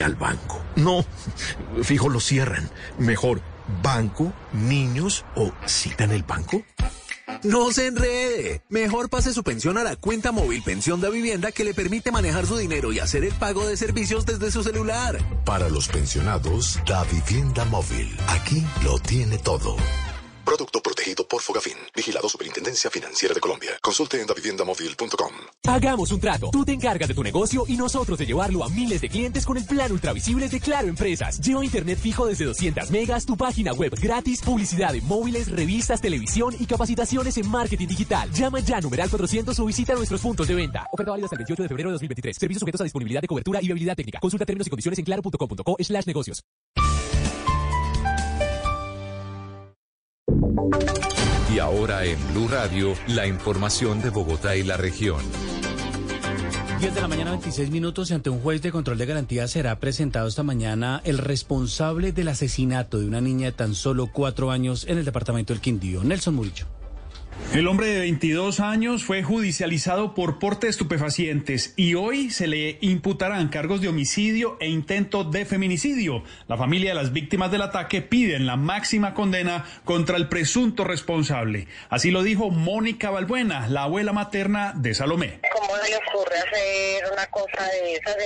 Al banco. No, fijo lo cierran. Mejor banco, niños o cita en el banco. No se enrede. Mejor pase su pensión a la cuenta móvil Pensión de Vivienda que le permite manejar su dinero y hacer el pago de servicios desde su celular. Para los pensionados, Da Vivienda Móvil. Aquí lo tiene todo. Producto protegido por Fogafín. Vigilado Superintendencia Financiera de Colombia. Consulte en daviviendamóvil.com. Hagamos un trato. Tú te encargas de tu negocio y nosotros de llevarlo a miles de clientes con el plan ultravisible de Claro Empresas. Lleva internet fijo desde 200 megas, tu página web gratis, publicidad en móviles, revistas, televisión y capacitaciones en marketing digital. Llama ya numeral 400 o visita nuestros puntos de venta. Oferta válida hasta el 28 de febrero de 2023. Servicios sujetos a disponibilidad de cobertura y viabilidad técnica. Consulta términos y condiciones en claro.com.co slash negocios. Y ahora en Blue Radio, la información de Bogotá y la región. 10 de la mañana, 26 minutos, y ante un juez de control de garantía será presentado esta mañana el responsable del asesinato de una niña de tan solo cuatro años en el departamento del Quindío, Nelson Murillo. El hombre de 22 años fue judicializado por porte de estupefacientes y hoy se le imputarán cargos de homicidio e intento de feminicidio. La familia de las víctimas del ataque piden la máxima condena contra el presunto responsable. Así lo dijo Mónica Balbuena, la abuela materna de Salomé. ¿Cómo le ocurre hacer una cosa de esas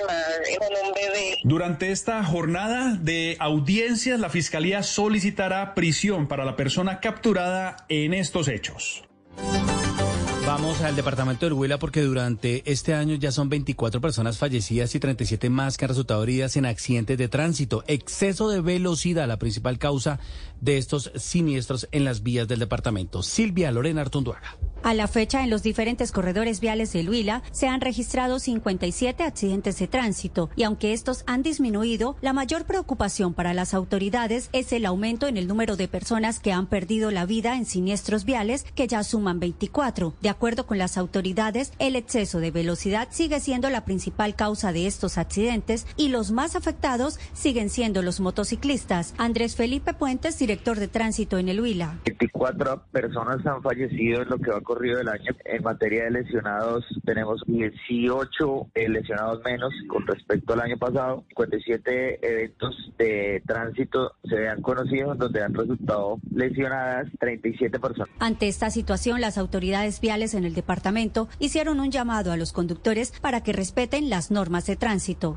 con un bebé? Durante esta jornada de audiencias, la Fiscalía solicitará prisión para la persona capturada en estos hechos. Vamos al departamento del Huila porque durante este año ya son 24 personas fallecidas y 37 más que han resultado heridas en accidentes de tránsito. Exceso de velocidad, la principal causa de estos siniestros en las vías del departamento. Silvia Lorena Artunduaga. A la fecha, en los diferentes corredores viales del Huila se han registrado 57 accidentes de tránsito y aunque estos han disminuido, la mayor preocupación para las autoridades es el aumento en el número de personas que han perdido la vida en siniestros viales, que ya suman 24. De acuerdo con las autoridades, el exceso de velocidad sigue siendo la principal causa de estos accidentes y los más afectados siguen siendo los motociclistas. Andrés Felipe Puentes, director de tránsito en el Huila. 24 personas han fallecido en lo que va corrido del año. En materia de lesionados tenemos 18 lesionados menos con respecto al año pasado. 57 eventos de tránsito se han conocido donde han resultado lesionadas 37 personas. Ante esta situación, las autoridades viales en el departamento hicieron un llamado a los conductores para que respeten las normas de tránsito.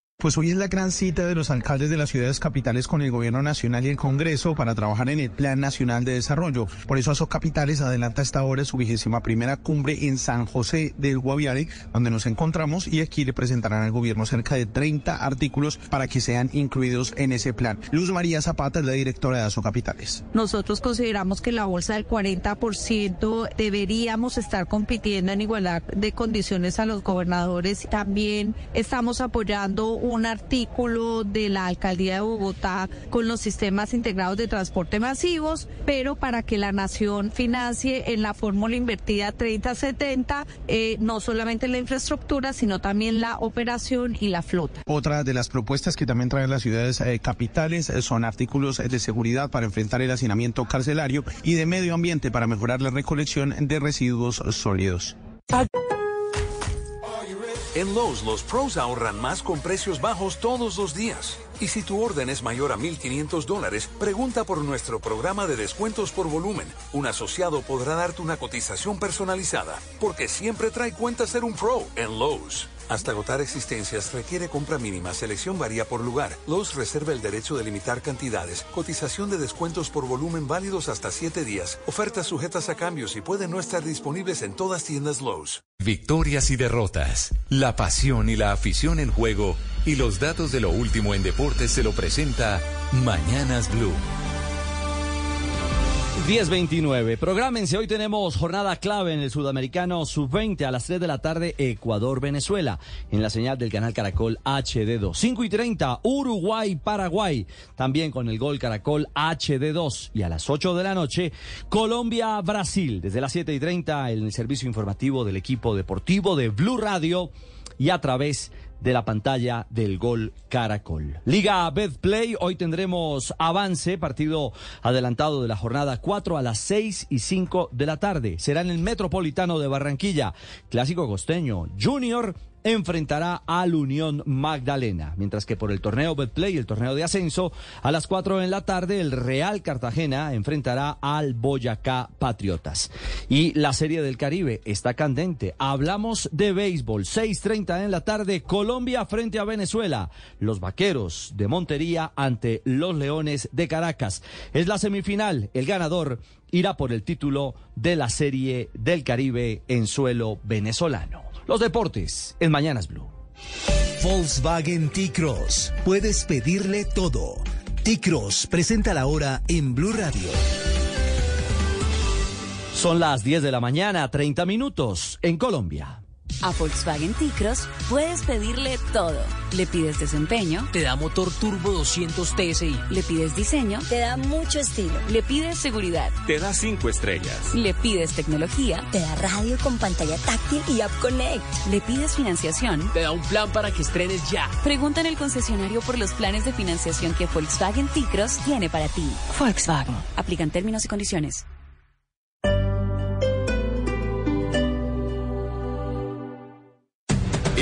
Pues hoy es la gran cita de los alcaldes de las ciudades capitales con el gobierno nacional y el Congreso para trabajar en el Plan Nacional de Desarrollo. Por eso ASO Capitales adelanta esta hora su vigésima primera cumbre en San José del Guaviare, donde nos encontramos y aquí le presentarán al gobierno cerca de 30 artículos para que sean incluidos en ese plan. Luz María Zapata es la directora de ASO Capitales. Nosotros consideramos que la bolsa del 40% deberíamos estar compitiendo en igualdad de condiciones a los gobernadores. También estamos apoyando un artículo de la alcaldía de Bogotá con los sistemas integrados de transporte masivos, pero para que la nación financie en la fórmula invertida 30-70, eh, no solamente la infraestructura, sino también la operación y la flota. Otra de las propuestas que también traen las ciudades eh, capitales eh, son artículos de seguridad para enfrentar el hacinamiento carcelario y de medio ambiente para mejorar la recolección de residuos sólidos. En Lowe's, los pros ahorran más con precios bajos todos los días. Y si tu orden es mayor a 1.500 dólares, pregunta por nuestro programa de descuentos por volumen. Un asociado podrá darte una cotización personalizada, porque siempre trae cuenta ser un pro en Lowe's. Hasta agotar existencias requiere compra mínima, selección varía por lugar. Lowe's reserva el derecho de limitar cantidades, cotización de descuentos por volumen válidos hasta 7 días, ofertas sujetas a cambios y pueden no estar disponibles en todas tiendas Lowe's. Victorias y derrotas, la pasión y la afición en juego y los datos de lo último en deportes se lo presenta Mañanas Blue. 1029. Prográmense, hoy tenemos jornada clave en el Sudamericano Sub-20 a las 3 de la tarde, Ecuador-Venezuela, en la señal del canal Caracol HD2. 5 y 30, Uruguay-Paraguay, también con el gol Caracol HD2. Y a las 8 de la noche, Colombia-Brasil, desde las 7 y 30, en el servicio informativo del equipo deportivo de Blue Radio y a través de la pantalla del Gol Caracol. Liga Betplay, hoy tendremos avance, partido adelantado de la jornada 4 a las 6 y 5 de la tarde. Será en el Metropolitano de Barranquilla. Clásico costeño, Junior enfrentará al Unión Magdalena, mientras que por el torneo Betplay, el torneo de ascenso, a las 4 en la tarde el Real Cartagena enfrentará al Boyacá Patriotas. Y la Serie del Caribe está candente. Hablamos de béisbol, 6:30 en la tarde, Colombia frente a Venezuela, los Vaqueros de Montería ante los Leones de Caracas. Es la semifinal, el ganador irá por el título de la Serie del Caribe en suelo venezolano. Los deportes en Mañanas Blue. Volkswagen T-Cross. Puedes pedirle todo. T-Cross presenta la hora en Blue Radio. Son las 10 de la mañana, 30 minutos en Colombia. A Volkswagen T-Cross puedes pedirle todo. Le pides desempeño, te da motor turbo 200 TSI. Le pides diseño, te da mucho estilo. Le pides seguridad, te da 5 estrellas. Le pides tecnología, te da radio con pantalla táctil y App Connect. Le pides financiación, te da un plan para que estrenes ya. Pregunta en el concesionario por los planes de financiación que Volkswagen T-Cross tiene para ti. Volkswagen. Aplican términos y condiciones.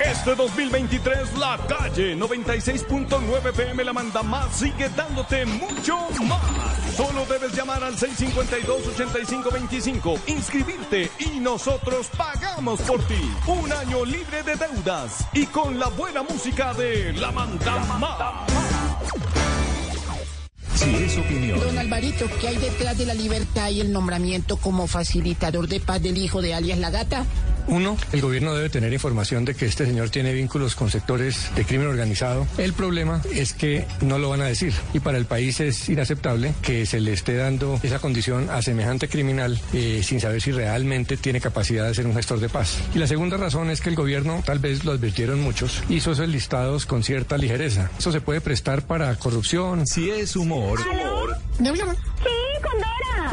Este 2023 la calle 96.9 PM la manda más sigue dándote mucho más. Solo debes llamar al 652-8525, inscribirte y nosotros pagamos por ti. Un año libre de deudas y con la buena música de La Manda Más. Si es opinión. Don Alvarito, ¿qué hay detrás de la libertad y el nombramiento como facilitador de paz del hijo de alias La Gata? Uno, el gobierno debe tener información de que este señor tiene vínculos con sectores de crimen organizado. El problema es que no lo van a decir y para el país es inaceptable que se le esté dando esa condición a semejante criminal eh, sin saber si realmente tiene capacidad de ser un gestor de paz. Y la segunda razón es que el gobierno, tal vez lo advirtieron muchos, hizo esos listados con cierta ligereza. Eso se puede prestar para corrupción. Si es humor. ¿Aló? Sí, con Dora.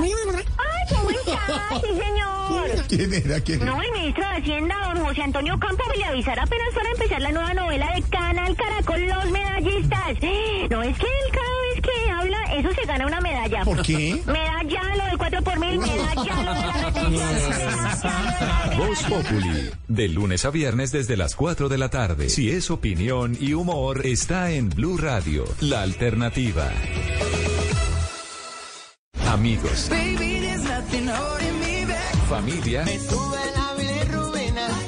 ¡Ay, cómo está! Sí, señor. ¿Quién era? ¿Quién era? No, el ministro de Hacienda, don José Antonio Campos, me le avisará apenas para empezar la nueva novela de Canal Caracol, Los Medallistas. No, es que él cada vez que habla, eso se gana una medalla. ¿Por qué? Medalla, lo del 4 por mil, medalla, lo de la Voz Populi, de lunes a viernes desde las 4 de la tarde. Si es opinión y humor, está en Blue Radio, la alternativa. Amigos. Familia.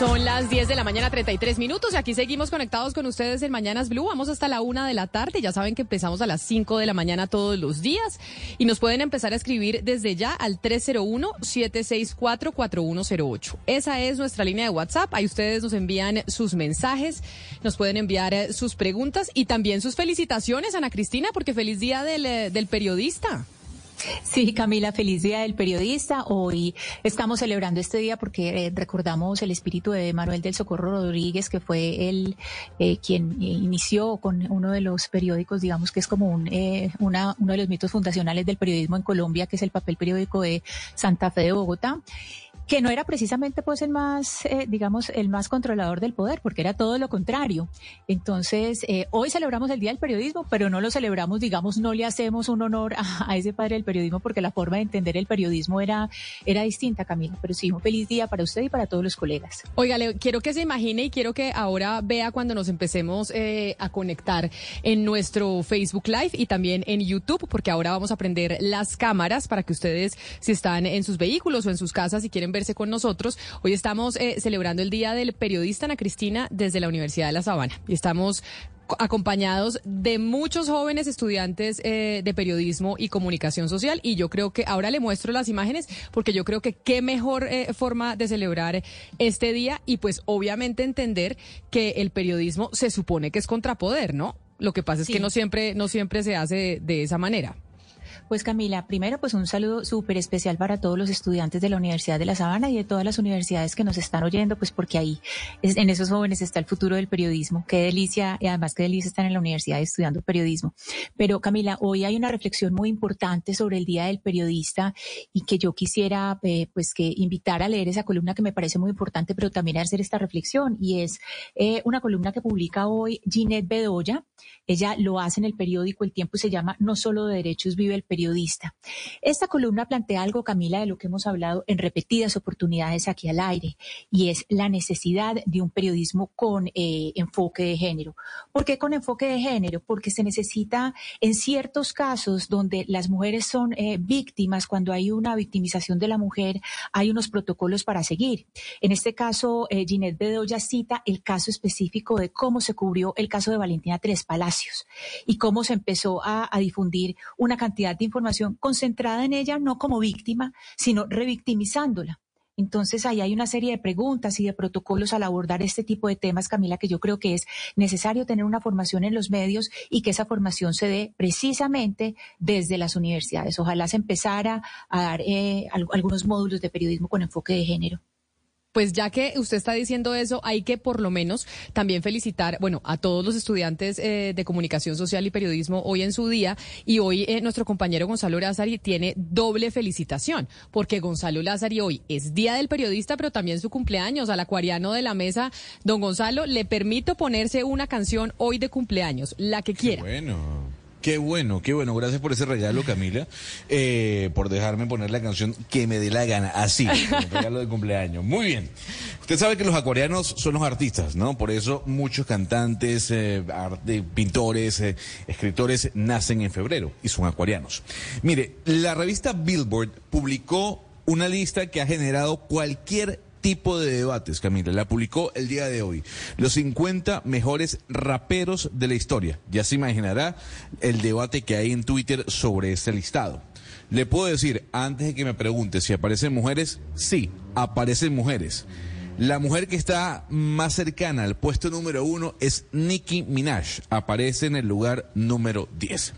Son las 10 de la mañana, 33 minutos, y aquí seguimos conectados con ustedes en Mañanas Blue. Vamos hasta la una de la tarde. Ya saben que empezamos a las 5 de la mañana todos los días. Y nos pueden empezar a escribir desde ya al 301-764-4108. Esa es nuestra línea de WhatsApp. Ahí ustedes nos envían sus mensajes, nos pueden enviar eh, sus preguntas y también sus felicitaciones, Ana Cristina, porque feliz día del, eh, del periodista. Sí, Camila, feliz día del periodista. Hoy estamos celebrando este día porque eh, recordamos el espíritu de Manuel del Socorro Rodríguez, que fue el eh, quien inició con uno de los periódicos, digamos que es como un, eh, una, uno de los mitos fundacionales del periodismo en Colombia, que es el papel periódico de Santa Fe de Bogotá que no era precisamente pues el más, eh, digamos, el más controlador del poder, porque era todo lo contrario. Entonces, eh, hoy celebramos el Día del Periodismo, pero no lo celebramos, digamos, no le hacemos un honor a, ese padre del periodismo, porque la forma de entender el periodismo era, era distinta, Camila. Pero sí, un feliz día para usted y para todos los colegas. Oiga, quiero que se imagine y quiero que ahora vea cuando nos empecemos eh, a conectar en nuestro Facebook Live y también en YouTube, porque ahora vamos a prender las cámaras para que ustedes, si están en sus vehículos o en sus casas, si quieren ver con nosotros. Hoy estamos eh, celebrando el Día del Periodista Ana Cristina desde la Universidad de La Sabana y estamos acompañados de muchos jóvenes estudiantes eh, de periodismo y comunicación social y yo creo que ahora le muestro las imágenes porque yo creo que qué mejor eh, forma de celebrar este día y pues obviamente entender que el periodismo se supone que es contrapoder, ¿no? Lo que pasa es que no siempre no siempre se hace de esa manera. Pues Camila, primero pues un saludo súper especial para todos los estudiantes de la Universidad de La Sabana y de todas las universidades que nos están oyendo, pues porque ahí en esos jóvenes está el futuro del periodismo. Qué delicia y además qué delicia estar en la universidad estudiando periodismo. Pero Camila, hoy hay una reflexión muy importante sobre el Día del Periodista y que yo quisiera eh, pues que invitar a leer esa columna que me parece muy importante, pero también a hacer esta reflexión y es eh, una columna que publica hoy Ginette Bedoya. Ella lo hace en el periódico El Tiempo y se llama No solo de derechos vive el periodista. Esta columna plantea algo, Camila, de lo que hemos hablado en repetidas oportunidades aquí al aire, y es la necesidad de un periodismo con eh, enfoque de género. ¿Por qué con enfoque de género? Porque se necesita en ciertos casos donde las mujeres son eh, víctimas, cuando hay una victimización de la mujer, hay unos protocolos para seguir. En este caso, eh, Ginette Bedoya cita el caso específico de cómo se cubrió el caso de Valentina Tres Palacios y cómo se empezó a, a difundir una cantidad de información concentrada en ella, no como víctima, sino revictimizándola. Entonces ahí hay una serie de preguntas y de protocolos al abordar este tipo de temas, Camila, que yo creo que es necesario tener una formación en los medios y que esa formación se dé precisamente desde las universidades. Ojalá se empezara a dar eh, algunos módulos de periodismo con enfoque de género. Pues ya que usted está diciendo eso, hay que por lo menos también felicitar, bueno, a todos los estudiantes eh, de comunicación social y periodismo hoy en su día. Y hoy eh, nuestro compañero Gonzalo Lázari tiene doble felicitación, porque Gonzalo Lázari hoy es Día del Periodista, pero también su cumpleaños. Al acuariano de la mesa, don Gonzalo, le permito ponerse una canción hoy de cumpleaños, la que quiera. bueno. Qué bueno, qué bueno. Gracias por ese regalo, Camila, eh, por dejarme poner la canción que me dé la gana, así, un regalo de cumpleaños. Muy bien. Usted sabe que los acuarianos son los artistas, ¿no? Por eso muchos cantantes, eh, pintores, eh, escritores nacen en febrero y son acuarianos. Mire, la revista Billboard publicó una lista que ha generado cualquier tipo de debates, Camila. La publicó el día de hoy. Los 50 mejores raperos de la historia. Ya se imaginará el debate que hay en Twitter sobre este listado. Le puedo decir, antes de que me pregunte si aparecen mujeres, sí, aparecen mujeres. La mujer que está más cercana al puesto número uno es Nicki Minaj. Aparece en el lugar número 10.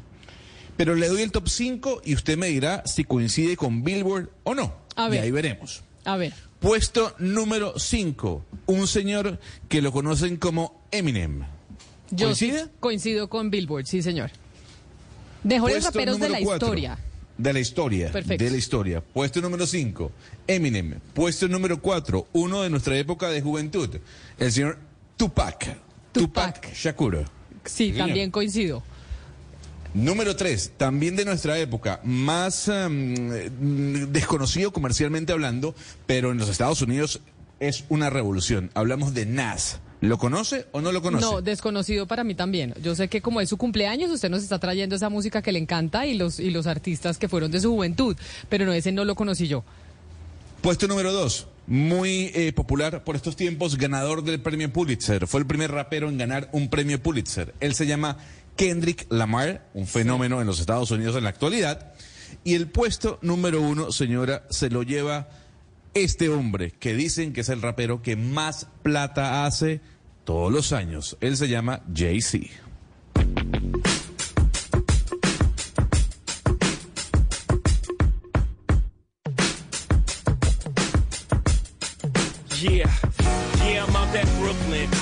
Pero le doy el top 5 y usted me dirá si coincide con Billboard o no. A ver. Y ahí veremos. A ver. Puesto número 5, un señor que lo conocen como Eminem. Yo ¿Coincide? coincido con Billboard, sí, señor. Mejores raperos de la historia. De la historia. Perfecto. De la historia. Puesto número 5, Eminem. Puesto número 4, uno de nuestra época de juventud, el señor Tupac. Tupac, Shakur. Sí, también coincido. Número tres, también de nuestra época, más em, desconocido comercialmente hablando, pero en los Estados Unidos es una revolución. Hablamos de Nas. ¿Lo conoce o no lo conoce? No, desconocido para mí también. Yo sé que como es su cumpleaños, usted nos está trayendo esa música que le encanta y los, y los artistas que fueron de su juventud, pero no, ese no lo conocí yo. Puesto número dos, muy eh, popular por estos tiempos, ganador del premio Pulitzer. Fue el primer rapero en ganar un premio Pulitzer. Él se llama Kendrick Lamar, un fenómeno en los Estados Unidos en la actualidad. Y el puesto número uno, señora, se lo lleva este hombre que dicen que es el rapero que más plata hace todos los años. Él se llama Jay-Z. Yeah. Yeah, I'm out at Brooklyn.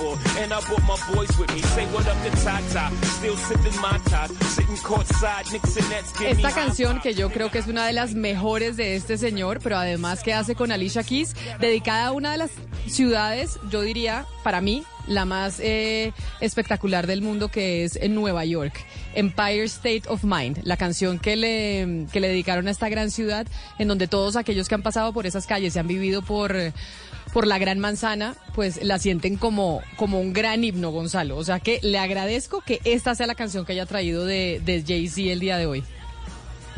and I brought my boys with me. Say what up to Tata, still sipping my top, sitting courtside, Knicks and Nets. give me Esta canción que yo creo que es una de las mejores de este señor, pero además que hace con Alicia Keys, dedicada a una de las ciudades, yo diría, para mí, la más eh, espectacular del mundo, que es en Nueva York. Empire State of Mind, la canción que le, que le dedicaron a esta gran ciudad, en donde todos aquellos que han pasado por esas calles y han vivido por, eh, por la gran manzana, pues la sienten como, como un gran himno, Gonzalo. O sea que le agradezco que esta sea la canción que haya traído de, de Jay-Z el día de hoy.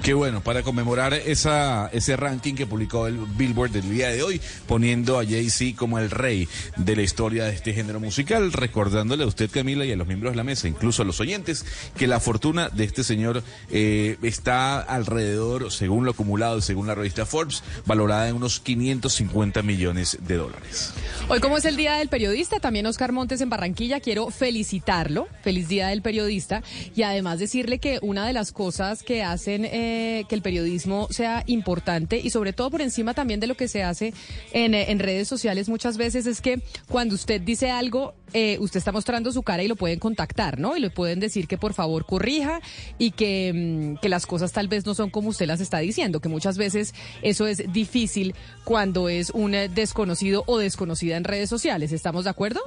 Qué bueno, para conmemorar esa, ese ranking que publicó el Billboard del día de hoy, poniendo a Jay-Z como el rey de la historia de este género musical, recordándole a usted, Camila, y a los miembros de la mesa, incluso a los oyentes, que la fortuna de este señor eh, está alrededor, según lo acumulado según la revista Forbes, valorada en unos 550 millones de dólares. Hoy como es el Día del Periodista, también Oscar Montes en Barranquilla, quiero felicitarlo, feliz Día del Periodista, y además decirle que una de las cosas que hacen eh, que el periodismo sea importante y sobre todo por encima también de lo que se hace en, eh, en redes sociales muchas veces es que cuando usted dice algo, eh, usted está mostrando su cara y lo pueden contactar, ¿no? Y le pueden decir que por favor corrija y que, mm, que las cosas tal vez no son como usted las está diciendo, que muchas veces eso es difícil cuando es un eh, desconocido o desconocida en redes sociales. ¿Estamos de acuerdo?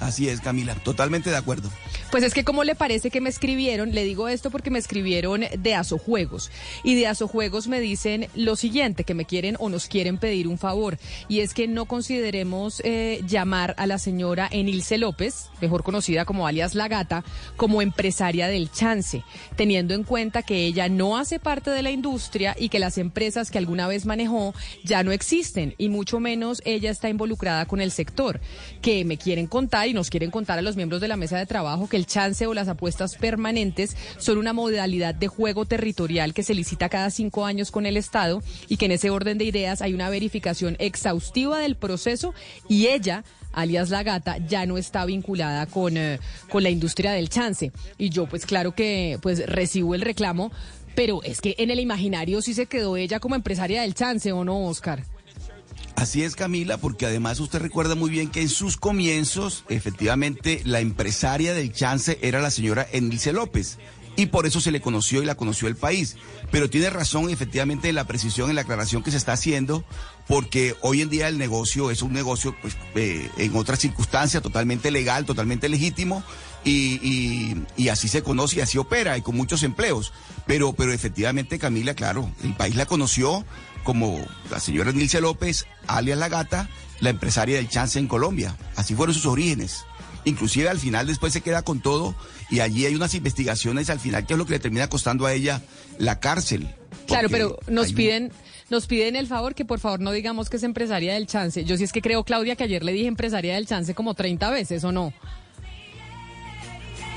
Así es, Camila, totalmente de acuerdo. Pues es que como le parece que me escribieron, le digo esto porque me escribieron de Asojuegos y de Asojuegos me dicen lo siguiente, que me quieren o nos quieren pedir un favor. Y es que no consideremos eh, llamar a la señora Enilce López, mejor conocida como alias La Gata, como empresaria del chance, teniendo en cuenta que ella no hace parte de la industria y que las empresas que alguna vez manejó ya no existen y mucho menos ella está involucrada con el sector, que me quieren contar y nos quieren contar a los miembros de la mesa de trabajo que el chance o las apuestas permanentes son una modalidad de juego territorial que se licita cada cinco años con el Estado y que en ese orden de ideas hay una verificación exhaustiva del proceso y ella alias La Gata, ya no está vinculada con, eh, con la industria del chance. Y yo pues claro que pues recibo el reclamo, pero es que en el imaginario sí se quedó ella como empresaria del chance, ¿o no, Oscar? Así es, Camila, porque además usted recuerda muy bien que en sus comienzos, efectivamente, la empresaria del chance era la señora Enilce López. Y por eso se le conoció y la conoció el país. Pero tiene razón, efectivamente, en la precisión, en la aclaración que se está haciendo, porque hoy en día el negocio es un negocio, pues, eh, en otras circunstancias, totalmente legal, totalmente legítimo, y, y- y así se conoce y así opera, y con muchos empleos. Pero, pero efectivamente, Camila, claro, el país la conoció como la señora Nilce López, alias La Gata, la empresaria del chance en Colombia. Así fueron sus orígenes. Inclusive al final después se queda con todo y allí hay unas investigaciones al final que es lo que le termina costando a ella la cárcel. Claro, pero nos hay piden, nos piden el favor que por favor no digamos que es empresaria del chance. Yo sí es que creo, Claudia, que ayer le dije empresaria del chance como 30 veces, ¿o no?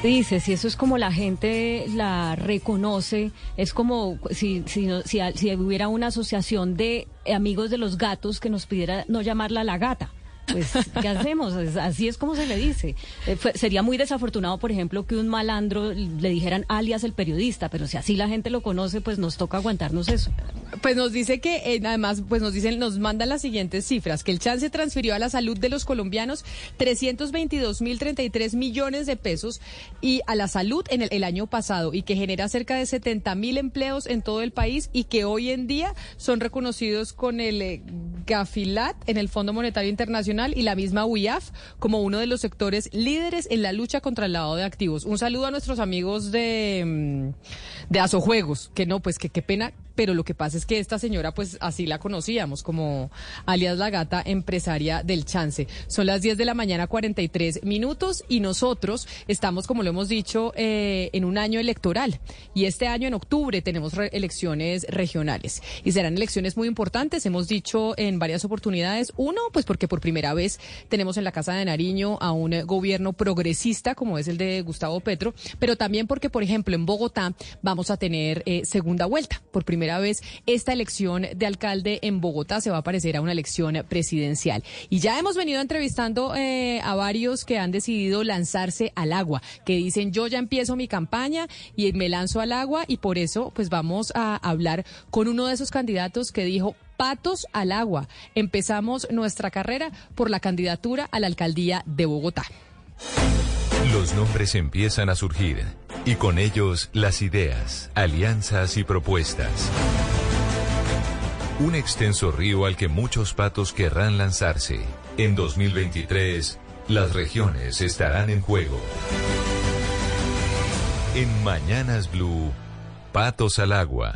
Dice, si eso es como la gente la reconoce, es como si, si, si, si hubiera una asociación de amigos de los gatos que nos pidiera no llamarla la gata. Pues, ¿qué hacemos? así es como se le dice. Eh, sería muy desafortunado, por ejemplo, que un malandro le dijeran alias el periodista, pero si así la gente lo conoce, pues nos toca aguantarnos eso. Pues nos dice que, eh, además, pues nos dicen, nos mandan las siguientes cifras, que el chance transfirió a la salud de los colombianos 322.033 millones de pesos y a la salud en el, año pasado y que genera cerca de 70 mil empleos en todo el país y que hoy en día son reconocidos con el eh, Gafilat en el Fondo Monetario Internacional y la misma UIAF como uno de los sectores líderes en la lucha contra el lavado de activos. Un saludo a nuestros amigos de, mm, de Asojuegos, que no, pues que qué pena pero lo que pasa es que esta señora, pues así la conocíamos como alias la gata empresaria del chance. Son las 10 de la mañana, 43 minutos, y nosotros estamos, como lo hemos dicho, eh, en un año electoral. Y este año, en octubre, tenemos elecciones regionales. Y serán elecciones muy importantes, hemos dicho en varias oportunidades. Uno, pues porque por primera vez tenemos en la Casa de Nariño a un gobierno progresista, como es el de Gustavo Petro, pero también porque, por ejemplo, en Bogotá vamos a tener eh, segunda vuelta. Por primera vez esta elección de alcalde en Bogotá se va a parecer a una elección presidencial. Y ya hemos venido entrevistando eh, a varios que han decidido lanzarse al agua, que dicen yo ya empiezo mi campaña y me lanzo al agua y por eso pues vamos a hablar con uno de esos candidatos que dijo patos al agua. Empezamos nuestra carrera por la candidatura a la alcaldía de Bogotá. Los nombres empiezan a surgir y con ellos las ideas, alianzas y propuestas. Un extenso río al que muchos patos querrán lanzarse. En 2023, las regiones estarán en juego. En Mañanas Blue, Patos al Agua.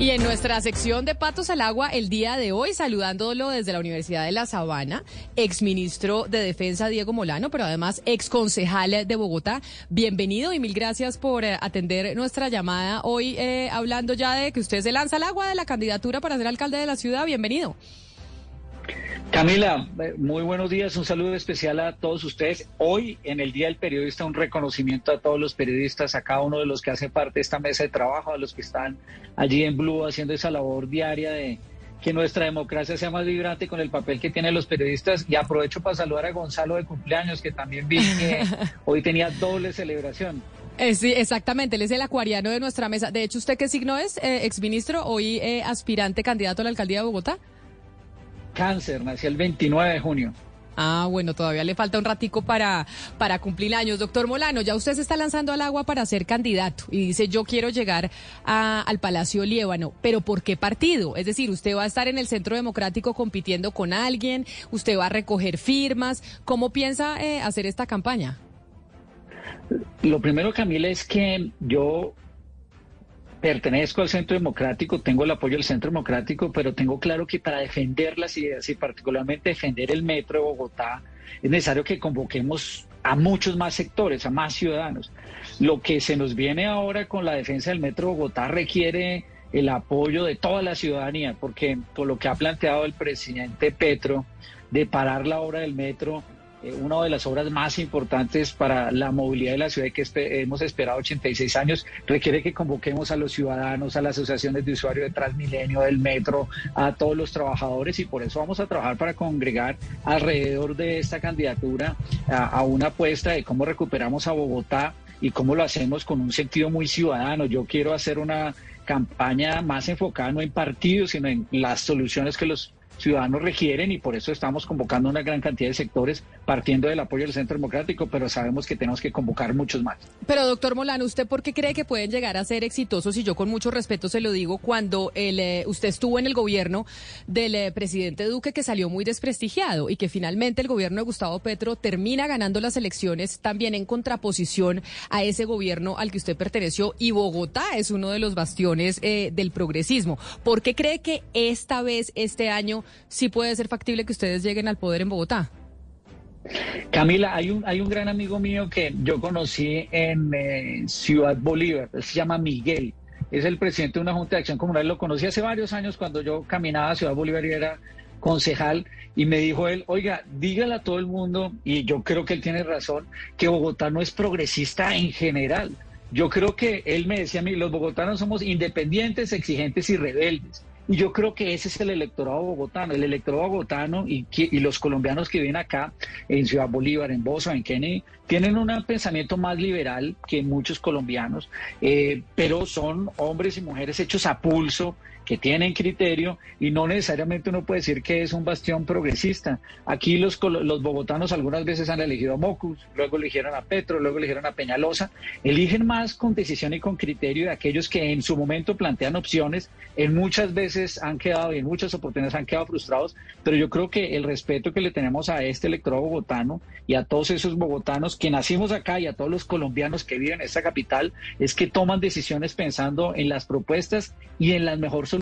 Y en nuestra sección de Patos al Agua, el día de hoy, saludándolo desde la Universidad de La Sabana, exministro de Defensa Diego Molano, pero además ex concejal de Bogotá. Bienvenido y mil gracias por eh, atender nuestra llamada hoy, eh, hablando ya de que usted se lanza al agua de la candidatura para ser alcalde de la ciudad. Bienvenido. Camila, eh, muy buenos días, un saludo especial a todos ustedes. Hoy, en el Día del Periodista, un reconocimiento a todos los periodistas, a cada uno de los que hace parte de esta mesa de trabajo, a los que están allí en Blue haciendo esa labor diaria de que nuestra democracia sea más vibrante con el papel que tienen los periodistas. Y aprovecho para saludar a Gonzalo de cumpleaños, que también vi que hoy tenía doble celebración. Eh, sí, exactamente, él es el acuariano de nuestra mesa. De hecho, ¿usted qué signo es, eh, exministro? Hoy eh, aspirante candidato a la alcaldía de Bogotá cáncer, nació el 29 de junio. Ah, bueno, todavía le falta un ratico para, para cumplir años. Doctor Molano, ya usted se está lanzando al agua para ser candidato y dice yo quiero llegar al Palacio Liébano, pero ¿por qué partido? Es decir, usted va a estar en el Centro Democrático compitiendo con alguien, usted va a recoger firmas. ¿Cómo piensa eh, hacer esta campaña? Lo primero, Camila, es que yo pertenezco al Centro Democrático, tengo el apoyo del Centro Democrático, pero tengo claro que para defender las ideas y particularmente defender el metro de Bogotá, es necesario que convoquemos a muchos más sectores, a más ciudadanos. Lo que se nos viene ahora con la defensa del metro de Bogotá requiere el apoyo de toda la ciudadanía, porque por lo que ha planteado el presidente Petro de parar la obra del metro, una de las obras más importantes para la movilidad de la ciudad que hemos esperado 86 años, requiere que convoquemos a los ciudadanos, a las asociaciones de usuarios de Transmilenio, del metro, a todos los trabajadores y por eso vamos a trabajar para congregar alrededor de esta candidatura a, a una apuesta de cómo recuperamos a Bogotá y cómo lo hacemos con un sentido muy ciudadano. Yo quiero hacer una campaña más enfocada no en partidos, sino en las soluciones que los ciudadanos requieren y por eso estamos convocando una gran cantidad de sectores partiendo del apoyo del Centro Democrático, pero sabemos que tenemos que convocar muchos más. Pero doctor Molano, ¿usted por qué cree que pueden llegar a ser exitosos? Y yo con mucho respeto se lo digo, cuando el, eh, usted estuvo en el gobierno del eh, presidente Duque que salió muy desprestigiado y que finalmente el gobierno de Gustavo Petro termina ganando las elecciones también en contraposición a ese gobierno al que usted perteneció y Bogotá es uno de los bastiones eh, del progresismo. ¿Por qué cree que esta vez, este año, sí puede ser factible que ustedes lleguen al poder en Bogotá. Camila, hay un, hay un gran amigo mío que yo conocí en eh, Ciudad Bolívar, se llama Miguel, es el presidente de una Junta de Acción Comunal, lo conocí hace varios años cuando yo caminaba a Ciudad Bolívar y era concejal, y me dijo él, oiga, dígale a todo el mundo, y yo creo que él tiene razón, que Bogotá no es progresista en general. Yo creo que él me decía a mí, los bogotanos somos independientes, exigentes y rebeldes Y yo creo que ese es el electorado bogotano. El electorado bogotano y, y los colombianos que viven acá en Ciudad Bolívar, en Bosa, en Kennedy, tienen un pensamiento más liberal que muchos colombianos, eh, pero son hombres y mujeres hechos a pulso que tienen criterio y no necesariamente uno puede decir que es un bastión progresista. Aquí los, los bogotanos algunas veces han elegido a Mocus, luego eligieron a Petro, luego eligieron a Peñalosa. Eligen más con decisión y con criterio de aquellos que en su momento plantean opciones, en muchas veces han quedado y en muchas oportunidades han quedado frustrados, pero yo creo que el respeto que le tenemos a este electorado bogotano y a todos esos bogotanos que nacimos acá y a todos los colombianos que viven en esta capital es que toman decisiones pensando en las propuestas y en las mejores soluciones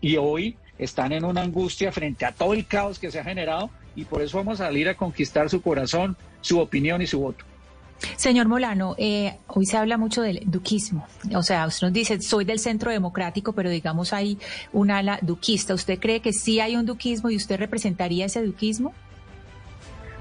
y hoy están en una angustia frente a todo el caos que se ha generado y por eso vamos a salir a conquistar su corazón, su opinión y su voto. Señor Molano, eh, hoy se habla mucho del duquismo. O sea, usted nos dice, soy del centro democrático, pero digamos hay un ala duquista. ¿Usted cree que sí hay un duquismo y usted representaría ese duquismo?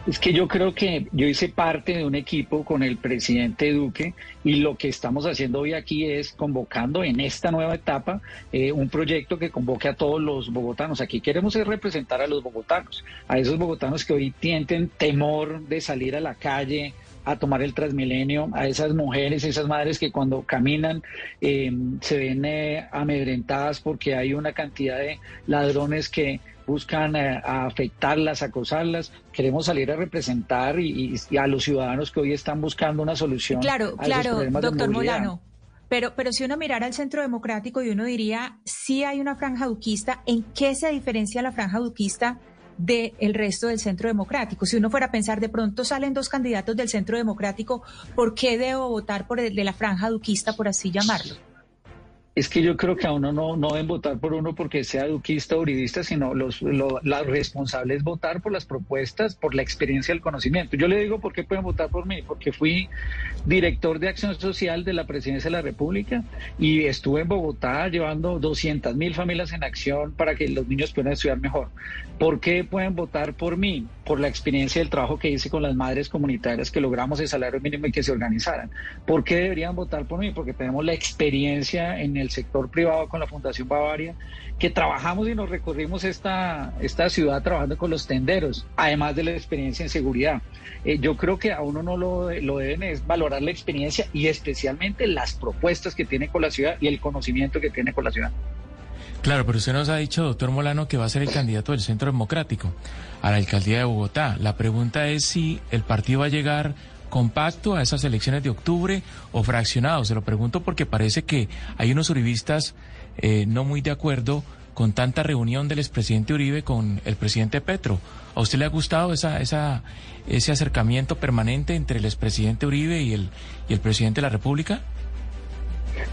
Es que yo creo que yo hice parte de un equipo con el presidente Duque y lo que estamos haciendo hoy aquí es convocando en esta nueva etapa eh, un proyecto que convoque a todos los bogotanos. Aquí queremos representar a los bogotanos, a esos bogotanos que hoy tienen temor de salir a la calle, a tomar el Transmilenio, a esas mujeres, esas madres que cuando caminan eh, se ven eh, amedrentadas porque hay una cantidad de ladrones que buscan eh, afectarlas, acosarlas. Queremos salir a representar y, a los ciudadanos que hoy están buscando una solución. Claro, claro, doctor Molano. Pero, pero si uno mirara al centro democrático y uno diría, si hay una franja duquista, ¿en qué se diferencia la franja duquista del resto del centro democrático? Si uno fuera a pensar, de pronto salen dos candidatos del centro democrático, ¿por qué debo votar por el de la franja duquista, por así llamarlo? Es que yo creo que a uno no, no deben votar por uno porque sea duquista o uridista, sino los, lo, la responsable es votar por las propuestas, por la experiencia, el conocimiento. Yo le digo por qué pueden votar por mí, porque fui director de acción social de la presidencia de la República y estuve en Bogotá llevando 200 mil familias en acción para que los niños puedan estudiar mejor. ¿Por qué pueden votar por mí? Por la experiencia del trabajo que hice con las madres comunitarias que logramos el salario mínimo y que se organizaran. ¿Por qué deberían votar por mí? Porque tenemos la experiencia en el sector privado con la Fundación Bavaria, que trabajamos y nos recorrimos esta, esta ciudad trabajando con los tenderos, además de la experiencia en seguridad. Eh, yo creo que a uno no lo, lo deben es valorar la experiencia y especialmente las propuestas que tiene con la ciudad y el conocimiento que tiene con la ciudad. Claro, pero usted nos ha dicho, doctor Molano, que va a ser el candidato del Centro Democrático a la alcaldía de Bogotá. La pregunta es si el partido va a llegar compacto a esas elecciones de octubre o fraccionado. Se lo pregunto porque parece que hay unos uribistas eh, no muy de acuerdo con tanta reunión del expresidente Uribe con el presidente Petro. ¿A usted le ha gustado esa, esa, ese acercamiento permanente entre el expresidente Uribe y el, y el presidente de la República?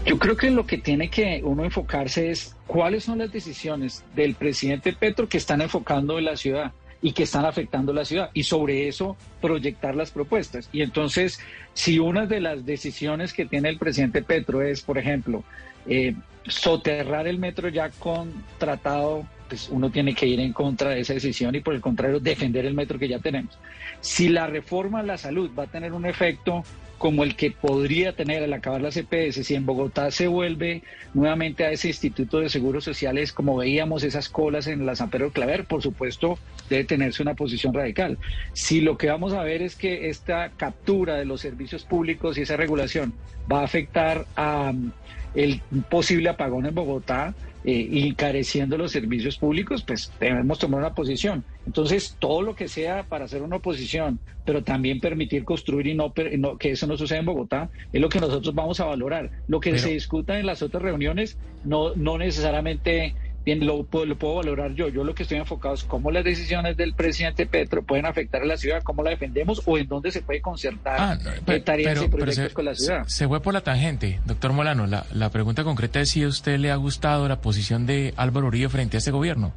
Yo creo que lo que tiene que uno enfocarse es cuáles son las decisiones del presidente Petro que están enfocando en la ciudad y que están afectando la ciudad y sobre eso proyectar las propuestas. Y entonces, si una de las decisiones que tiene el presidente Petro es, por ejemplo, eh, soterrar el metro ya con tratado, pues uno tiene que ir en contra de esa decisión y por el contrario defender el metro que ya tenemos. Si la reforma a la salud va a tener un efecto como el que podría tener al acabar la CPS, si en Bogotá se vuelve nuevamente a ese Instituto de Seguros Sociales, como veíamos esas colas en la San Pedro Claver, por supuesto debe tenerse una posición radical. Si lo que vamos a ver es que esta captura de los servicios públicos y esa regulación va a afectar a el posible apagón en Bogotá, eh, encareciendo los servicios públicos, pues debemos tomar una posición. Entonces, todo lo que sea para hacer una oposición, pero también permitir construir y no, que eso no suceda en Bogotá, es lo que nosotros vamos a valorar. Lo que se discuta en las otras reuniones no, no necesariamente bien lo, lo, puedo valorar yo. Yo lo que estoy enfocado es cómo las decisiones del presidente Petro pueden afectar a la ciudad, cómo la defendemos o en dónde se puede concertar ah, tareas y proyectos con la ciudad. Se, fue por la tangente, doctor Molano. La, la pregunta concreta es si a usted le ha gustado la posición de Álvaro Uribe frente a este gobierno.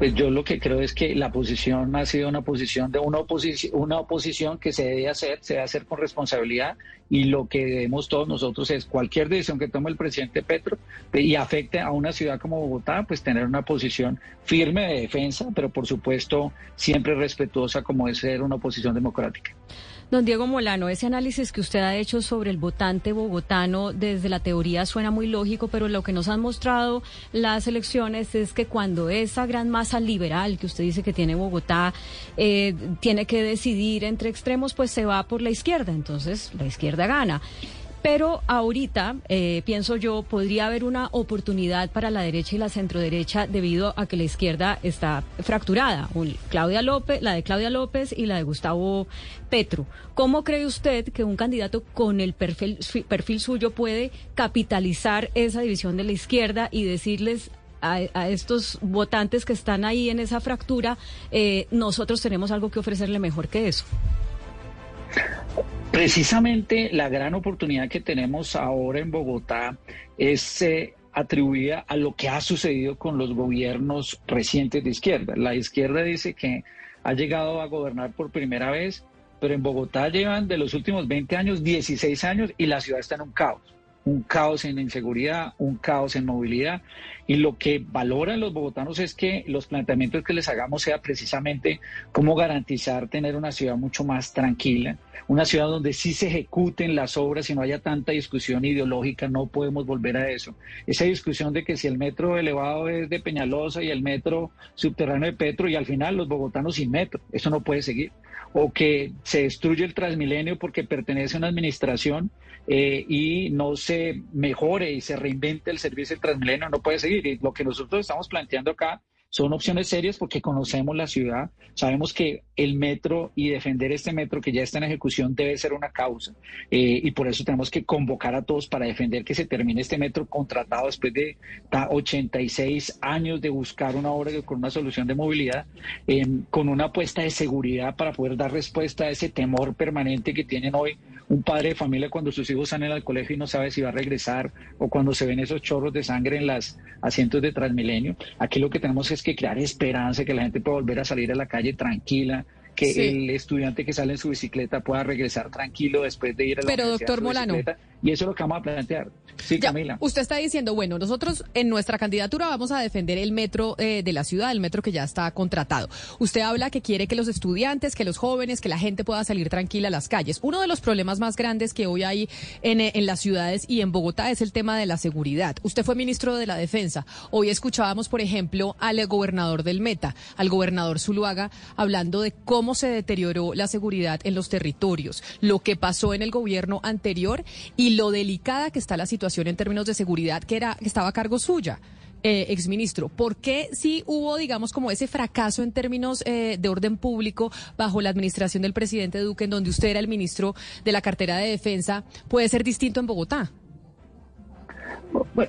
Pues yo lo que creo es que la posición ha sido una posición de una oposición, una oposición que se debe hacer, se debe hacer con responsabilidad y lo que debemos todos nosotros es cualquier decisión que tome el presidente Petro y afecte a una ciudad como Bogotá, pues tener una posición firme de defensa, pero por supuesto siempre respetuosa como es ser una oposición democrática. Don Diego Molano, ese análisis que usted ha hecho sobre el votante bogotano desde la teoría suena muy lógico, pero lo que nos han mostrado las elecciones es que cuando esa gran masa liberal que usted dice que tiene Bogotá eh, tiene que decidir entre extremos, pues se va por la izquierda, entonces la izquierda gana. Pero ahorita, eh, pienso yo, podría haber una oportunidad para la derecha y la centroderecha debido a que la izquierda está fracturada. Claudia López, la de Claudia López y la de Gustavo Petro. ¿Cómo cree usted que un candidato con el perfil, perfil suyo puede capitalizar esa división de la izquierda y decirles a, estos votantes que están ahí en esa fractura, eh, nosotros tenemos algo que ofrecerle mejor que eso? Precisamente la gran oportunidad que tenemos ahora en Bogotá es eh, atribuida a lo que ha sucedido con los gobiernos recientes de izquierda. La izquierda dice que ha llegado a gobernar por primera vez, pero en Bogotá llevan de los últimos 20 años 16 años y la ciudad está en un caos un caos en inseguridad, un caos en movilidad. Y lo que valoran los bogotanos es que los planteamientos que les hagamos sea precisamente cómo garantizar tener una ciudad mucho más tranquila, una ciudad donde sí se ejecuten las obras y no haya tanta discusión ideológica, no podemos volver a eso. Esa discusión de que si el metro elevado es de Peñalosa y el metro subterráneo de Petro y al final los bogotanos sin metro, eso no puede seguir. O que se destruye el Transmilenio porque pertenece a una administración eh, y no se mejore y se reinvente el servicio del Transmilenio, no puede seguir. Y lo que nosotros estamos planteando acá son opciones serias porque conocemos la ciudad, sabemos que el metro y defender este metro que ya está en ejecución debe ser una causa eh, y por eso tenemos que convocar a todos para defender que se termine este metro contratado después de 86 años de buscar una obra con una solución de movilidad, eh, con una apuesta de seguridad para poder dar respuesta a ese temor permanente que tienen hoy un padre de familia cuando sus hijos salen al colegio y no sabe si va a regresar o cuando se ven esos chorros de sangre en los asientos de Transmilenio. Aquí lo que tenemos es que crear esperanza, que la gente pueda volver a salir a la calle tranquila, que el estudiante que sale en su bicicleta pueda regresar tranquilo después de ir a la Pero doctor Molano, y eso es lo que vamos a plantear. Sí, Camila. Usted está diciendo, bueno, nosotros en nuestra candidatura vamos a defender el metro eh, de la ciudad, el metro que ya está contratado. Usted habla que quiere que los estudiantes, que los jóvenes, que la gente pueda salir tranquila a las calles. Uno de los problemas más grandes que hoy hay en, eh, en las ciudades y en Bogotá es el tema de la seguridad. Usted fue ministro de la Defensa. Hoy escuchábamos, por ejemplo, al gobernador del Meta, al gobernador Zuluaga, hablando de cómo se deterioró la seguridad en los territorios, lo que pasó en el gobierno anterior y lo delicada que está la situación en términos de seguridad que era que estaba a cargo suya. Eh, exministro, ¿por qué si hubo, digamos, como ese fracaso en términos eh, de orden público bajo la administración del presidente Duque, en donde usted era el ministro de la cartera de defensa, puede ser distinto en Bogotá?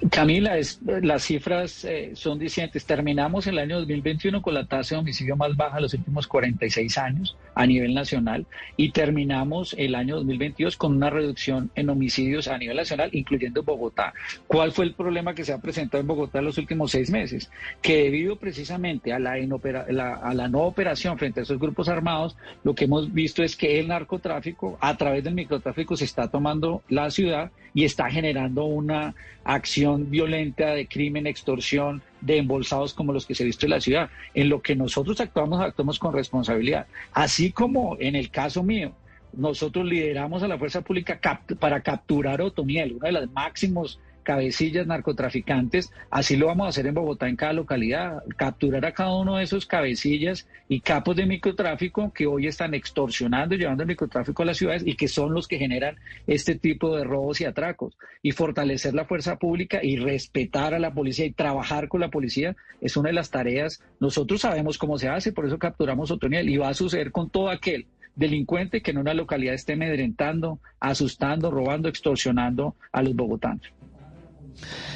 Camila, es, las cifras eh, son discientes. Terminamos el año 2021 con la tasa de homicidio más baja de los últimos 46 años a nivel nacional y terminamos el año 2022 con una reducción en homicidios a nivel nacional, incluyendo Bogotá. ¿Cuál fue el problema que se ha presentado en Bogotá en los últimos seis meses? Que debido precisamente a la, a la no operación frente a esos grupos armados, lo que hemos visto es que el narcotráfico, a través del microtráfico, se está tomando la ciudad y está generando una acción violenta de crimen, extorsión, de embolsados como los que se ha visto en la ciudad. En lo que nosotros actuamos, actuamos con responsabilidad. Así como en el caso mío, nosotros lideramos a la fuerza pública para capturar Otoniel, uno de los máximos cabecillas narcotraficantes. Así lo vamos a hacer en Bogotá, en cada localidad, capturar a cada uno de esos cabecillas y capos de microtráfico que hoy están extorsionando y llevando el microtráfico a las ciudades y que son los que generan este tipo de robos y atracos. Y fortalecer la fuerza pública y respetar a la policía y trabajar con la policía es una de las tareas. Nosotros sabemos cómo se hace, por eso capturamos Otoniel y va a suceder con todo aquel delincuente que en una localidad esté amedrentando, asustando, robando, extorsionando a los bogotanos.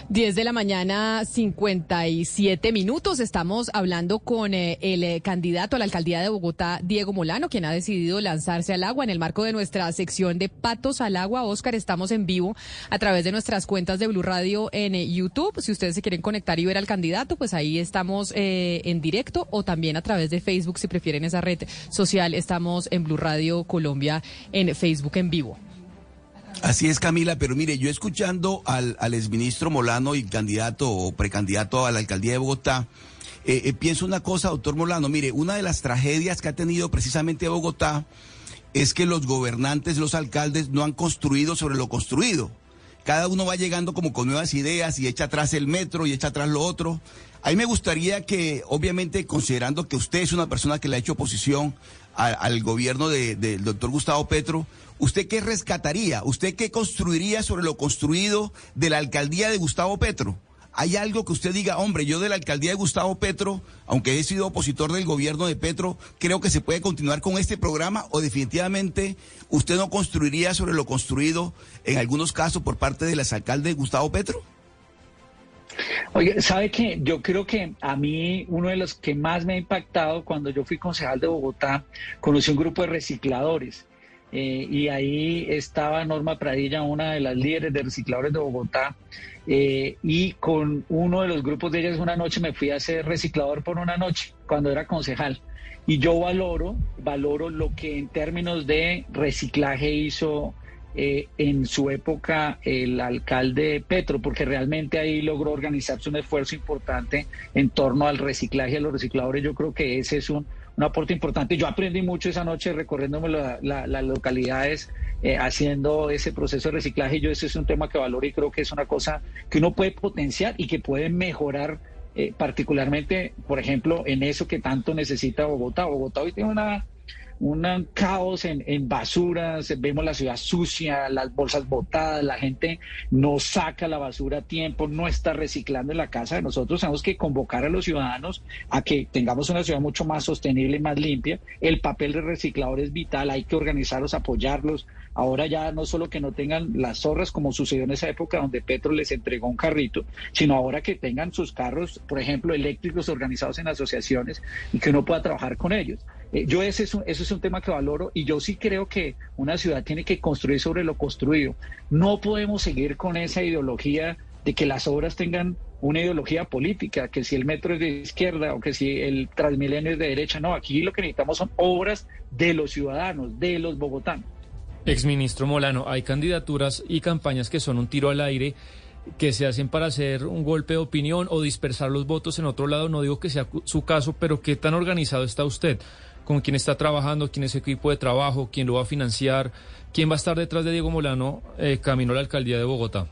10 de la mañana, 57 minutos. Estamos hablando con eh, el eh, candidato a la alcaldía de Bogotá, Diego Molano, quien ha decidido lanzarse al agua en el marco de nuestra sección de Patos al Agua. Oscar, estamos en vivo a través de nuestras cuentas de Blue Radio en eh, YouTube. Si ustedes se quieren conectar y ver al candidato, pues ahí estamos en directo o también a través de Facebook, si prefieren esa red social. Estamos en Blue Radio Colombia en Facebook en vivo. Así es, Camila, pero mire, yo escuchando al, exministro Molano y candidato o precandidato a la alcaldía de Bogotá, eh, eh, pienso una cosa, doctor Molano, mire, una de las tragedias que ha tenido precisamente Bogotá es que los gobernantes, los alcaldes no han construido sobre lo construido. Cada uno va llegando como con nuevas ideas y echa atrás el metro y echa atrás lo otro. A mí me gustaría que, obviamente, considerando que usted es una persona que le ha hecho oposición al gobierno del doctor Gustavo Petro, ¿usted qué rescataría? ¿Usted qué construiría sobre lo construido de la alcaldía de Gustavo Petro? ¿Hay algo que usted diga, hombre, yo de la alcaldía de Gustavo Petro, aunque he sido opositor del gobierno de Petro, creo que se puede continuar con este programa o definitivamente usted no construiría sobre lo construido en algunos casos por parte del alcalde Gustavo Petro? Oye, ¿sabe qué? Yo creo que a mí uno de los que más me ha impactado cuando yo fui concejal de Bogotá, conocí un grupo de recicladores. Eh, y ahí estaba Norma Pradilla, una de las líderes de recicladores de Bogotá, eh, y con uno de los grupos de ellas una noche me fui a ser reciclador por una noche, cuando era concejal. Y yo valoro, valoro lo que en términos de reciclaje hizo eh, en su época el alcalde Petro, porque realmente ahí logró organizarse un esfuerzo importante en torno al reciclaje de los recicladores. Yo creo que ese es un, aporte importante. Yo aprendí mucho esa noche recorriéndome las localidades eh, haciendo ese proceso de reciclaje. Yo ese es un tema que valoro y creo que es una cosa que uno puede potenciar y que puede mejorar eh, particularmente, por ejemplo, en eso que tanto necesita Bogotá. Bogotá hoy tiene una un caos en, basuras, vemos la ciudad sucia, las bolsas botadas, la gente no saca la basura a tiempo, no está reciclando en la casa. Nosotros tenemos que convocar a los ciudadanos a que tengamos una ciudad mucho más sostenible y más limpia. El papel de reciclador es vital, hay que organizarlos, apoyarlos. Ahora ya no solo que no tengan las zorras como sucedió en esa época donde Petro les entregó un carrito, sino ahora que tengan sus carros, por ejemplo, eléctricos organizados en asociaciones y que uno pueda trabajar con ellos. Eh, yo ese es, un, ese es un tema que valoro y yo sí creo que una ciudad tiene que construir sobre lo construido. No podemos seguir con esa ideología de que las obras tengan una ideología política, que si el metro es de izquierda o que si el Transmilenio es de derecha. No, aquí lo que necesitamos son obras de los ciudadanos, de los bogotanos. Exministro Molano, hay candidaturas y campañas que son un tiro al aire que se hacen para hacer un golpe de opinión o dispersar los votos en otro lado. No digo que sea su caso, pero ¿qué tan organizado está usted? Con quién está trabajando, quién es su equipo de trabajo, quién lo va a financiar, quién va a estar detrás de Diego Molano eh, camino a la alcaldía de Bogotá.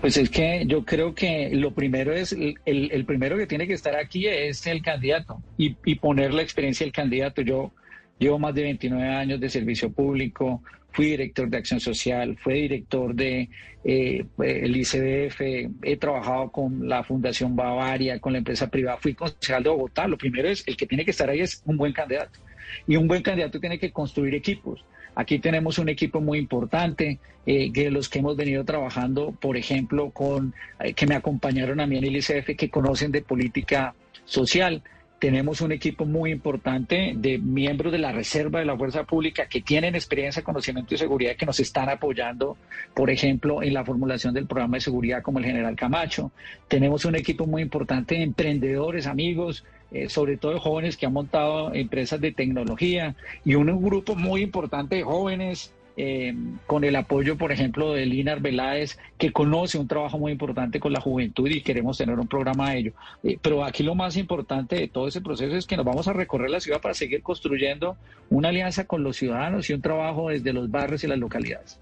Pues es que yo creo que lo primero es, el, primero que tiene que estar aquí es el candidato y, y poner la experiencia del candidato. Yo llevo más de 29 años de servicio público, fui director de acción social, fui director de eh, el ICDF, he trabajado con la Fundación Bavaria, con la empresa privada, fui concejal de Bogotá. Lo primero es, el que tiene que estar ahí es un buen candidato. Y un buen candidato tiene que construir equipos. Aquí tenemos un equipo muy importante, eh, de los que hemos venido trabajando, por ejemplo, con eh, que me acompañaron a mí en el ICF, que conocen de política social tenemos un equipo muy importante de miembros de la Reserva de la Fuerza Pública que tienen experiencia, conocimiento y seguridad que nos están apoyando, por ejemplo, en la formulación del programa de seguridad como el general Camacho. Tenemos un equipo muy importante de emprendedores, amigos, eh, sobre todo jóvenes que han montado empresas de tecnología y un grupo muy importante de jóvenes eh, con el apoyo, por ejemplo, de Linar Veláez, que conoce un trabajo muy importante con la juventud y queremos tener un programa de ello. Eh, pero aquí lo más importante de todo ese proceso es que nos vamos a recorrer la ciudad para seguir construyendo una alianza con los ciudadanos y un trabajo desde los barrios y las localidades.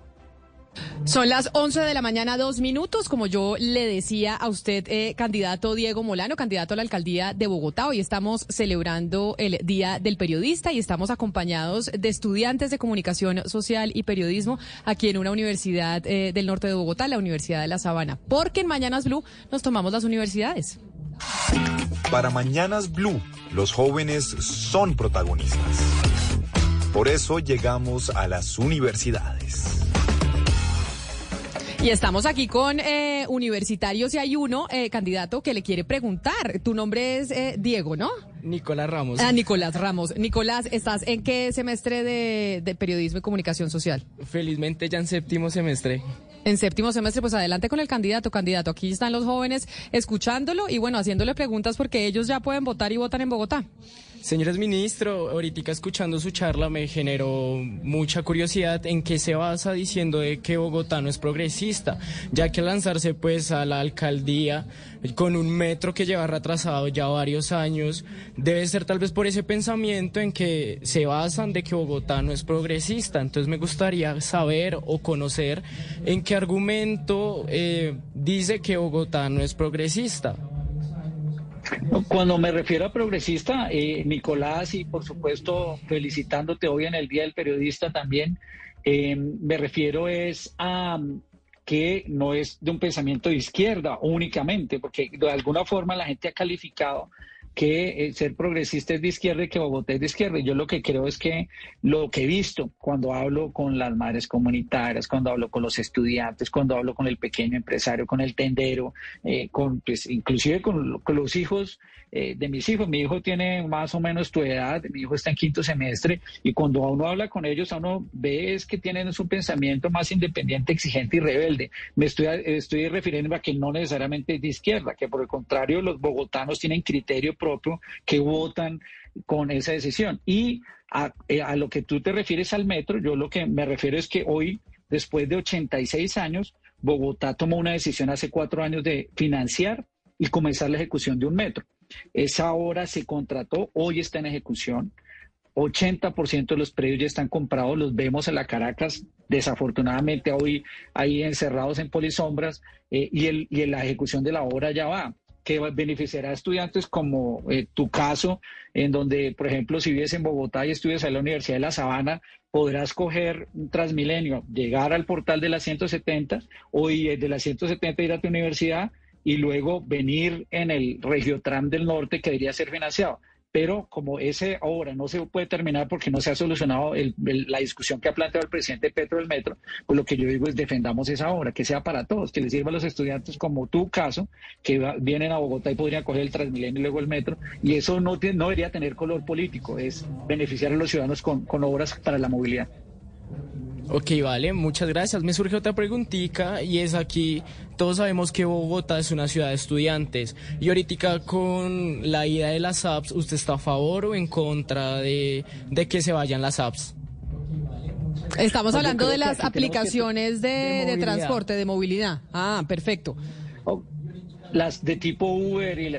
Son las 11 de la mañana, dos minutos. Como yo le decía a usted, eh, candidato Diego Molano, candidato a la alcaldía de Bogotá. Hoy estamos celebrando el Día del Periodista y estamos acompañados de estudiantes de comunicación social y periodismo aquí en una universidad eh, del norte de Bogotá, la Universidad de La Sabana. Porque en Mañanas Blue nos tomamos las universidades. Para Mañanas Blue, los jóvenes son protagonistas. Por eso llegamos a las universidades. Y estamos aquí con eh, universitarios y hay uno, eh, candidato, que le quiere preguntar. Tu nombre es eh, Diego, ¿no? Nicolás Ramos. Ah, Nicolás Ramos. Nicolás, ¿estás en qué semestre de, de periodismo y comunicación social? Felizmente ya en séptimo semestre. En séptimo semestre, pues adelante con el candidato, candidato. Aquí están los jóvenes escuchándolo y bueno, haciéndole preguntas porque ellos ya pueden votar y votan en Bogotá. Señores ministro, ahorita escuchando su charla me generó mucha curiosidad en qué se basa diciendo de que Bogotá no es progresista, ya que lanzarse pues a la alcaldía con un metro que lleva retrasado ya varios años, debe ser tal vez por ese pensamiento en que se basan de que Bogotá no es progresista. Entonces me gustaría saber o conocer en qué argumento eh, dice que Bogotá no es progresista. Cuando me refiero a progresista, eh, Nicolás, y por supuesto felicitándote hoy en el Día del Periodista también, eh, me refiero es a que no es de un pensamiento de izquierda únicamente, porque de alguna forma la gente ha calificado que eh, ser progresista es de izquierda y que Bogotá es de izquierda. Yo lo que creo es que lo que he visto cuando hablo con las madres comunitarias, cuando hablo con los estudiantes, cuando hablo con el pequeño empresario, con el tendero, eh, con, pues, inclusive con los hijos eh, de mis hijos. Mi hijo tiene más o menos tu edad, mi hijo está en quinto semestre y cuando uno habla con ellos, uno ve es que tienen un pensamiento más independiente, exigente y rebelde. Me estoy, estoy refiriendo a que no necesariamente es de izquierda, que por el contrario los bogotanos tienen criterio propio que votan con esa decisión. Y a, eh, a lo que tú te refieres al metro, yo lo que me refiero es que hoy, después de 86 años, Bogotá tomó una decisión hace cuatro años de financiar y comenzar la ejecución de un metro. Esa obra se contrató, hoy está en ejecución. 80% de los predios ya están comprados, los vemos en la Caracas, desafortunadamente hoy ahí encerrados en polisombras, eh, y, el, y la ejecución de la obra ya va. Que beneficiará a estudiantes como eh, tu caso, en donde, por ejemplo, si vives en Bogotá y estudias en la Universidad de La Sabana, podrás coger un Transmilenio, llegar al portal de la 170 o de la 170 ir a tu universidad y luego venir en el Regiotram del Norte que debería ser financiado. Pero como ese ahora no se puede terminar porque no se ha solucionado la discusión que ha planteado el presidente Petro del Metro, pues lo que yo digo es defendamos esa obra, que sea para todos, que les sirva a los estudiantes como tu caso, que vienen a Bogotá y podrían coger el Transmilenio y luego el metro. Y eso no, no debería tener color político, es beneficiar a los ciudadanos con, con obras para la movilidad. Ok, vale, muchas gracias. Me surge otra preguntita y es aquí, todos sabemos que Bogotá es una ciudad de estudiantes y ahorita con la ida de las apps, ¿usted está a favor o en contra de, de que se vayan las apps? Estamos hablando de las aplicaciones de, de, transporte, de movilidad. Ah, perfecto. Oh, las de tipo Uber y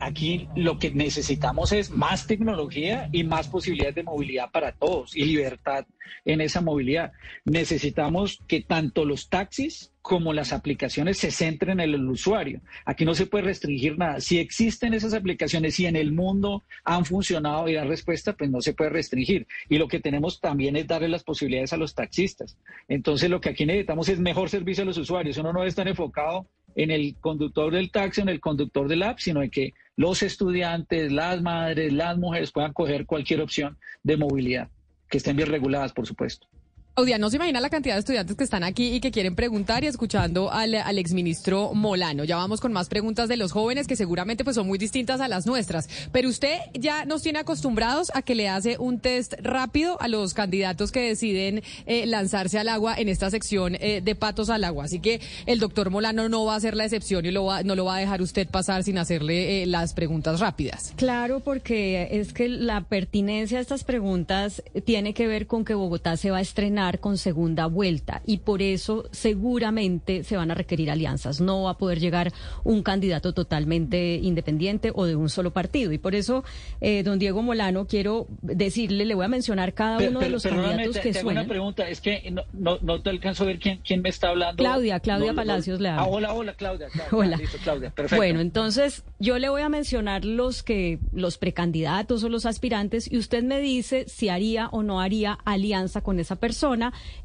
aquí lo que necesitamos es más tecnología y más posibilidades de movilidad para todos y libertad en esa movilidad. Necesitamos que tanto los taxis como las aplicaciones se centren en el usuario. Aquí no se puede restringir nada. Si existen esas aplicaciones y en el mundo han funcionado y dan respuesta, pues no se puede restringir. Y lo que tenemos también es darle las posibilidades a los taxistas. Entonces lo que aquí necesitamos es mejor servicio a los usuarios. Uno no debe estar enfocado en el conductor del taxi, en el conductor del app, sino en que los estudiantes, las madres, las mujeres puedan coger cualquier opción de movilidad, que estén bien reguladas, por supuesto. Claudia, no se imagina la cantidad de estudiantes que están aquí y que quieren preguntar y escuchando al, al exministro Molano. Ya vamos con más preguntas de los jóvenes que seguramente pues son muy distintas a las nuestras. Pero usted ya nos tiene acostumbrados a que le hace un test rápido a los candidatos que deciden eh, lanzarse al agua en esta sección eh, de patos al agua. Así que el doctor Molano no va a ser la excepción y lo va, no lo va a dejar usted pasar sin hacerle eh, las preguntas rápidas. Claro, porque es que la pertinencia de estas preguntas tiene que ver con que Bogotá se va a estrenar con segunda vuelta y por eso seguramente se van a requerir alianzas. No va a poder llegar un candidato totalmente independiente o de un solo partido. Y por eso, eh, don Diego Molano, quiero decirle, le voy a mencionar cada uno de los candidatos que te suenan. una pregunta, es que no, no, te alcanzo a ver quién, quién me está hablando. Claudia, Claudia Palacios le habla. Ah, hola, hola, Claudia. hola. Listo, Claudia, perfecto. Bueno, entonces yo le voy a mencionar los que los precandidatos o los aspirantes y usted me dice si haría o no haría alianza con esa persona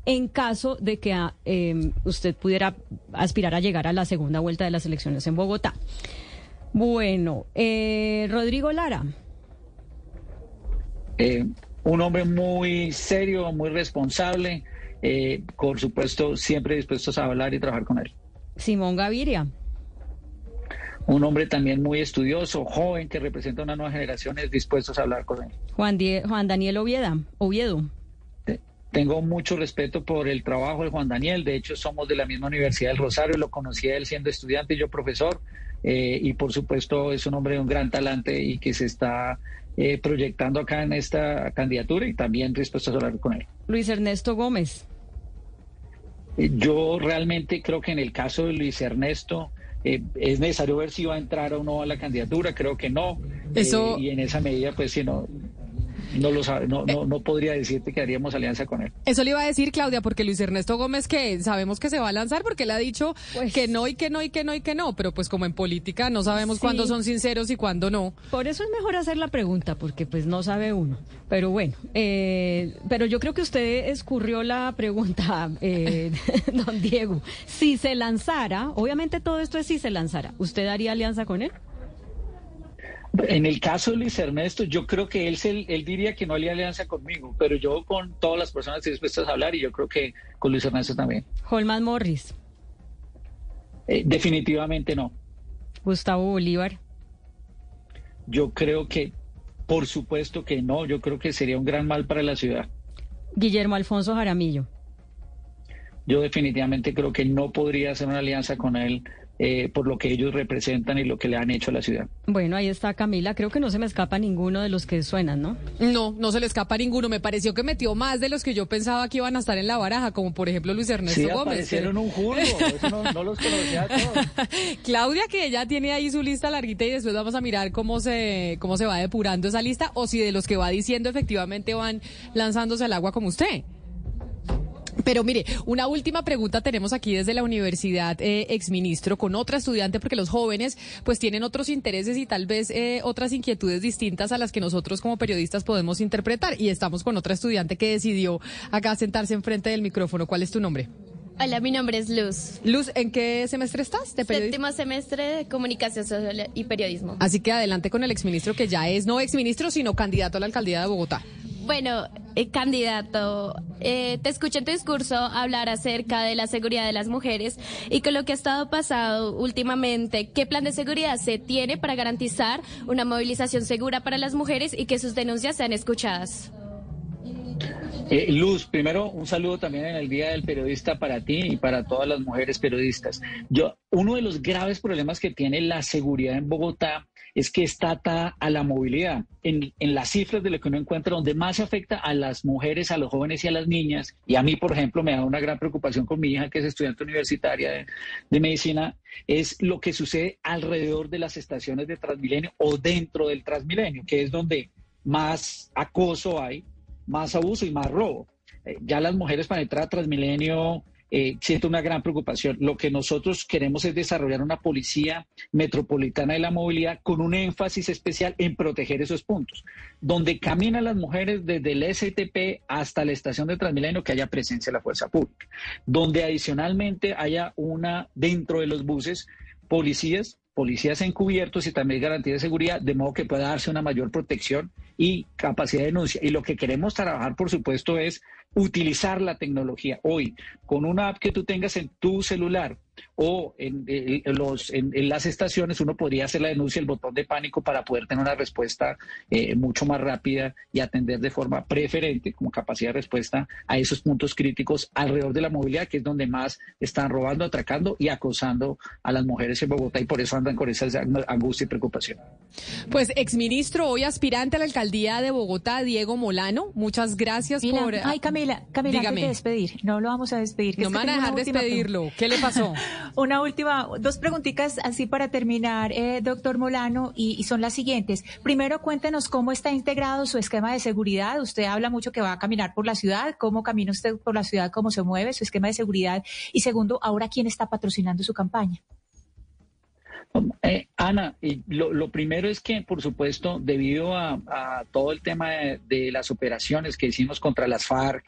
en caso de que ah, em, usted pudiera aspirar a llegar a la segunda vuelta de las elecciones en Bogotá. Bueno, eh, Rodrigo Lara. Eh, un hombre muy serio, muy responsable, eh, por supuesto, siempre dispuestos a hablar y trabajar con él. Simón Gaviria. Un hombre también muy estudioso, joven, que representa una nueva generación, es dispuestos a hablar con él. Juan, Juan Daniel Ovieda, Oviedo. Tengo mucho respeto por el trabajo de Juan Daniel, de hecho somos de la misma Universidad del Rosario, lo conocí a él siendo estudiante y yo profesor, eh, y por supuesto es un hombre de un gran talante y que se está eh, proyectando acá en esta candidatura y también dispuesto a hablar con él. Luis Ernesto Gómez. Eh, Yo realmente creo que en el caso de Luis Ernesto eh, es necesario ver si va a entrar o no a la candidatura, creo que no. Eso- Eh, y en esa medida, pues si no, no lo sabe, no, no, no podría decirte que haríamos alianza con él. Eso le iba a decir, Claudia, porque Luis Ernesto Gómez, que sabemos que se va a lanzar, porque él ha dicho que no y que no y que no y que no, pero pues como en política no sabemos Sí. cuándo son sinceros y cuándo no. Por eso es mejor hacer la pregunta, porque pues no sabe uno. Pero bueno, eh, pero yo creo que usted escurrió la pregunta, eh, don Diego. Si se lanzara, obviamente todo esto es si se lanzara, ¿usted haría alianza con él? En el caso de Luis Ernesto, yo creo que él, se- él diría que no haría alianza conmigo, pero yo con todas las personas estoy dispuestas a hablar y yo creo que con Luis Ernesto también. Holman Morris, Eh, definitivamente no. Gustavo Bolívar. Yo creo que, por supuesto que no, yo creo que sería un gran mal para la ciudad. Guillermo Alfonso Jaramillo. Yo definitivamente creo que no podría hacer una alianza con él eh, por lo que ellos representan y lo que le han hecho a la ciudad. Bueno, ahí está Camila. Creo que no se me escapa ninguno de los que suenan, ¿no? No, no se le escapa ninguno. Me pareció que metió más de los que yo pensaba que iban a estar en la baraja, como por ejemplo Luis Ernesto Sí, Gómez. aparecieron un jurgo, eso no, no los conocía todos. Claudia, que ya tiene ahí su lista larguita y después vamos a mirar cómo se, cómo se va depurando esa lista o si de los que va diciendo efectivamente van lanzándose al agua como usted. Pero mire, una última pregunta tenemos aquí desde la universidad, eh, exministro, con otra estudiante, porque los jóvenes pues tienen otros intereses y tal vez eh, otras inquietudes distintas a las que nosotros como periodistas podemos interpretar. Y estamos con otra estudiante que decidió acá sentarse enfrente del micrófono. ¿Cuál es tu nombre? Hola, mi nombre es Luz. Luz, ¿en qué semestre estás de? Séptimo semestre de Comunicación Social y Periodismo. Así que adelante con el exministro que ya es no exministro, sino candidato a la alcaldía de Bogotá. Bueno, eh, candidato, eh, te escuché en tu discurso hablar acerca de la seguridad de las mujeres y con lo que ha estado pasado últimamente, ¿qué plan de seguridad se tiene para garantizar una movilización segura para las mujeres y que sus denuncias sean escuchadas? Eh, Luz, primero un saludo también en el Día del Periodista para ti y para todas las mujeres periodistas. Yo, uno de los graves problemas que tiene la seguridad en Bogotá es que está atada a la movilidad. En, las cifras de lo que uno encuentra, donde más afecta a las mujeres, a los jóvenes y a las niñas, y a mí, por ejemplo, me da una gran preocupación con mi hija, que es estudiante universitaria de medicina, es lo que sucede alrededor de las estaciones de Transmilenio o dentro del Transmilenio, que es donde más acoso hay, más abuso y más robo. Eh, ya las mujeres para entrar a Transmilenio eh, siento una gran preocupación. Lo que nosotros queremos es desarrollar una policía metropolitana de la movilidad con un énfasis especial en proteger esos puntos. Donde caminan las mujeres desde el STP hasta la estación de Transmilenio, que haya presencia de la fuerza pública. Donde adicionalmente haya una, dentro de los buses, policías, policías encubiertos y también garantía de seguridad, de modo que pueda darse una mayor protección y capacidad de denuncia. Y lo que queremos trabajar, por supuesto, es utilizar la tecnología hoy con una app que tú tengas en tu celular o en, en los, en, en las estaciones, uno podría hacer la denuncia, el botón de pánico para poder tener una respuesta eh, mucho más rápida y atender de forma preferente, como capacidad de respuesta, a esos puntos críticos alrededor de la movilidad, que es donde más están robando, atracando y acosando a las mujeres en Bogotá y por eso andan con esa angustia y preocupación. Pues exministro, hoy aspirante a la alcaldía de Bogotá, Diego Molano, muchas gracias Mira, por... ay, Camila, Camila, antes de despedir, no lo vamos a despedir. que No van a dejar despedirlo. pregunta. ¿Qué le pasó? Una última, dos preguntitas así para terminar, eh, doctor Molano, y, son las siguientes. Primero, cuéntenos cómo está integrado su esquema de seguridad. Usted habla mucho que va a caminar por la ciudad. ¿Cómo camina usted por la ciudad? ¿Cómo se mueve su esquema de seguridad? Y segundo, ahora, ¿quién está patrocinando su campaña? Eh, Ana, lo, lo primero es que, por supuesto, debido a, todo el tema de las operaciones que hicimos contra las FARC,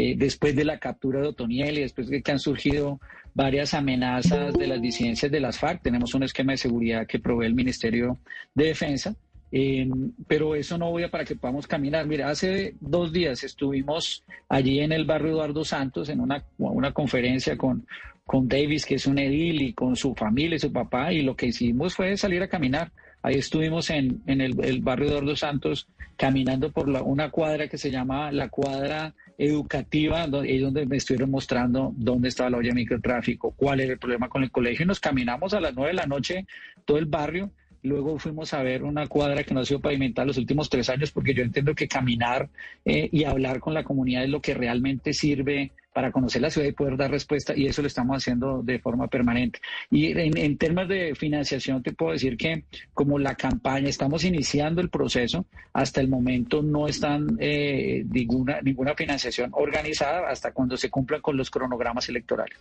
eh, después de la captura de Otoniel y después de que han surgido varias amenazas de las disidencias de las FARC, tenemos un esquema de seguridad que provee el Ministerio de Defensa. Eh, pero eso no voy a para que podamos caminar. Mira, hace dos días estuvimos allí en el barrio Eduardo Santos en una, una conferencia con, con Davis, que es un edil, y con su familia y su papá, y lo que hicimos fue salir a caminar. Ahí estuvimos en, en el, el, barrio Eduardo Santos caminando por la, una cuadra que se llama la cuadra educativa, donde, donde me estuvieron mostrando dónde estaba la olla de microtráfico, cuál era el problema con el colegio, y nos caminamos a las nueve de la noche todo el barrio Luego fuimos a ver una cuadra que no ha sido pavimentada los últimos tres años porque yo entiendo que caminar eh, y hablar con la comunidad es lo que realmente sirve para conocer la ciudad y poder dar respuesta y eso lo estamos haciendo de forma permanente. Y en, en temas de financiación te puedo decir que como la campaña, estamos iniciando el proceso, hasta el momento no están eh, ninguna, ninguna financiación organizada hasta cuando se cumplan con los cronogramas electorales.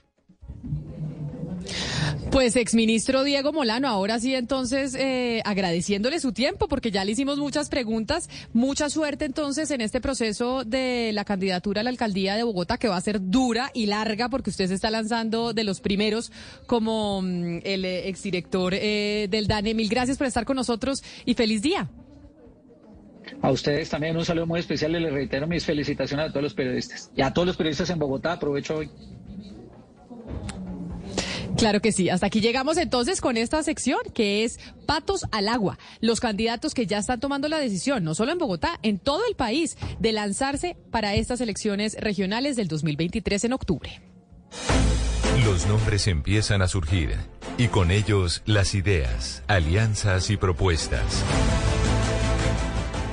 Pues exministro Diego Molano, ahora sí entonces eh, agradeciéndole su tiempo porque ya le hicimos muchas preguntas. Mucha suerte entonces en este proceso de la candidatura a la alcaldía de Bogotá que va a ser dura y larga porque usted se está lanzando de los primeros como mm, el eh, exdirector eh, del DANE. Mil gracias por estar con nosotros y feliz día. A ustedes también un saludo muy especial y les reitero mis felicitaciones a todos los periodistas. Y a todos los periodistas en Bogotá aprovecho hoy. Claro que sí. Hasta aquí llegamos entonces con esta sección que es Patos al Agua. Los candidatos que ya están tomando la decisión, no solo en Bogotá, en todo el país, de lanzarse para estas elecciones regionales del 2023 en octubre. Los nombres empiezan a surgir y con ellos las ideas, alianzas y propuestas.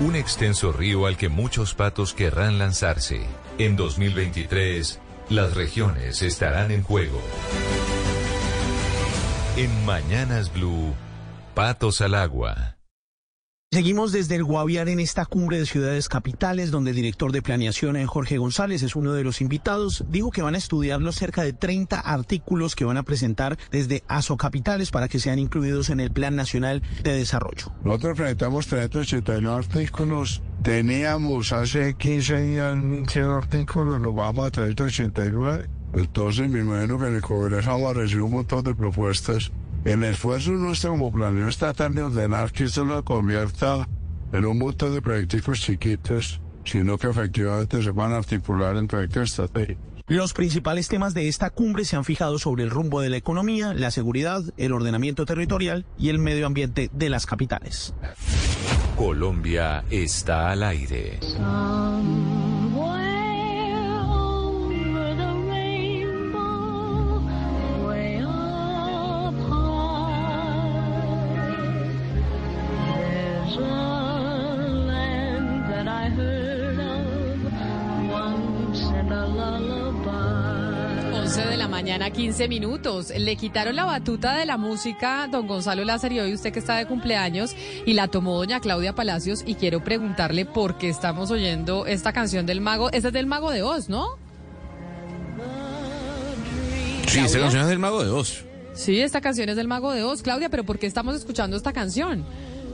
Un extenso río al que muchos patos querrán lanzarse. En 2023, las regiones estarán en juego. En Mañanas Blue, Patos al Agua. Seguimos desde el Guaviare en esta cumbre de ciudades capitales, donde el director de planeación, eh, Jorge González, es uno de los invitados. Dijo que van a estudiar los cerca de 30 artículos que van a presentar desde ASO Capitales para que sean incluidos en el Plan Nacional de Desarrollo. Nosotros presentamos 389 artículos. Teníamos hace 15 días 100 artículos, nos vamos a 389. Entonces me imagino que en el Congreso vamos a recibir un montón de propuestas. El esfuerzo nuestro como planeo es tratar de ordenar que esto no convierta en un montón de proyectos chiquitos, sino que efectivamente se van a articular en proyectos estratégicos. Los principales temas de esta cumbre se han fijado sobre el rumbo de la economía, la seguridad, el ordenamiento territorial y el medio ambiente de las capitales. Colombia está al aire. Mañana, 15 minutos. Le quitaron la batuta de la música, don Gonzalo Lázaro, y hoy usted que está de cumpleaños, y la tomó doña Claudia Palacios, y quiero preguntarle por qué estamos oyendo esta canción del mago. Esa es del mago de Oz, ¿no? Sí, esta canción es del Mago de Oz. Sí, esta canción es del mago de Oz, Claudia, pero ¿por qué estamos escuchando esta canción?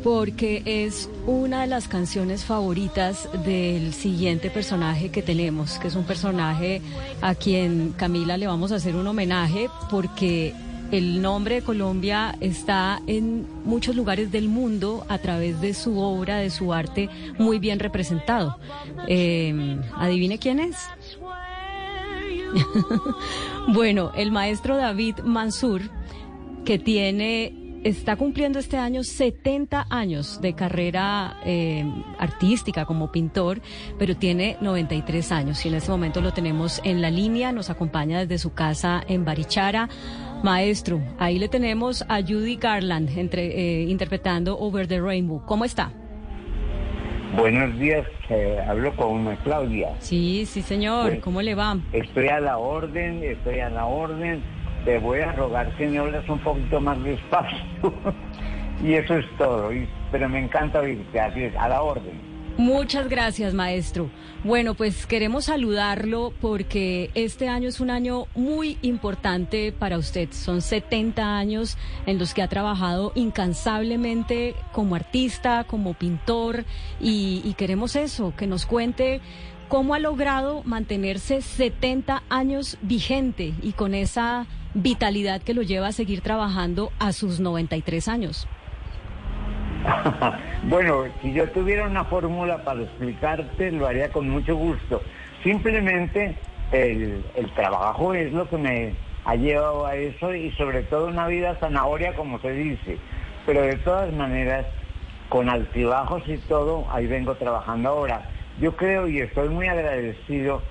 Porque es una de las canciones favoritas del siguiente personaje que tenemos, que es un personaje a quien Camila le vamos a hacer un homenaje porque el nombre de Colombia está en muchos lugares del mundo a través de su obra, de su arte, muy bien representado. Eh, ¿Adivine quién es? bueno, el maestro David Mansur, que tiene, está cumpliendo este año 70 años de carrera eh, artística como pintor, pero tiene 93 años y en este momento lo tenemos en la línea, nos acompaña desde su casa en Barichara. Maestro, ahí le tenemos a Judy Garland entre, eh, interpretando Over the Rainbow. ¿Cómo está? Buenos días, eh, hablo con Claudia. Sí, sí, señor. Pues, ¿Cómo le va? Estoy a la orden, estoy a la orden. Te voy a rogar que me hables un poquito más despacio. y eso es todo. pero me encanta oírte, así es, a la orden. Muchas gracias, maestro. Bueno, pues queremos saludarlo porque este año es un año muy importante para usted. Son 70 años en los que ha trabajado incansablemente como artista, como pintor y, y queremos eso, que nos cuente cómo ha logrado mantenerse 70 años vigente y con esa vitalidad que lo lleva a seguir trabajando a sus 93 años. bueno, si yo tuviera una fórmula para explicarte, lo haría con mucho gusto. Simplemente el, trabajo es lo que me ha llevado a eso y sobre todo una vida zanahoria, como se dice. Pero de todas maneras, con altibajos y todo, ahí vengo trabajando ahora. Yo creo y estoy muy agradecido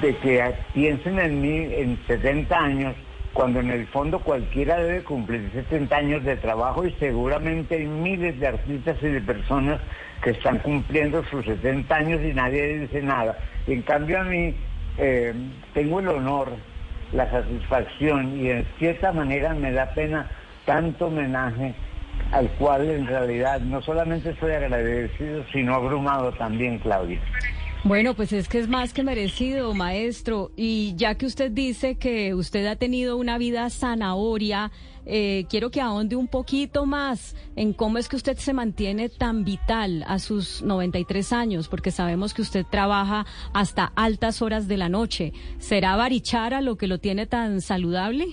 de que piensen en mí en 70 años, cuando en el fondo cualquiera debe cumplir 70 años de trabajo y seguramente hay miles de artistas y de personas que están cumpliendo sus 70 años y nadie dice nada. Y en cambio a mí eh, tengo el honor, la satisfacción y en cierta manera me da pena tanto homenaje al cual en realidad no solamente estoy agradecido, sino abrumado también, Claudia. Bueno, pues es que es más que merecido, maestro. Y ya que usted dice que usted ha tenido una vida zanahoria, eh, quiero que ahonde un poquito más en cómo es que usted se mantiene tan vital a sus 93 años, porque sabemos que usted trabaja hasta altas horas de la noche. ¿Será Barichara lo que lo tiene tan saludable?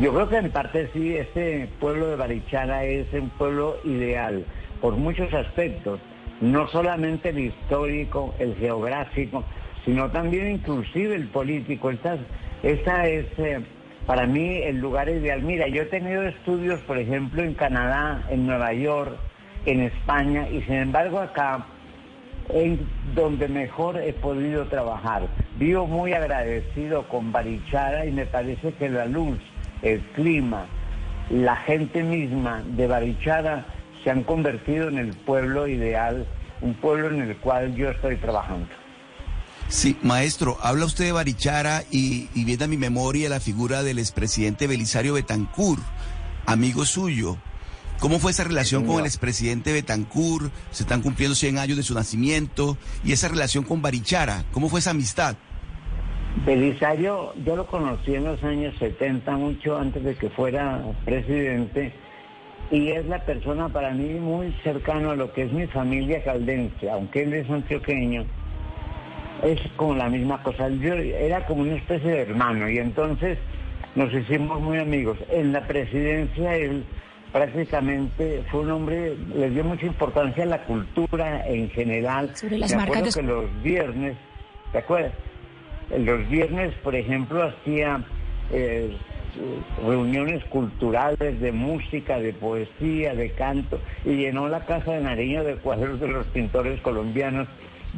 Yo creo que en parte sí, este pueblo de Barichara es un pueblo ideal por muchos aspectos, no solamente el histórico, el geográfico, sino también inclusive el político. Esta, esta es eh, para mí el lugar ideal. Mira, yo he tenido estudios, por ejemplo, en Canadá, en Nueva York, en España, y sin embargo acá en donde mejor he podido trabajar. Vivo muy agradecido con Barichara y me parece que la luz, el clima, la gente misma de Barichara se han convertido en el pueblo ideal, un pueblo en el cual yo estoy trabajando. Sí, maestro, habla usted de Barichara y, y viene a mi memoria la figura del expresidente Belisario Betancourt, amigo suyo. ¿Cómo fue esa relación con el expresidente Betancourt? Se están cumpliendo 100 años de su nacimiento. ¿Y esa relación con Barichara? ¿Cómo fue esa amistad? Belisario, yo lo conocí en los años 70, mucho antes de que fuera presidente, y es la persona para mí muy cercano a lo que es mi familia caldense, aunque él es antioqueño, es como la misma cosa. Yo era como una especie de hermano, y entonces nos hicimos muy amigos. En la presidencia él prácticamente fue un hombre, le dio mucha importancia a la cultura en general. Sobre las Me acuerdo que los viernes, ¿te acuerdas? Los viernes, por ejemplo, hacía eh, reuniones culturales de música, de poesía, de canto, y llenó la casa de Nariño de cuadros de los pintores colombianos,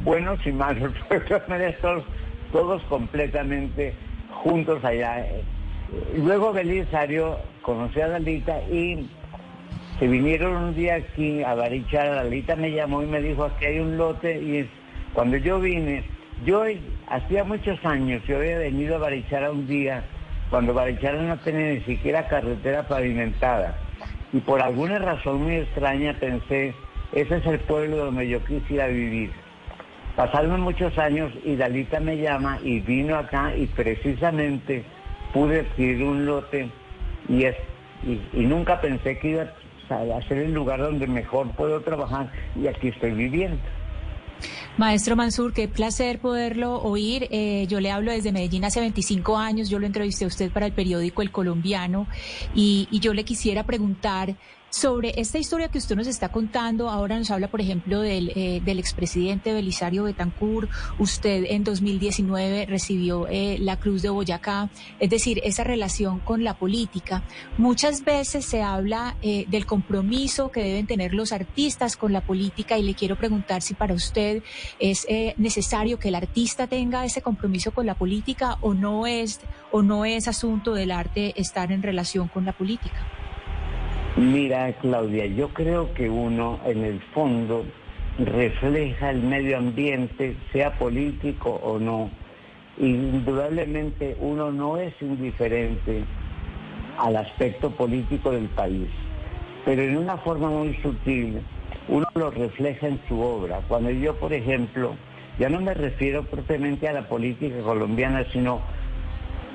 buenos y malos, todos, todos completamente juntos allá. Luego Belisario conoció a Dalita y se vinieron un día aquí a Barichara, Dalita me llamó y me dijo, aquí hay un lote, y cuando yo vine, yo hacía muchos años, yo había venido a Barichara un día, cuando Barichara no tenía ni siquiera carretera pavimentada, y por alguna razón muy extraña pensé, ese es el pueblo donde yo quisiera vivir. Pasaron muchos años y Dalita me llama y vino acá y precisamente pude adquirir un lote y, es, y nunca pensé que iba a ser el lugar donde mejor puedo trabajar y aquí estoy viviendo. Maestro Mansur, qué placer poderlo oír. Eh, yo le hablo desde Medellín hace 25 años. Yo lo entrevisté a usted para el periódico El Colombiano y, y yo le quisiera preguntar sobre esta historia que usted nos está contando. Ahora nos habla, por ejemplo, del, eh, expresidente Belisario Betancourt. Usted en 2019 recibió eh, la Cruz de Boyacá. Es decir, esa relación con la política. Muchas veces se habla eh, del compromiso que deben tener los artistas con la política y le quiero preguntar si para usted es eh, necesario que el artista tenga ese compromiso con la política o no es o no es asunto del arte estar en relación con la política. Mira, Claudia, yo creo que uno en el fondo refleja el medio ambiente, sea político o no. Indudablemente uno no es indiferente al aspecto político del país, pero en una forma muy sutil uno lo refleja en su obra. Cuando yo, por ejemplo, ya no me refiero propiamente a la política colombiana, sino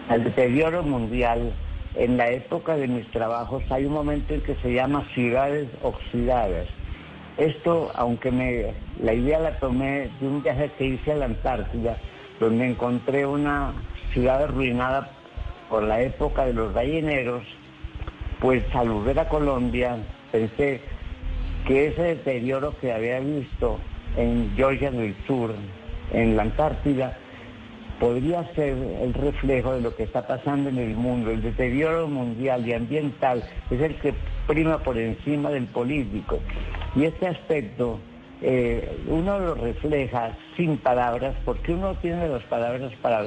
al deterioro mundial, en la época de mis trabajos hay un momento en que se llama ciudades oxidadas. Esto, aunque me, la idea la tomé de un viaje que hice a la Antártida, donde encontré una ciudad arruinada por la época de los balleneros, pues al volver a Colombia pensé que ese deterioro que había visto en Georgia del Sur, en la Antártida, podría ser el reflejo de lo que está pasando en el mundo. El deterioro mundial y ambiental es el que prima por encima del político. Y este aspecto eh, uno lo refleja sin palabras, porque uno tiene las palabras para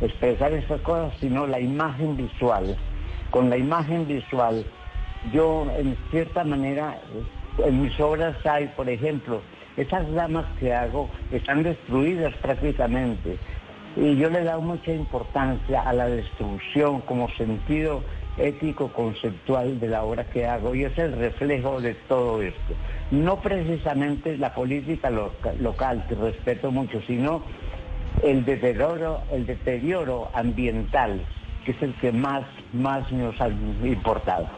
expresar estas cosas, sino la imagen visual. Con la imagen visual, yo en cierta manera, en mis obras hay, por ejemplo, esas damas que hago están destruidas prácticamente. Y yo le he dado mucha importancia a la destrucción como sentido ético conceptual de la obra que hago y es el reflejo de todo esto. No precisamente la política loca- local, que respeto mucho, sino el deterioro, el deterioro ambiental, que es el que más, más nos ha importado.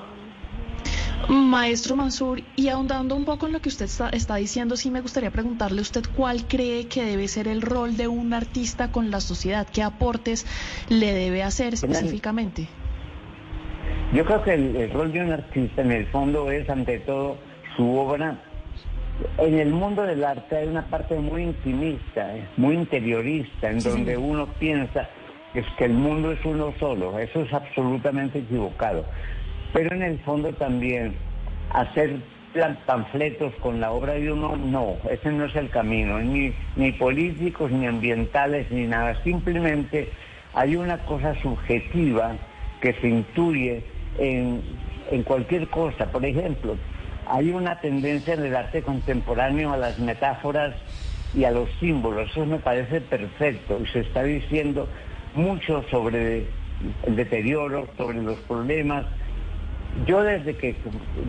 Maestro Mansur, y ahondando un poco en lo que usted está, está diciendo, sí me gustaría preguntarle a usted cuál cree que debe ser el rol de un artista con la sociedad, qué aportes le debe hacer específicamente. Yo creo que el, el rol de un artista en el fondo es ante todo su obra. En el mundo del arte hay una parte muy intimista, eh, muy interiorista, en Sí, donde uno piensa es que el mundo es uno solo. Eso es absolutamente equivocado. Pero en el fondo también hacer panfletos con la obra de uno, no, ese no es el camino, ni, ni políticos, ni ambientales, ni nada. Simplemente hay una cosa subjetiva que se intuye en, en cualquier cosa. Por ejemplo, hay una tendencia en el arte contemporáneo a las metáforas y a los símbolos. Eso me parece perfecto y se está diciendo mucho sobre el deterioro, sobre los problemas. Yo desde que,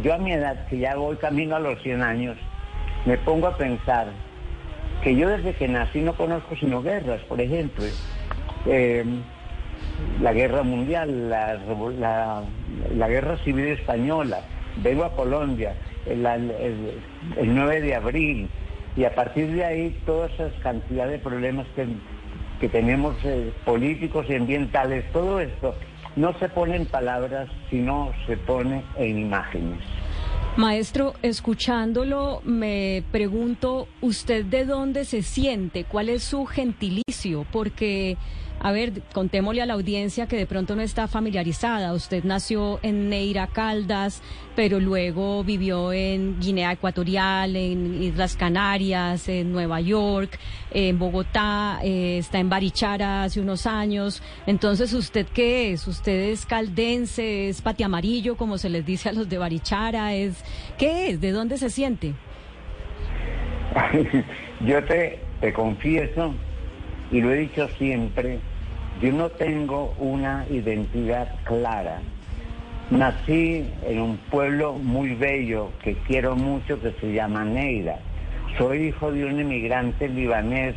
yo a mi edad, que ya voy camino a los 100 años, me pongo a pensar que yo desde que nací no conozco sino guerras, por ejemplo. Eh, la guerra mundial, la, la- guerra civil española, vengo a Colombia, el, el- el 9 de abril, y a partir de ahí toda esa cantidad de problemas que, que tenemos eh, políticos y ambientales, todo esto no se pone en palabras, sino se pone en imágenes. Maestro, escuchándolo, me pregunto, ¿usted de dónde se siente? ¿Cuál es su gentilicio? Porque, a ver, contémosle a la audiencia que de pronto no está familiarizada. Usted nació en Neira Caldas, pero luego vivió en Guinea Ecuatorial, en Islas Canarias, en Nueva York, en Bogotá, eh, está en Barichara hace unos años. Entonces, ¿usted qué es? ¿Usted es caldense, es patiamarillo, como se les dice a los de Barichara? ¿Es, ¿Qué es? ¿De dónde se siente? Yo te, te confieso, y lo he dicho siempre, yo no tengo una identidad clara. Nací en un pueblo muy bello que quiero mucho que se llama Neira. Soy hijo de un inmigrante libanés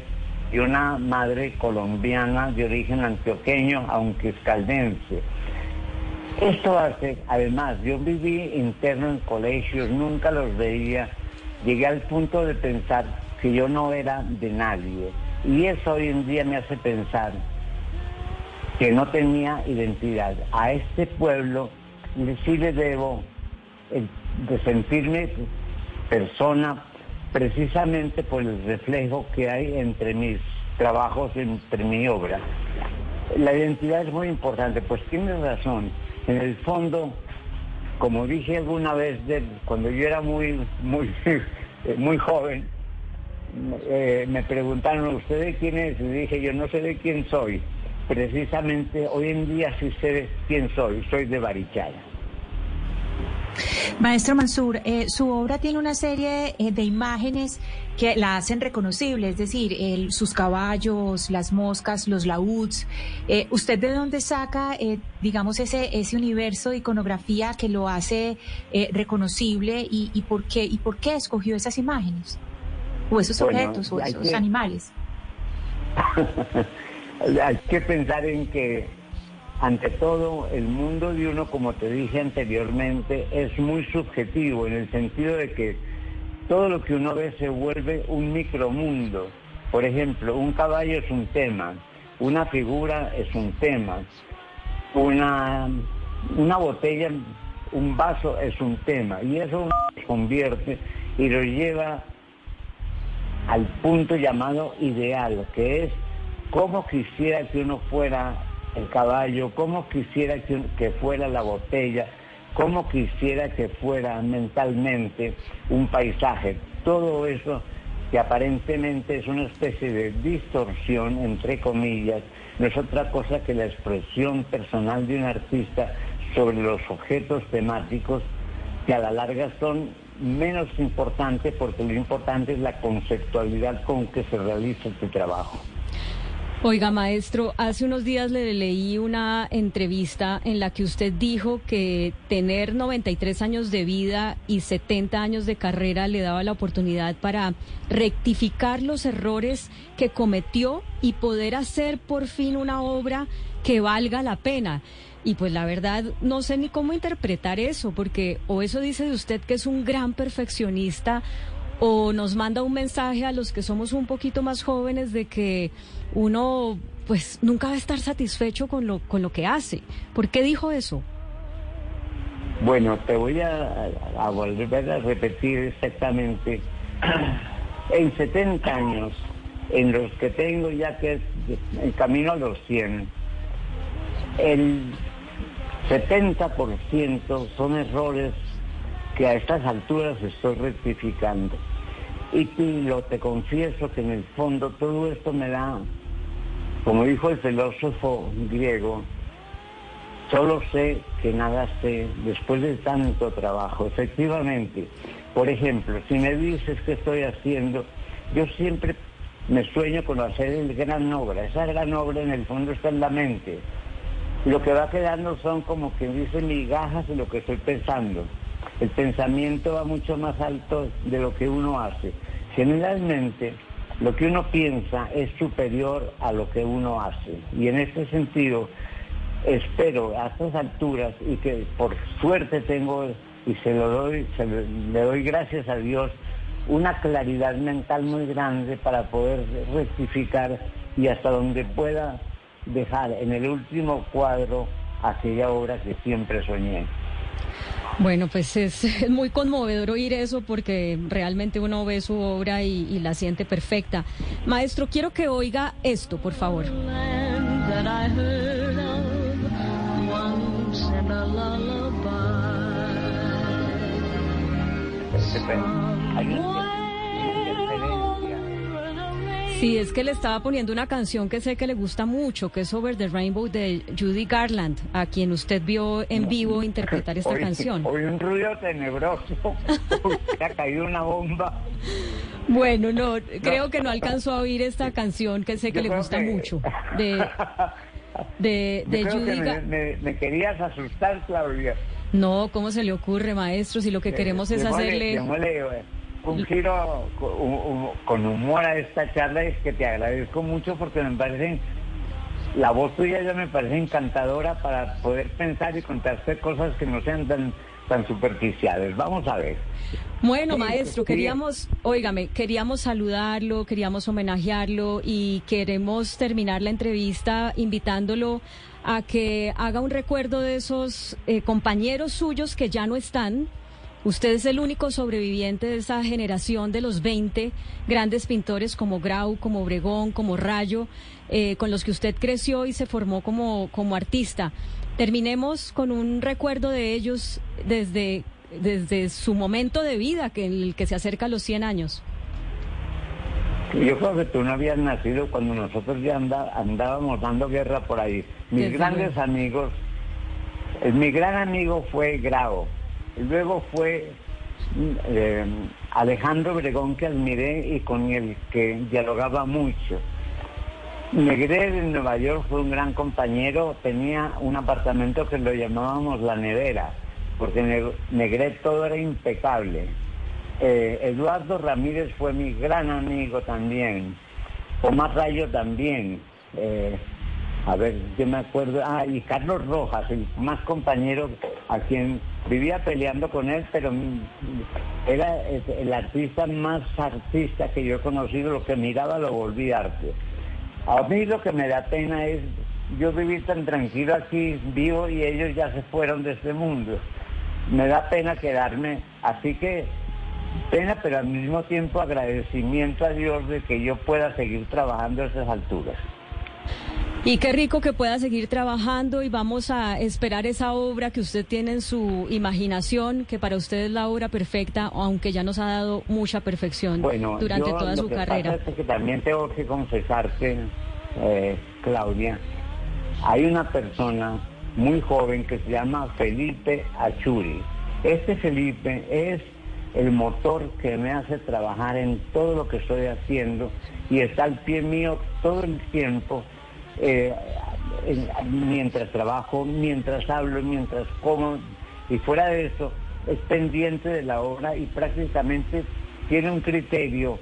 y una madre colombiana de origen antioqueño, aunque es caldense. Esto hace, además, yo viví interno en colegios, nunca los veía, llegué al punto de pensar que yo no era de nadie. Y eso hoy en día me hace pensar que no tenía identidad. A este pueblo sí le debo de sentirme persona precisamente por el reflejo que hay entre mis trabajos, entre mi obra. La identidad es muy importante, pues tienes razón. En el fondo, como dije alguna vez cuando yo era muy, muy, muy joven, eh, me preguntaron, ¿usted de quién es? Y dije, yo no sé de quién soy. Precisamente hoy en día sé de quién soy, soy de Barichara. Maestro Mansur, eh, su obra tiene una serie eh, de imágenes que la hacen reconocible, es decir, el- sus caballos, las moscas, los laúds. Eh, ¿Usted de dónde saca, eh, digamos, ese, ese universo de iconografía que lo hace eh, reconocible y, y por qué, y por qué escogió esas imágenes? O esos Bueno, objetos, o esos que- animales. Hay que pensar en que, ante todo, el mundo de uno, como te dije anteriormente, es muy subjetivo en el sentido de que todo lo que uno ve se vuelve un micromundo. Por ejemplo, un caballo es un tema, una figura es un tema, una, una botella, un vaso es un tema, y eso convierte y lo lleva al punto llamado ideal, que es cómo quisiera que uno fuera el caballo, cómo quisiera que, fuera la botella, cómo quisiera que fuera mentalmente un paisaje. Todo eso que aparentemente es una especie de distorsión, entre comillas, no es otra cosa que la expresión personal de un artista sobre los objetos temáticos que a la larga son menos importantes porque lo importante es la conceptualidad con que se realiza tu trabajo. Oiga, maestro, hace unos días le leí una entrevista en la que usted dijo que tener 93 años de vida y 70 años de carrera le daba la oportunidad para rectificar los errores que cometió y poder hacer por fin una obra que valga la pena. Y pues la verdad no sé ni cómo interpretar eso, porque o eso dice de usted que es un gran perfeccionista o nos manda un mensaje a los que somos un poquito más jóvenes de que uno pues nunca va a estar satisfecho con lo con lo que hace. ¿Por qué dijo eso? Bueno, te voy a, a volver a repetir exactamente. En 70 años, en los que tengo ya que en camino a los 100, el 70% son errores que a estas alturas estoy rectificando. Y Pilo, te confieso que en el fondo todo esto me da, como dijo el filósofo griego, solo sé que nada sé después de tanto trabajo. Efectivamente, por ejemplo, si me dices qué estoy haciendo, yo siempre me sueño con hacer el gran obra. Esa gran obra en el fondo está en la mente. Lo que va quedando son como que dice migajas de lo que estoy pensando. El pensamiento va mucho más alto de lo que uno hace. Generalmente, lo que uno piensa es superior a lo que uno hace. Y en este sentido, espero a estas alturas y que por suerte tengo, y se lo doy, se le doy gracias a Dios, una claridad mental muy grande para poder rectificar y hasta donde pueda dejar en el último cuadro aquella obra que siempre soñé. Bueno, pues es, muy conmovedor oír eso porque realmente uno ve su obra y, la siente perfecta. Maestro, quiero que oiga esto, por favor. Sí, es que le estaba poniendo una canción que sé que le gusta mucho, que es Over the Rainbow de Judy Garland, a quien usted vio en vivo interpretar esta Hoy- canción. Hoy un ruido tenebroso, ha caído una bomba. Bueno, no, creo que no alcanzó a oír esta canción que sé que Yo le gusta que- mucho, de, de, Yo de creo Judy me, Garland. me- me querías asustar, Claudia. No, ¿cómo se le ocurre, maestro? Si lo que queremos es hacerle... un giro con, humor a esta charla y que te agradezco mucho porque me parece, la voz tuya ya me parece encantadora para poder pensar y contarte cosas que no sean tan, tan superficiales. Vamos a ver. Bueno, maestro, queríamos, óigame, queríamos saludarlo, queríamos homenajearlo y queremos terminar la entrevista invitándolo a que haga un recuerdo de esos eh, compañeros suyos que ya no están. Usted es el único sobreviviente de esa generación de los 20 grandes pintores como Grau, como Obregón, como Rayo, eh, con los que usted creció y se formó como, como artista. Terminemos con un recuerdo de ellos desde, desde su momento de vida, que el que se acerca a los 100 años. Yo creo que tú no habías nacido cuando nosotros ya andábamos dando guerra por ahí. Mis Desde grandes amigos, eh, mi gran amigo fue Grau, luego fue mm, eh, Alejandro Obregón que admiré y con el que dialogaba mucho. Negré de Nueva York fue un gran compañero, tenía un apartamento que lo llamábamos la nevera, porque Ne- Negré todo era impecable. Eh, Eduardo Ramírez fue mi gran amigo también. Omar Rayo también. Eh, a ver, yo me acuerdo. Ah, y Carlos Rojas, el más compañero a quien vivía peleando con él, pero era el artista más artista que yo he conocido. Lo que miraba lo volví arte. A mí lo que me da pena es yo vivir tan tranquilo aquí, vivo, y ellos ya se fueron de este mundo. Me da pena quedarme, así que pena, pero al mismo tiempo agradecimiento a Dios de que yo pueda seguir trabajando a esas alturas. Y qué rico que pueda seguir trabajando y vamos a esperar esa obra que usted tiene en su imaginación, que para usted es la obra perfecta, aunque ya nos ha dado mucha perfección Bueno, durante yo toda lo su que carrera. pasa es que también tengo que confesarte, eh, Claudia, hay una persona muy joven que se llama Felipe Achuri. Este Felipe es el motor que me hace trabajar en todo lo que estoy haciendo y está al pie mío todo el tiempo, eh, en- mientras trabajo, mientras hablo, mientras como, y fuera de eso, es pendiente de la obra y prácticamente tiene un criterio,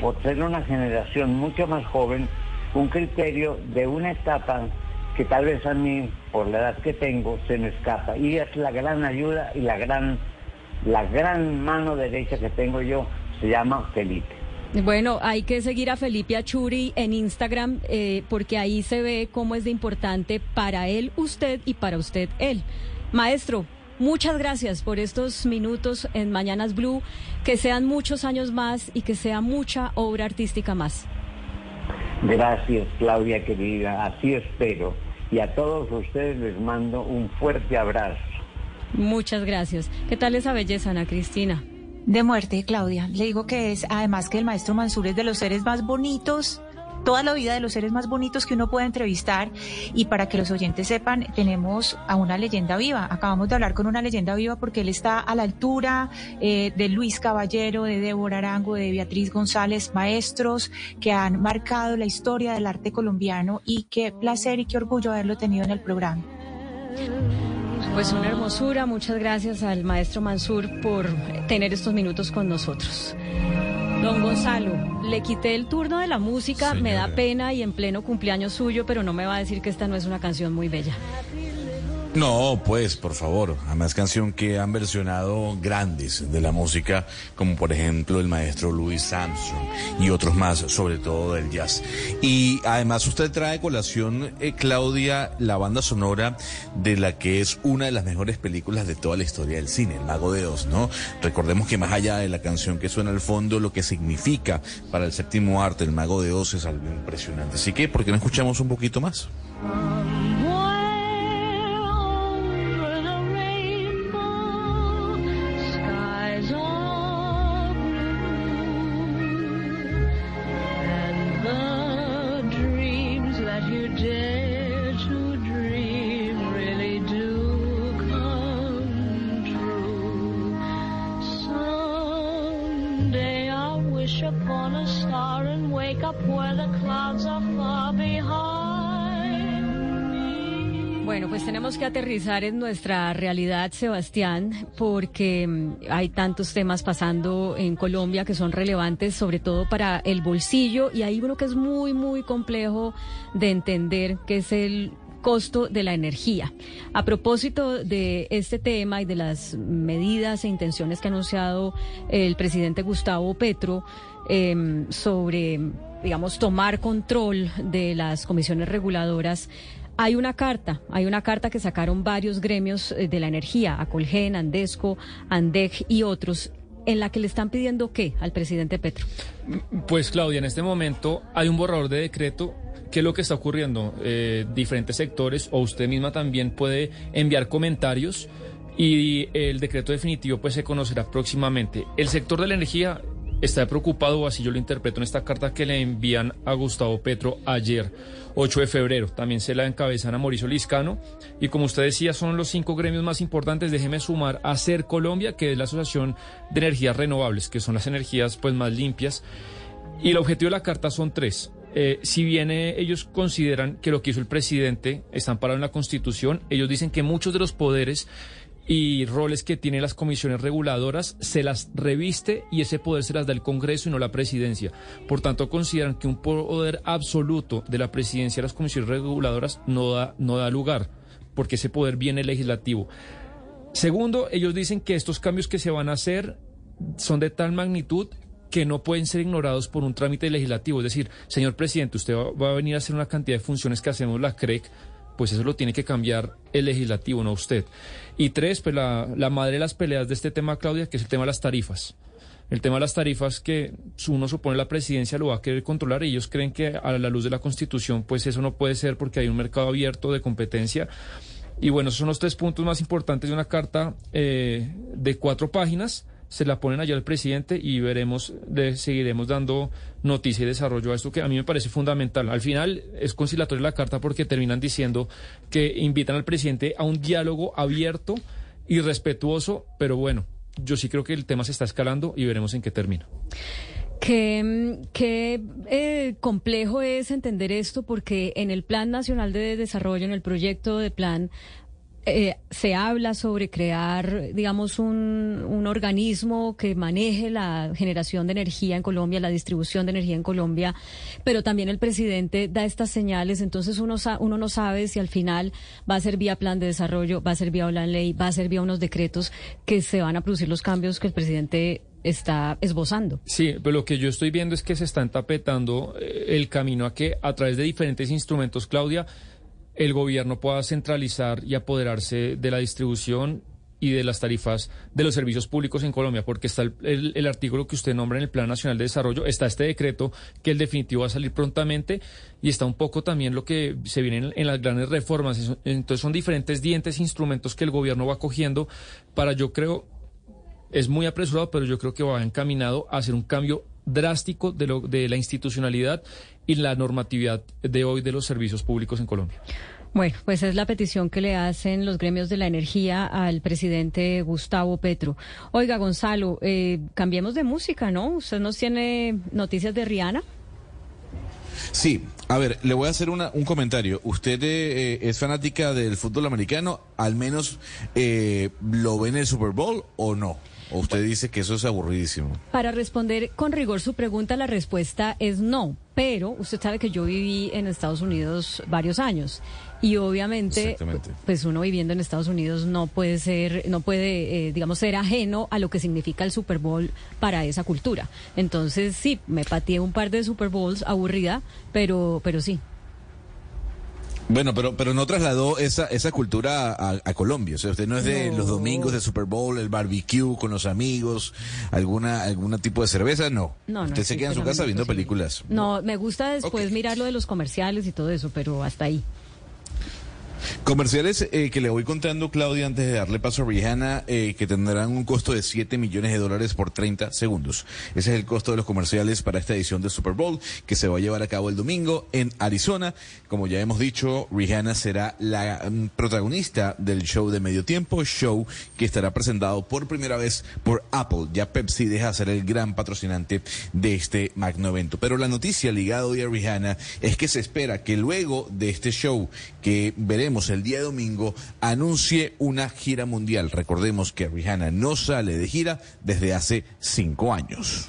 por ser una generación mucho más joven, un criterio de una etapa que tal vez a mí, por la edad que tengo, se me escapa. Y es la gran ayuda y la gran, la gran mano derecha que tengo yo, se llama Felipe. Bueno, hay que seguir a Felipe Achuri en Instagram eh, porque ahí se ve cómo es de importante para él usted y para usted él. Maestro, muchas gracias por estos minutos en Mañanas Blue, que sean muchos años más y que sea mucha obra artística más. Gracias, Claudia querida, así espero. Y a todos ustedes les mando un fuerte abrazo. Muchas gracias. ¿Qué tal esa belleza, Ana Cristina? De muerte, Claudia. Le digo que es, además que el maestro Mansur es de los seres más bonitos, toda la vida de los seres más bonitos que uno puede entrevistar. Y para que los oyentes sepan, tenemos a una leyenda viva. Acabamos de hablar con una leyenda viva porque él está a la altura eh, de Luis Caballero, de Débora Arango, de Beatriz González, maestros que han marcado la historia del arte colombiano y qué placer y qué orgullo haberlo tenido en el programa. Pues una hermosura. Muchas gracias al maestro Mansur por tener estos minutos con nosotros. Don Gonzalo, le quité el turno de la música, me da pena y en pleno cumpleaños suyo, pero no me va a decir que esta no es una canción muy bella. No, pues, por favor. Además, canción que han versionado grandes de la música, como por ejemplo el maestro Louis Armstrong y otros más, sobre todo del jazz. Y además, usted trae colación, eh, Claudia, la banda sonora de la que es una de las mejores películas de toda la historia del cine, El Mago de Oz, ¿no? Recordemos que más allá de la canción que suena al fondo, lo que significa para el séptimo arte, El Mago de Oz, es algo impresionante. Así que, ¿por qué no escuchamos un poquito más? Tenemos que aterrizar en nuestra realidad, Sebastián, porque mm, hay tantos temas pasando en Colombia que son relevantes, sobre todo para el bolsillo, y hay uno que es muy, muy complejo de entender, que es el costo de la energía. A propósito de este tema y de las medidas e intenciones que ha anunciado el presidente Gustavo Petro em, sobre, digamos, tomar control de las comisiones reguladoras, hay una carta, hay una carta que sacaron varios gremios eh, de la energía, Acolgen, Andesco, Andeg y otros, en la que le están pidiendo qué al presidente Petro. Pues Claudia, en este momento hay un borrador de decreto. ¿Qué es lo que está ocurriendo? Eh, diferentes sectores o usted misma también puede enviar comentarios y el decreto definitivo pues se conocerá próximamente. El sector de la energía está preocupado, así yo lo interpreto en esta carta que le envían a Gustavo Petro ayer, 8 de febrero. También se la encabezan a Mauricio Liscano. Y como usted decía, son los cinco gremios más importantes. Déjeme sumar a CER Colombia, que es la Asociación de Energías Renovables, que son las energías pues más limpias. Y el objetivo de la carta son tres. Eh, si bien eh, ellos consideran que lo que hizo el presidente está amparado en la Constitución, ellos dicen que muchos de los poderes y roles que tienen las comisiones reguladoras se las reviste y ese poder se las da el Congreso y no la presidencia. Por tanto, consideran que un poder absoluto de la presidencia a las comisiones reguladoras no da, no da lugar, porque ese poder viene legislativo. Segundo, ellos dicen que estos cambios que se van a hacer son de tal magnitud que no pueden ser ignorados por un trámite legislativo. Es decir, señor presidente, usted va, a venir a hacer una cantidad de funciones que hacemos la CREC, pues eso lo tiene que cambiar el legislativo, no usted. Y tres, pues la, la madre de las peleas de este tema, Claudia, que es el tema de las tarifas. El tema de las tarifas que uno supone la presidencia lo va a querer controlar y ellos creen que a la luz de la Constitución pues eso no puede ser porque hay un mercado abierto de competencia. Y bueno, esos son los tres puntos más importantes de una carta eh, de cuatro páginas se la ponen allá al presidente y veremos, le seguiremos dando noticia y desarrollo a esto que a mí me parece fundamental. Al final es conciliatoria la carta porque terminan diciendo que invitan al presidente a un diálogo abierto y respetuoso, pero bueno, yo sí creo que el tema se está escalando y veremos en qué termina. Qué, qué eh, complejo es entender esto porque en el Plan Nacional de Desarrollo, en el proyecto de plan, eh, se habla sobre crear, digamos, un, un, organismo que maneje la generación de energía en Colombia, la distribución de energía en Colombia, pero también el presidente da estas señales, entonces uno, uno no sabe si al final va a ser vía plan de desarrollo, va a ser vía una ley, va a ser vía unos decretos que se van a producir los cambios que el presidente está esbozando. Sí, pero lo que yo estoy viendo es que se está entapetando eh, el camino a que a través de diferentes instrumentos, Claudia, el gobierno pueda centralizar y apoderarse de la distribución y de las tarifas de los servicios públicos en Colombia, porque está el, artículo que usted nombra en el Plan Nacional de Desarrollo, está este decreto que el definitivo va a salir prontamente y está un poco también lo que se viene en, en las grandes reformas. Entonces son diferentes dientes, instrumentos que el gobierno va cogiendo para, yo creo, es muy apresurado, pero yo creo que va encaminado a hacer un cambio drástico de, lo, de la institucionalidad y la normatividad de hoy de los servicios públicos en Colombia. Bueno, pues es la petición que le hacen los gremios de la energía al presidente Gustavo Petro. Oiga, Gonzalo, eh, cambiemos de música, ¿no? ¿Usted nos tiene noticias de Rihanna? Sí, a ver, le voy a hacer una, un comentario. ¿Usted eh, es fanática del fútbol americano? ¿Al menos eh, lo ve en el Super Bowl o no? ¿O usted dice que eso es aburridísimo? Para responder con rigor su pregunta, la respuesta es no. Pero usted sabe que yo viví en Estados Unidos varios años y obviamente, pues uno viviendo en Estados Unidos no puede ser, no puede, eh, digamos, ser ajeno a lo que significa el Super Bowl para esa cultura. Entonces sí, me pateé un par de Super Bowls aburrida, pero, pero sí, bueno, pero pero no trasladó esa esa cultura a, Colombia. O sea, usted no es de los domingos de Super Bowl, el barbecue con los amigos, alguna algún tipo de cerveza, no. No, Usted se queda en su casa viendo películas. No, me gusta después mirar lo de los comerciales y todo eso, pero hasta ahí. Comerciales eh, que le voy contando, Claudia, antes de darle paso a Rihanna, eh, que tendrán un costo de 7 millones de dólares por 30 segundos. Ese es el costo de los comerciales para esta edición del Super Bowl, que se va a llevar a cabo el domingo en Arizona. Como ya hemos dicho, Rihanna será la mm, protagonista del show de medio tiempo, show que estará presentado por primera vez por Apple. Ya Pepsi deja de ser el gran patrocinante de este magno evento. Pero la noticia ligada hoy a Rihanna es que se espera que luego de este show que veremos el día domingo, anuncie una gira mundial. Recordemos que Rihanna no sale de gira desde hace cinco años.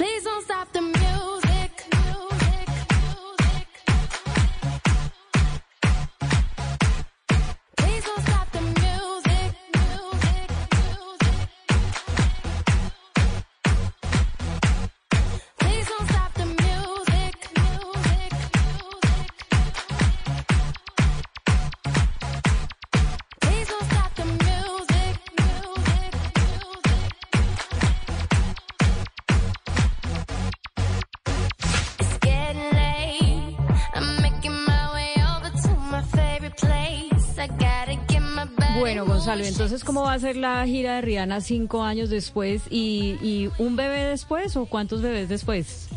Entonces, ¿cómo va a ser la gira de Rihanna cinco años después y, un bebé después o cuántos bebés después?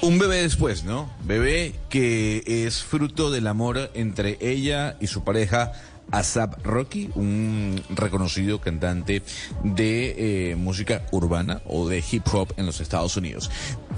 Un bebé después, ¿no? Bebé que es fruto del amor entre ella y su pareja Asap Rocky, un reconocido cantante de eh, música urbana o de hip hop en los Estados Unidos.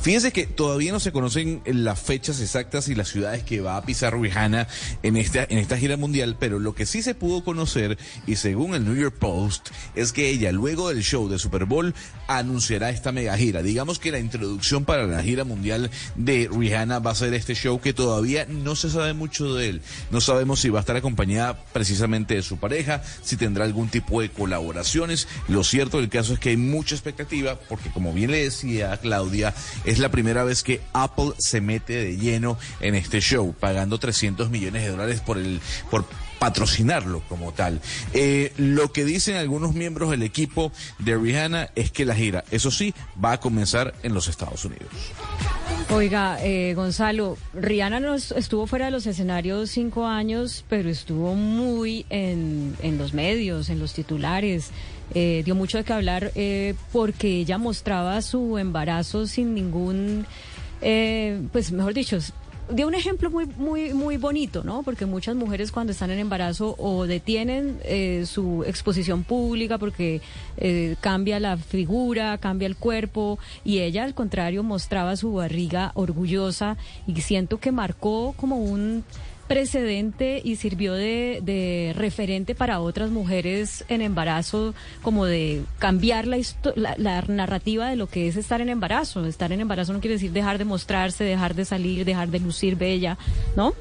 Fíjense que todavía no se conocen las fechas exactas y las ciudades que va a pisar Rihanna en esta, en esta gira mundial, pero lo que sí se pudo conocer, y según el New York Post, es que ella luego del show de Super Bowl anunciará esta mega gira. Digamos que la introducción para la gira mundial de Rihanna va a ser este show que todavía no se sabe mucho de él. No sabemos si va a estar acompañada precisamente de su pareja, si tendrá algún tipo de colaboraciones. Lo cierto del caso es que hay mucha expectativa porque como bien le decía Claudia, es la primera vez que Apple se mete de lleno en este show, pagando 300 millones de dólares por el por patrocinarlo como tal. Eh, lo que dicen algunos miembros del equipo de Rihanna es que la gira, eso sí, va a comenzar en los Estados Unidos. Oiga, eh, Gonzalo, Rihanna nos estuvo fuera de los escenarios cinco años, pero estuvo muy en, en los medios, en los titulares. Eh, dio mucho de qué hablar eh, porque ella mostraba su embarazo sin ningún, eh, pues mejor dicho, dio un ejemplo muy muy muy bonito, ¿no? Porque muchas mujeres cuando están en embarazo o detienen eh, su exposición pública porque eh, cambia la figura, cambia el cuerpo y ella al contrario mostraba su barriga orgullosa y siento que marcó como un precedente y sirvió de, de referente para otras mujeres en embarazo, como de cambiar la, la, la narrativa de lo que es estar en embarazo. Estar en embarazo no quiere decir dejar de mostrarse, dejar de salir, dejar de lucir bella, ¿no?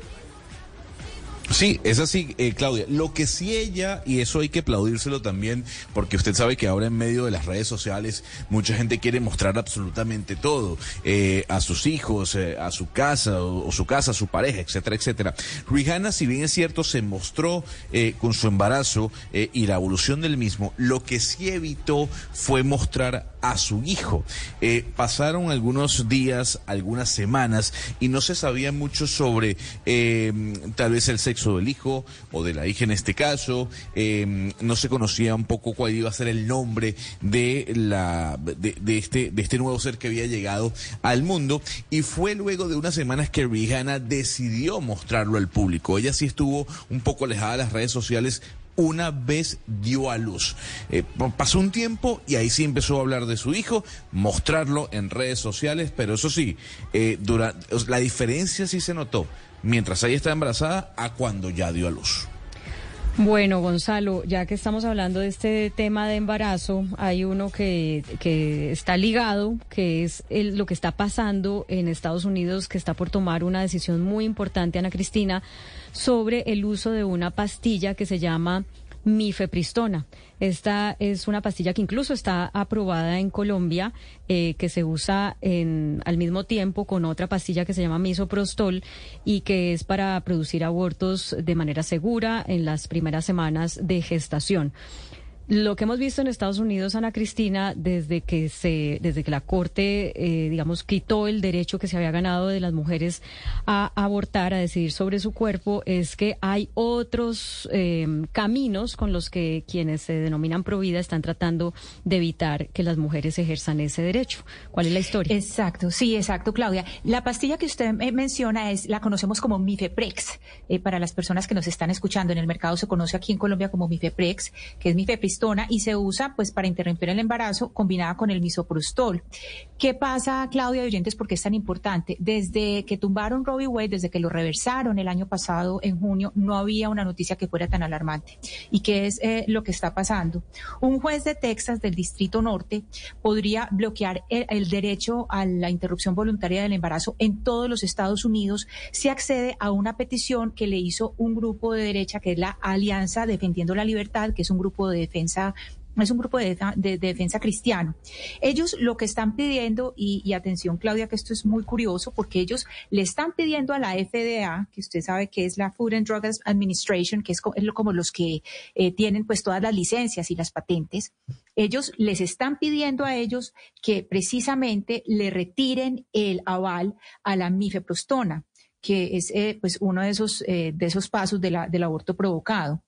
Sí, es así, eh, Claudia. Lo que sí ella, y eso hay que aplaudírselo también, porque usted sabe que ahora en medio de las redes sociales mucha gente quiere mostrar absolutamente todo, eh, a sus hijos, eh, a su casa, o, su casa, a su pareja, etcétera, etcétera. Rihanna, si bien es cierto, se mostró eh, con su embarazo eh, y la evolución del mismo, lo que sí evitó fue mostrar a su hijo. Eh, pasaron algunos días, algunas semanas, y no se sabía mucho sobre eh, tal vez el sexo del hijo o de la hija en este caso. Eh, no se conocía un poco cuál iba a ser el nombre de la de, de este de este nuevo ser que había llegado al mundo. Y fue luego de unas semanas que Rihanna decidió mostrarlo al público. Ella sí estuvo un poco alejada de las redes sociales una vez dio a luz. Eh, pa- pasó un tiempo y ahí sí empezó a hablar de su hijo, mostrarlo en redes sociales, pero eso sí, eh, la diferencia sí se notó mientras ella estaba embarazada a cuando ya dio a luz. Bueno, Gonzalo, ya que estamos hablando de este tema de embarazo, hay uno que, que está ligado, que es el- lo que está pasando en Estados Unidos, que está por tomar una decisión muy importante, Ana Cristina, sobre el uso de una pastilla que se llama mifepristona. Esta es una pastilla que incluso está aprobada en Colombia, eh, que se usa en, al mismo tiempo con otra pastilla que se llama misoprostol y que es para producir abortos de manera segura en las primeras semanas de gestación. Lo que hemos visto en Estados Unidos, Ana Cristina, desde que se, desde que la Corte, eh, digamos, quitó el derecho que se había ganado de las mujeres a abortar, a decidir sobre su cuerpo, es que hay otros eh, caminos con los que quienes se denominan provida están tratando de evitar que las mujeres ejerzan ese derecho. ¿Cuál es la historia? Exacto, sí, exacto, Claudia. La pastilla que usted eh, menciona es, la conocemos como Mifeprex. Eh, para las personas que nos están escuchando en el mercado se conoce aquí en Colombia como Mifeprex, que es y se usa pues para interrumpir el embarazo combinada con el misoprostol. ¿Qué pasa, Claudia oyentes, por qué es tan importante? Desde que tumbaron Roe Wade, desde que lo reversaron el año pasado en junio, no había una noticia que fuera tan alarmante. ¿Y qué es eh, lo que está pasando? Un juez de Texas del Distrito Norte podría bloquear el, el derecho a la interrupción voluntaria del embarazo en todos los Estados Unidos si accede a una petición que le hizo un grupo de derecha que es la Alianza Defendiendo la Libertad, que es un grupo de defensa es un grupo de, defensa cristiano. Ellos lo que están pidiendo, y, atención Claudia, que esto es muy curioso, porque ellos le están pidiendo a la FDA, que usted sabe que es la Food and Drug Administration, que es co- es lo- como los que eh, tienen pues todas las licencias y las patentes, ellos les están pidiendo a ellos que precisamente le retiren el aval a la mifeprostona, que es eh, pues uno de esos, eh, de esos pasos del aborto provocado.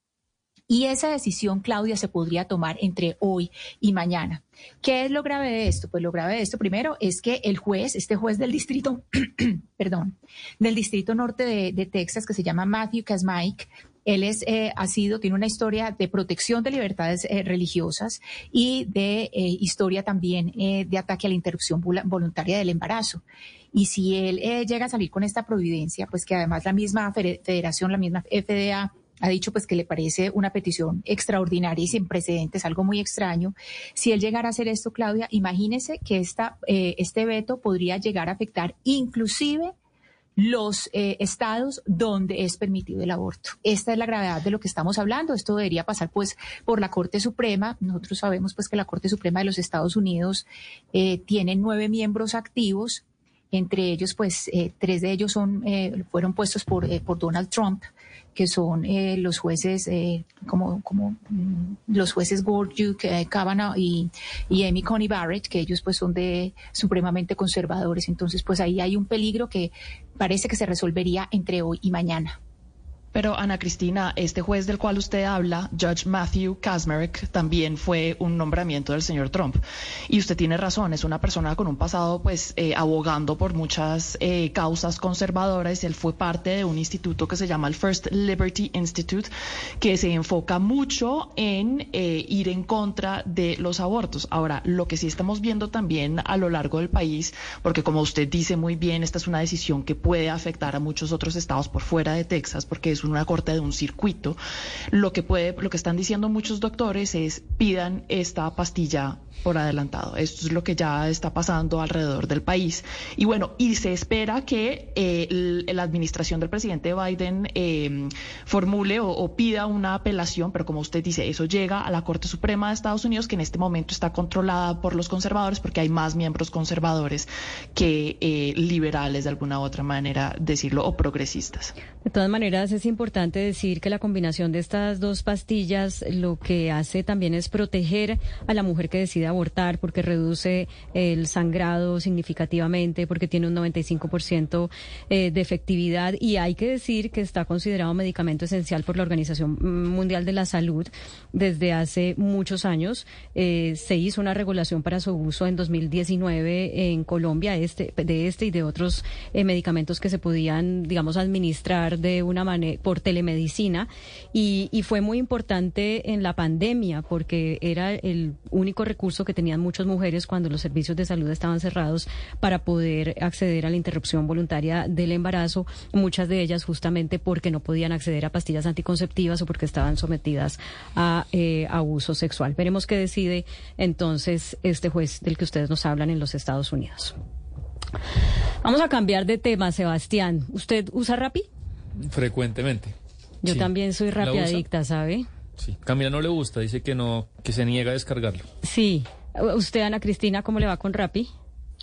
Y esa decisión, Claudia, se podría tomar entre hoy y mañana. ¿Qué es lo grave de esto? Pues lo grave de esto primero es que el juez, este juez del distrito, perdón, del distrito norte de, Texas, que se llama Matthew Kasmike, él es, eh, ha sido, tiene una historia de protección de libertades eh, religiosas y de eh, historia también de ataque a la interrupción voluntaria del embarazo. Y si él llega a salir con esta providencia, pues que además la misma federación, la misma FDA, ha dicho pues que le parece una petición extraordinaria y sin precedentes, algo muy extraño. Si él llegara a hacer esto, Claudia, imagínese que esta, eh, este veto podría llegar a afectar inclusive los eh, estados donde es permitido el aborto. Esta es la gravedad de lo que estamos hablando. Esto debería pasar pues por la Corte Suprema. Nosotros sabemos pues que la Corte Suprema de los Estados Unidos eh, tiene nueve miembros activos Entre ellos, pues, eh, tres de ellos son, eh, fueron puestos por, eh, por Donald Trump, que son eh, los jueces, eh, como, como mm, los jueces Gorsuch, eh, Kavanaugh y, y Amy Coney Barrett, que ellos pues son de supremamente conservadores. Entonces, pues ahí hay un peligro que parece que se resolvería entre hoy y mañana. Pero Ana Cristina, este juez del cual usted habla, Judge Matthew Kacsmaryk, también fue un nombramiento del señor Trump. Y usted tiene razón, es una persona con un pasado, pues, eh, abogando por muchas eh, causas conservadoras. Él fue parte de un instituto que se llama el First Liberty Institute, que se enfoca mucho en eh, ir en contra de los abortos. Ahora, lo que sí estamos viendo también a lo largo del país, porque como usted dice muy bien, esta es una decisión que puede afectar a muchos otros estados por fuera de Texas, porque es una corte de un circuito. Lo que puede, lo que están diciendo muchos doctores es pidan esta pastilla por adelantado. Esto es lo que ya está pasando alrededor del país. Y bueno, y se espera que eh, la administración del presidente Biden eh, formule o, o pida una apelación, pero como usted dice, eso llega a la Corte Suprema de Estados Unidos, que en este momento está controlada por los conservadores, porque hay más miembros conservadores que eh, liberales, de alguna u otra manera decirlo, o progresistas. De todas maneras, es importante decir que la combinación de estas dos pastillas lo que hace también es proteger a la mujer que decide abortar porque reduce el sangrado significativamente, porque tiene un 95% eh, de efectividad y hay que decir que está considerado medicamento esencial por la Organización Mundial de la Salud desde hace muchos años. Eh, se hizo una regulación para su uso en 2019 en Colombia este, de este y de otros eh, medicamentos que se podían, digamos, administrar de una manera por telemedicina y, y fue muy importante en la pandemia porque era el único recurso que tenían muchas mujeres cuando los servicios de salud estaban cerrados para poder acceder a la interrupción voluntaria del embarazo, muchas de ellas justamente porque no podían acceder a pastillas anticonceptivas o porque estaban sometidas a eh, abuso sexual. Veremos qué decide entonces este juez del que ustedes nos hablan en los Estados Unidos. Vamos a cambiar de tema, Sebastián. ¿Usted usa Rappi? Frecuentemente. Yo Sí. también soy ¿La Rappi usa? adicta, ¿sabe? Sí. Camila no le gusta, dice que no, que se niega a descargarlo. Sí. ¿Usted, Ana Cristina, cómo le va con Rappi?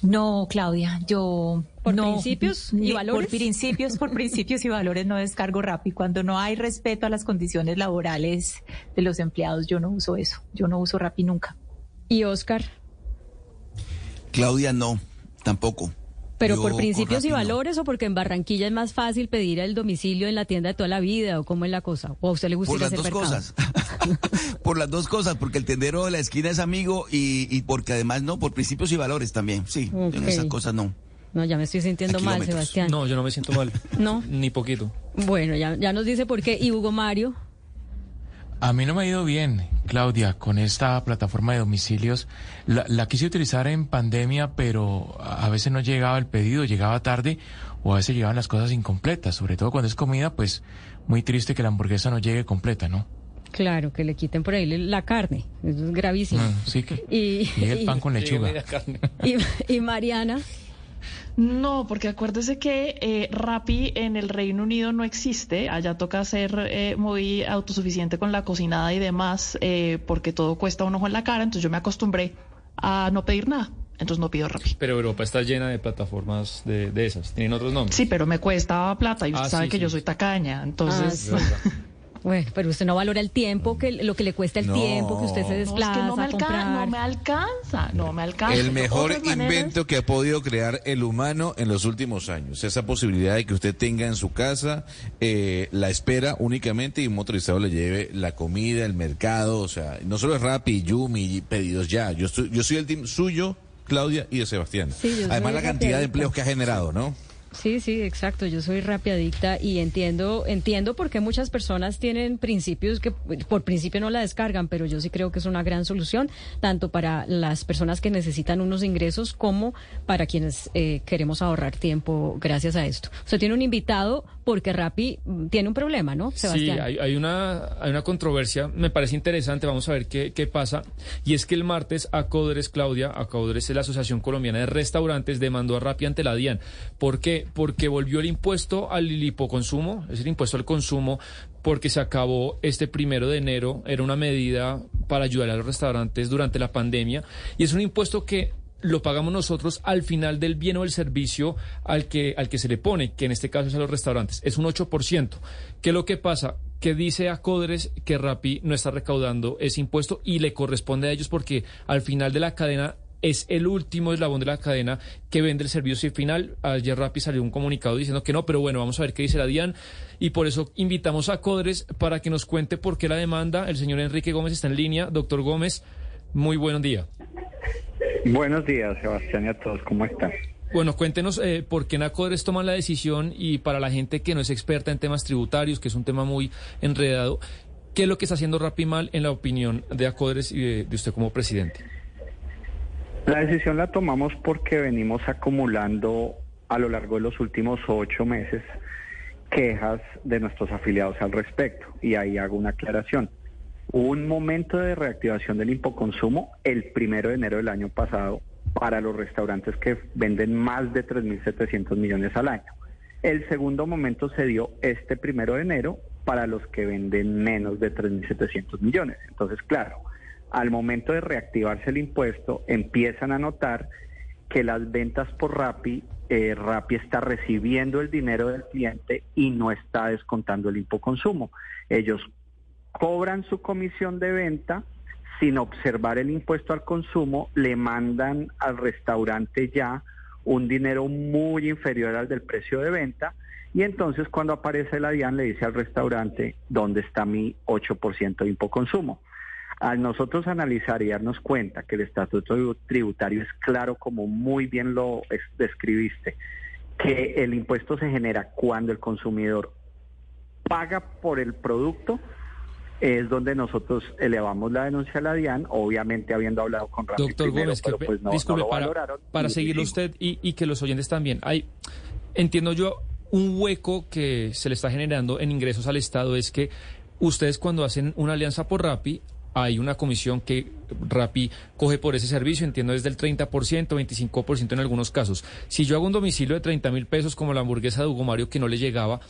No, Claudia, yo ¿Por no, principios y valores? Por principios, por principios y valores no descargo Rappi. Cuando no hay respeto a las condiciones laborales de los empleados, yo no uso eso. Yo no uso Rappi nunca. ¿Y Oscar? Claudia, no, tampoco. ¿Pero Yo por principios y valores o porque en Barranquilla es más fácil pedir el domicilio en la tienda de toda la vida o cómo es la cosa? ¿O a usted le gusta Por las hacer dos mercado? cosas. por las dos cosas, porque el tendero de la esquina es amigo y, y porque además no, por principios y valores también. Sí, en esas cosas no. No, ya me estoy sintiendo mal. Sebastián. No, yo no me siento mal. No. Ni poquito. Bueno, ya, ya nos dice por qué. ¿Y Hugo Mario? A mí no me ha ido bien, Claudia, con esta plataforma de domicilios. La, la quise utilizar en pandemia, pero a veces no llegaba el pedido, llegaba tarde o a veces llegaban las cosas incompletas. Sobre todo cuando es comida, pues muy triste que la hamburguesa no llegue completa, ¿no? Claro, que le quiten por ahí la carne. Eso es gravísimo. Mm, sí que Y, el pan con lechuga. y, y Mariana. No, porque acuérdese que eh, Rappi en el Reino Unido no existe. Allá toca ser eh, muy autosuficiente con la cocinada y demás, eh, porque todo cuesta un ojo en la cara. Entonces yo me acostumbré a no pedir nada. Entonces no pido Rappi. Pero Europa está llena de plataformas de, de esas. Tienen otros nombres. Sí, pero me cuesta plata y usted Ah, sabe sí, que sí. yo soy tacaña. Entonces. Ah, sí. Bueno, pero usted no valora el tiempo, que lo que le cuesta el No. tiempo que usted se No, es desplaza que no me, a comprar. no me alcanza, no me alcanza. El mejor maneras- invento que ha podido crear el humano en los últimos años. Esa posibilidad de que usted tenga en su casa eh, la espera únicamente y un motorizado le lleve la comida, el mercado, o sea, no solo es Rappi, Yumi, y pedidos ya. Yo, estoy, yo soy el team suyo, Claudia y de Sebastián. Sí, Además la cantidad de empleos que ha generado, ¿no? Sí, sí, exacto. Yo soy rapiadicta y entiendo, entiendo por qué muchas personas tienen principios que por principio no la descargan, pero yo sí creo que es una gran solución, tanto para las personas que necesitan unos ingresos como para quienes eh, queremos ahorrar tiempo gracias a esto. Usted tiene un invitado porque Rappi mm, tiene un problema, ¿no, Sebastián? Sí, hay, hay una, hay una controversia, me parece interesante, vamos a ver qué, qué pasa. Y es que el martes Acodres, Claudia, Acodres es la Asociación Colombiana de Restaurantes, demandó a Rappi ante la DIAN. ¿Por qué? Porque volvió el impuesto al hipoconsumo, es el impuesto al consumo, porque se acabó este primero de enero, era una medida para ayudar a los restaurantes durante la pandemia, y es un impuesto que lo pagamos nosotros al final del bien o el servicio al que, al que se le pone, que en este caso es a los restaurantes. Es un 8%. ¿Qué es lo que pasa? Que dice a Codres que Rappi no está recaudando ese impuesto y le corresponde a ellos porque al final de la cadena es el último eslabón de la cadena que vende el servicio final. Ayer Rappi salió un comunicado diciendo que no, pero bueno, vamos a ver qué dice la DIAN. Y por eso invitamos a Codres para que nos cuente por qué la demanda. El señor Enrique Gómez está en línea. Doctor Gómez, muy buen día. Buenos días, Sebastián, y a todos. ¿Cómo están? Bueno, cuéntenos eh, por qué en Acodres toman la decisión y para la gente que no es experta en temas tributarios, que es un tema muy enredado, ¿qué es lo que está haciendo Rappi mal en la opinión de Acodres y de, de usted como presidente? La decisión la tomamos porque venimos acumulando a lo largo de los últimos ocho meses quejas de nuestros afiliados al respecto. Y ahí hago una aclaración. Un momento de reactivación del impoconsumo el primero de enero del año pasado para los restaurantes que venden más de 3.700 millones al año. El segundo momento se dio este primero de enero para los que venden menos de 3.700 millones. Entonces, claro, al momento de reactivarse el impuesto, empiezan a notar que las ventas por Rappi, eh, Rappi está recibiendo el dinero del cliente y no está descontando el impoconsumo. Ellos cobran su comisión de venta sin observar el impuesto al consumo, le mandan al restaurante ya un dinero muy inferior al del precio de venta y entonces cuando aparece la DIAN le dice al restaurante dónde está mi 8% de impoconsumo. Al nosotros analizar y darnos cuenta que el estatuto tributario es claro como muy bien lo describiste, que el impuesto se genera cuando el consumidor paga por el producto, es donde nosotros elevamos la denuncia a la DIAN, obviamente habiendo hablado con Rafi Doctor primero, Gómez, que, pero pues no, disculpe, no lo para, valoraron. para seguirlo usted y, y que los oyentes también. Hay, entiendo yo, un hueco que se le está generando en ingresos al Estado es que ustedes cuando hacen una alianza por Rappi, hay una comisión que Rappi coge por ese servicio, entiendo desde el 30%, 25% en algunos casos. Si yo hago un domicilio de 30 mil pesos como la hamburguesa de Hugo Mario que no le llegaba,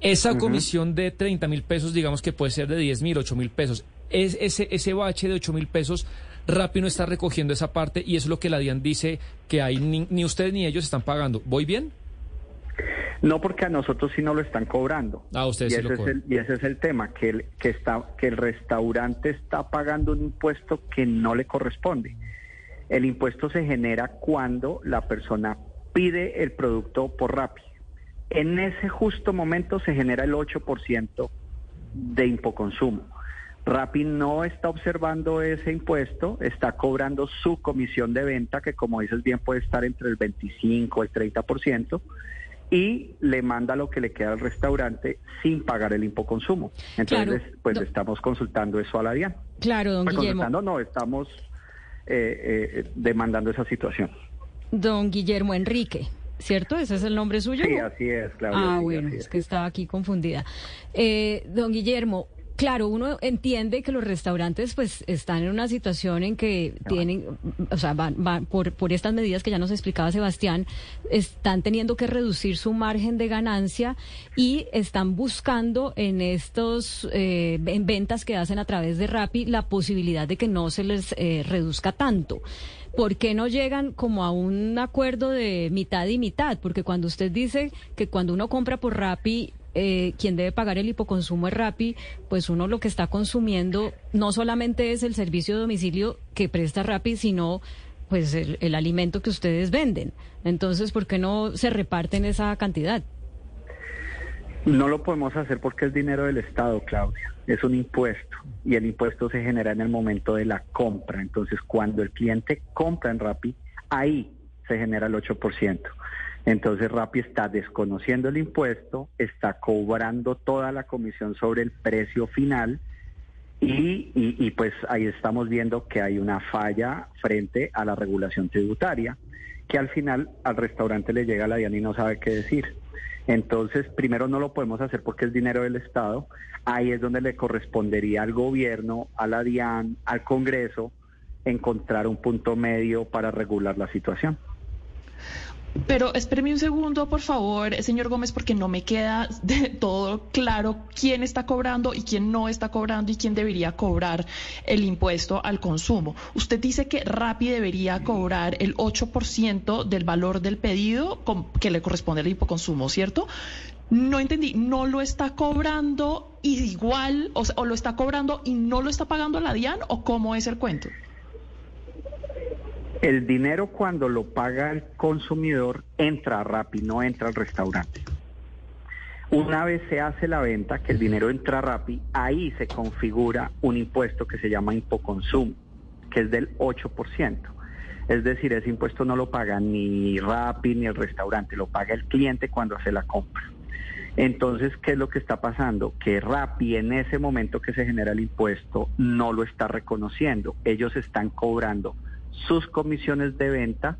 esa comisión de 30 mil pesos, digamos que puede ser de 10 mil, 8 mil pesos. Es ese, ese bache de 8 mil pesos, Rappi no está recogiendo esa parte y eso es lo que la DIAN dice que hay, ni, ni ustedes ni ellos están pagando. ¿Voy bien? No, porque a nosotros sí no lo están cobrando. Ah, ustedes y sí ese lo es el, y ese es el tema, que el, que, está, que el restaurante está pagando un impuesto que no le corresponde. El impuesto se genera cuando la persona pide el producto por Rappi. En ese justo momento se genera el 8% de impoconsumo. Rappi no está observando ese impuesto, está cobrando su comisión de venta, que como dices bien puede estar entre el 25 y el 30%, y le manda lo que le queda al restaurante sin pagar el impoconsumo. Entonces, Claro. pues Do- le estamos consultando eso a la DIAN. Claro, don Pues Guillermo. consultando, no, estamos eh, eh, demandando esa situación. Don Guillermo Enrique, ¿cierto? ¿Ese es el nombre suyo? Sí, así es, Claudia. Ah, sí, bueno, así es que estaba aquí confundida. Eh, don Guillermo, claro, uno entiende que los restaurantes pues están en una situación en que tienen, o sea, van, van por, por estas medidas que ya nos explicaba Sebastián, están teniendo que reducir su margen de ganancia y están buscando en estos, eh, en ventas que hacen a través de Rappi la posibilidad de que no se les eh, reduzca tanto. ¿Por qué no llegan como a un acuerdo de mitad y mitad? Porque cuando usted dice que cuando uno compra por Rappi, eh, quien debe pagar el hipoconsumo es Rappi, pues uno lo que está consumiendo no solamente es el servicio de domicilio que presta Rappi, sino pues el, alimento que ustedes venden. Entonces, ¿por qué no se reparten esa cantidad? No lo podemos hacer porque es dinero del Estado, Claudia. Es un impuesto y el impuesto se genera en el momento de la compra. Entonces, cuando el cliente compra en Rappi, ahí se genera el 8%. Entonces, Rappi está desconociendo el impuesto, está cobrando toda la comisión sobre el precio final y, y- y, pues ahí estamos viendo que hay una falla frente a la regulación tributaria, que al final al restaurante le llega la DIAN y no sabe qué decir. Entonces, primero no lo podemos hacer porque es dinero del Estado. Ahí es donde le correspondería al gobierno, a la DIAN, al Congreso, encontrar un punto medio para regular la situación. Pero espéreme un segundo, por favor, señor Gómez, porque no me queda de todo claro quién está cobrando y quién no está cobrando y quién debería cobrar el impuesto al consumo. Usted dice que Rappi debería cobrar el 8% del valor del pedido que le corresponde al hipoconsumo, ¿cierto? No entendí, ¿no lo está cobrando igual o, o lo está cobrando y no lo está pagando la DIAN o cómo es el cuento? El dinero cuando lo paga el consumidor entra a Rappi, no entra al restaurante. Una vez se hace la venta, que el dinero entra a Rappi, ahí se configura un impuesto que se llama impoconsumo, que es del 8%. Es decir, ese impuesto no lo paga ni Rappi ni el restaurante, lo paga el cliente cuando hace la compra. Entonces, ¿qué es lo que está pasando? Que Rappi en ese momento que se genera el impuesto no lo está reconociendo. Ellos están cobrando sus comisiones de venta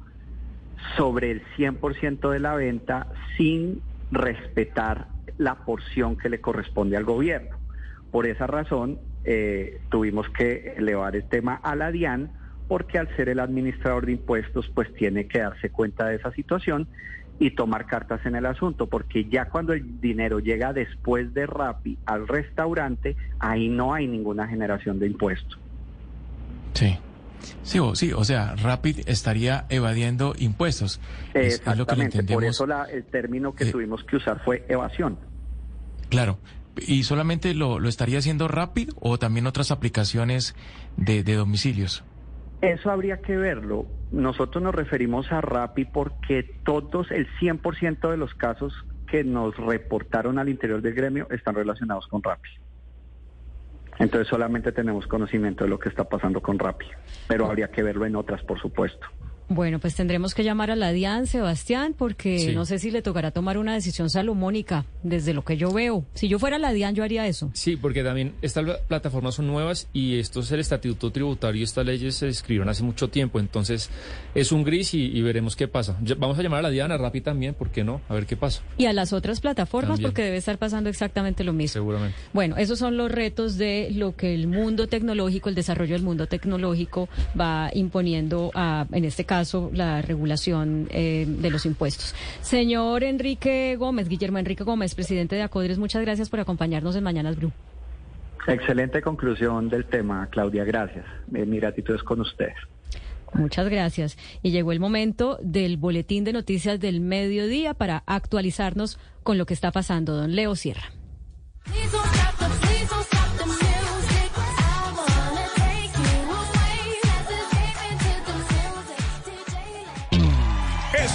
sobre el 100% de la venta sin respetar la porción que le corresponde al gobierno. Por esa razón, eh, tuvimos que elevar el tema a la DIAN porque al ser el administrador de impuestos, pues tiene que darse cuenta de esa situación y tomar cartas en el asunto, porque ya cuando el dinero llega después de Rappi al restaurante, ahí no hay ninguna generación de impuestos. Sí. Sí, o, sí, o sea, Rapid estaría evadiendo impuestos. Es, lo que entendemos. Por eso el término que tuvimos que usar fue evasión. Claro. ¿Y solamente lo, lo estaría haciendo Rapid o también otras aplicaciones de, de domicilios? Eso habría que verlo. Nosotros nos referimos a Rapid porque todos, el 100% de los casos que nos reportaron al interior del gremio están relacionados con Rapid. Entonces solamente tenemos conocimiento de lo que está pasando con Rappi, pero habría que verlo en otras, por supuesto. Bueno, pues tendremos que llamar a la DIAN, Sebastián, porque no sé si le tocará tomar una decisión salomónica, desde lo que yo veo. Si yo fuera la DIAN, yo haría eso. Sí, porque también estas plataformas son nuevas y esto es el estatuto tributario y estas leyes se escribieron hace mucho tiempo. Entonces, es un gris y, veremos qué pasa. Vamos a llamar a la DIAN, a Rappi también, ¿por qué no? A ver qué pasa. Y a las otras plataformas, porque debe estar pasando exactamente lo mismo. Seguramente. Bueno, esos son los retos de lo que el mundo tecnológico, el desarrollo del mundo tecnológico va imponiendo a, en este caso, la regulación eh, de los impuestos. Señor Enrique Gómez, Guillermo Enrique Gómez, presidente de Acodres, muchas gracias por acompañarnos en Mañanas Blue. Excelente conclusión del tema, Claudia, gracias. Eh, mi gratitud es con ustedes. Muchas gracias. Y llegó el momento del boletín de noticias del mediodía para actualizarnos con lo que está pasando. Don Leo Sierra.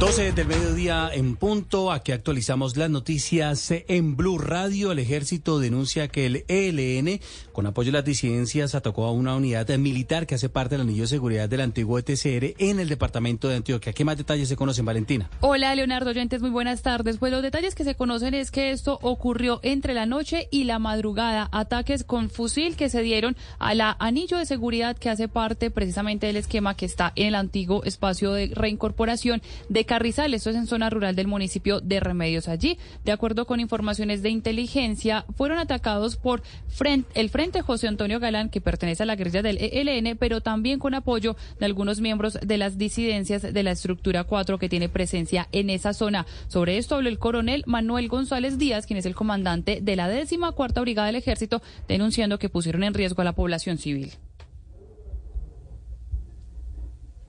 12 del mediodía en punto, aquí actualizamos las noticias en Blue Radio. El ejército denuncia que el ELN, con apoyo de las disidencias, atacó a una unidad militar que hace parte del anillo de seguridad del antiguo ETCR en el departamento de Antioquia. ¿Qué más detalles se conocen, Valentina? Hola, Leonardo Oyentes, muy buenas tardes. Pues los detalles que se conocen es que esto ocurrió entre la noche y la madrugada. Ataques con fusil que se dieron a la anillo de seguridad que hace parte precisamente del esquema que está en el antiguo espacio de reincorporación de Carrizal, esto es en zona rural del municipio de Remedios. Allí, de acuerdo con informaciones de inteligencia, fueron atacados por el Frente José Antonio Galán, que pertenece a la guerrilla del ELN, pero también con apoyo de algunos miembros de las disidencias de la estructura 4 que tiene presencia en esa zona. Sobre esto habló el coronel Manuel González Díaz, quien es el comandante de la décima cuarta brigada del ejército, denunciando que pusieron en riesgo a la población civil.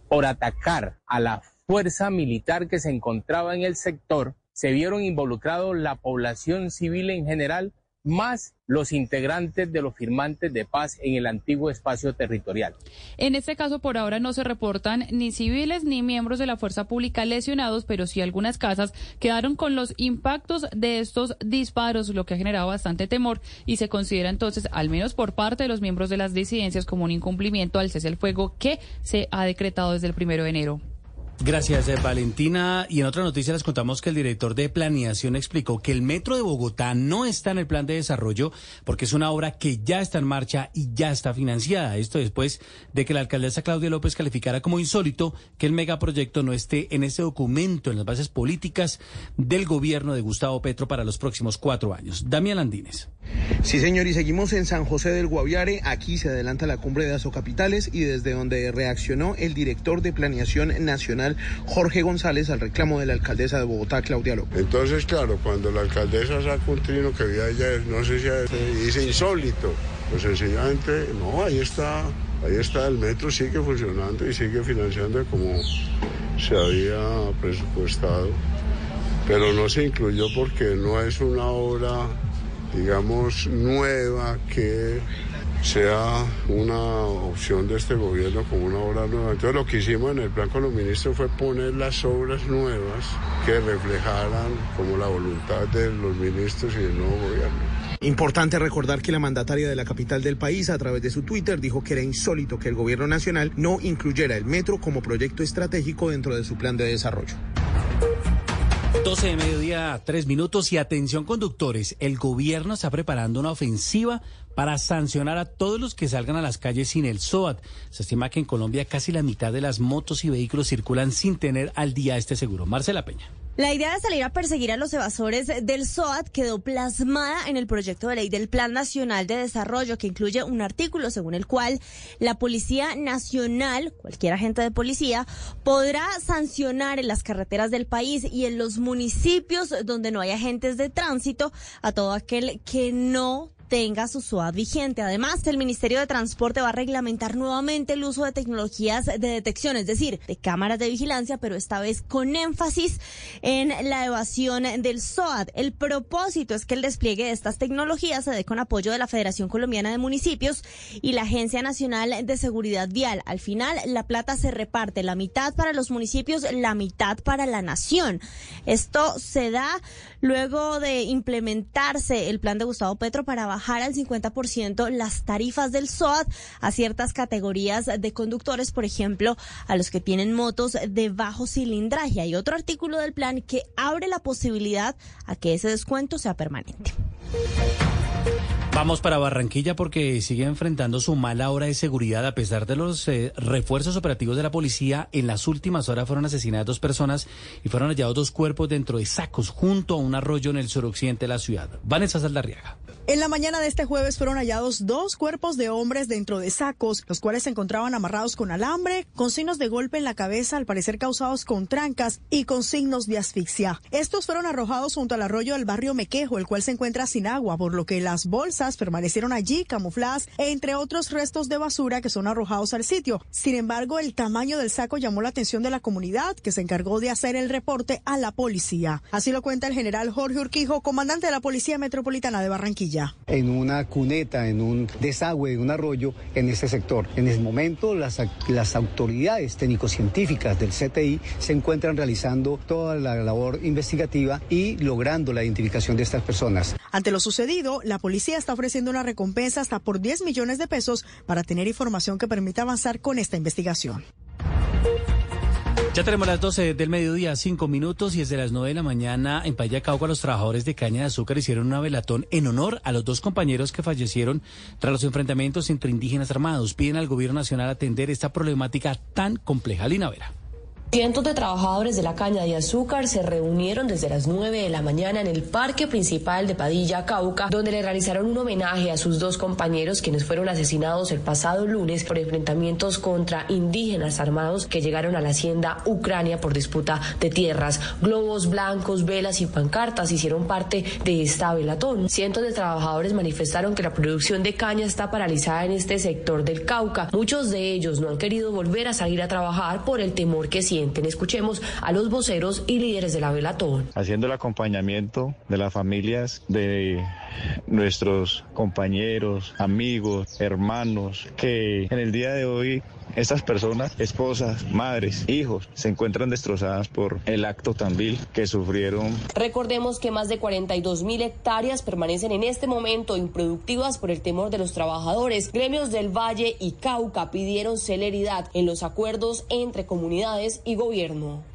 Por atacar a la fuerza militar que se encontraba en el sector, se vieron involucrados la población civil en general más los integrantes de los firmantes de paz en el antiguo espacio territorial. En este caso, por ahora no se reportan ni civiles ni miembros de la fuerza pública lesionados, pero sí algunas casas quedaron con los impactos de estos disparos, lo que ha generado bastante temor y se considera entonces, al menos por parte de los miembros de las disidencias, como un incumplimiento al cese el fuego que se ha decretado desde el primero de enero. Gracias, eh, Valentina. Y en otra noticia les contamos que el director de planeación explicó que el metro de Bogotá no está en el plan de desarrollo porque es una obra que ya está en marcha y ya está financiada. Esto después de que la alcaldesa Claudia López calificara como insólito que el megaproyecto no esté en ese documento, en las bases políticas del gobierno de Gustavo Petro para los próximos cuatro años. Damián Landines. Sí, señor, y seguimos en San José del Guaviare. Aquí se adelanta la cumbre de Azocapitales y desde donde reaccionó el director de planeación nacional Jorge González al reclamo de la alcaldesa de Bogotá, Claudia López. Entonces, claro, cuando la alcaldesa saca un trino que había ella, no sé si dice insólito, pues sencillamente, no, ahí está, ahí está, el metro sigue funcionando y sigue financiando como se había presupuestado, pero no se incluyó porque no es una obra, digamos, nueva que sea una opción de este gobierno como una obra nueva. Entonces lo que hicimos en el plan con los ministros fue poner las obras nuevas que reflejaran como la voluntad de los ministros y del nuevo gobierno. Importante recordar que la mandataria de la capital del país a través de su Twitter dijo que era insólito que el gobierno nacional no incluyera el metro como proyecto estratégico dentro de su plan de desarrollo. 12 de mediodía, tres minutos y atención conductores. El gobierno está preparando una ofensiva para sancionar a todos los que salgan a las calles sin el SOAT. Se estima que en Colombia casi la mitad de las motos y vehículos circulan sin tener al día este seguro. Marcela Peña. La idea de salir a perseguir a los evasores del SOAT quedó plasmada en el proyecto de ley del Plan Nacional de Desarrollo, que incluye un artículo según el cual la Policía Nacional, cualquier agente de policía, podrá sancionar en las carreteras del país y en los municipios donde no hay agentes de tránsito a todo aquel que no tenga su SOAT vigente. Además, el Ministerio de Transporte va a reglamentar nuevamente el uso de tecnologías de detección, es decir, de cámaras de vigilancia, pero esta vez con énfasis en la evasión del SOAT. El propósito es que el despliegue de estas tecnologías se dé con apoyo de la Federación Colombiana de Municipios y la Agencia Nacional de Seguridad Vial. Al final, la plata se reparte la mitad para los municipios, la mitad para la nación. Esto se da luego de implementarse el plan de Gustavo Petro para bajar al 50% las tarifas del SOAT a ciertas categorías de conductores, por ejemplo, a los que tienen motos de bajo cilindraje. Hay otro artículo del plan que abre la posibilidad a que ese descuento sea permanente. Vamos para Barranquilla porque sigue enfrentando su mala hora de seguridad a pesar de los eh, refuerzos operativos de la policía. En las últimas horas fueron asesinadas dos personas y fueron hallados dos cuerpos dentro de sacos junto a un arroyo en el suroccidente de la ciudad. Vanessa Saldarriaga. En la mañana de este jueves fueron hallados dos cuerpos de hombres dentro de sacos, los cuales se encontraban amarrados con alambre, con signos de golpe en la cabeza, al parecer causados con trancas y con signos de asfixia. Estos fueron arrojados junto al arroyo del barrio Mequejo, el cual se encuentra sin agua, por lo que las bolsas permanecieron allí camufladas, entre otros restos de basura que son arrojados al sitio. Sin embargo, el tamaño del saco llamó la atención de la comunidad, que se encargó de hacer el reporte a la policía. Así lo cuenta el general Jorge Urquijo, comandante de la Policía Metropolitana de Barranquilla en una cuneta, en un desagüe, en un arroyo en este sector. En ese momento las, las autoridades técnico-científicas del CTI se encuentran realizando toda la labor investigativa y logrando la identificación de estas personas. Ante lo sucedido, la policía está ofreciendo una recompensa hasta por 10 millones de pesos para tener información que permita avanzar con esta investigación. Ya tenemos las 12 del mediodía, 5 minutos, y desde las 9 de la mañana en Payacauca los trabajadores de caña de azúcar hicieron una velatón en honor a los dos compañeros que fallecieron tras los enfrentamientos entre indígenas armados. Piden al gobierno nacional atender esta problemática tan compleja. Lina Vera. Cientos de trabajadores de la caña de azúcar se reunieron desde las 9 de la mañana en el parque principal de Padilla, Cauca, donde le realizaron un homenaje a sus dos compañeros quienes fueron asesinados el pasado lunes por enfrentamientos contra indígenas armados que llegaron a la hacienda Ucrania por disputa de tierras. Globos blancos, velas y pancartas hicieron parte de esta velatón. Cientos de trabajadores manifestaron que la producción de caña está paralizada en este sector del Cauca. Muchos de ellos no han querido volver a salir a trabajar por el temor que sienten sienten. Escuchemos a los voceros y líderes de la Velatón. Haciendo el acompañamiento de las familias de nuestros compañeros, amigos, hermanos, que en el día de hoy estas personas, esposas, madres, hijos, se encuentran destrozadas por el acto tan vil que sufrieron. Recordemos que más de 42 mil hectáreas permanecen en este momento improductivas por el temor de los trabajadores. Gremios del Valle y Cauca pidieron celeridad en los acuerdos entre comunidades y gobierno.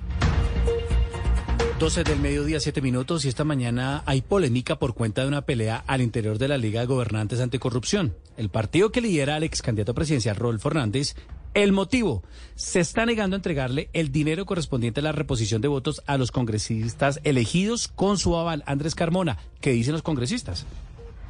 12 del mediodía, 7 minutos, y esta mañana hay polémica por cuenta de una pelea al interior de la Liga de Gobernantes Anticorrupción. El partido que lidera al ex candidato presidencial Rodolfo Hernández el motivo, se está negando a entregarle el dinero correspondiente a la reposición de votos a los congresistas elegidos con su aval. Andrés Carmona, ¿qué dicen los congresistas?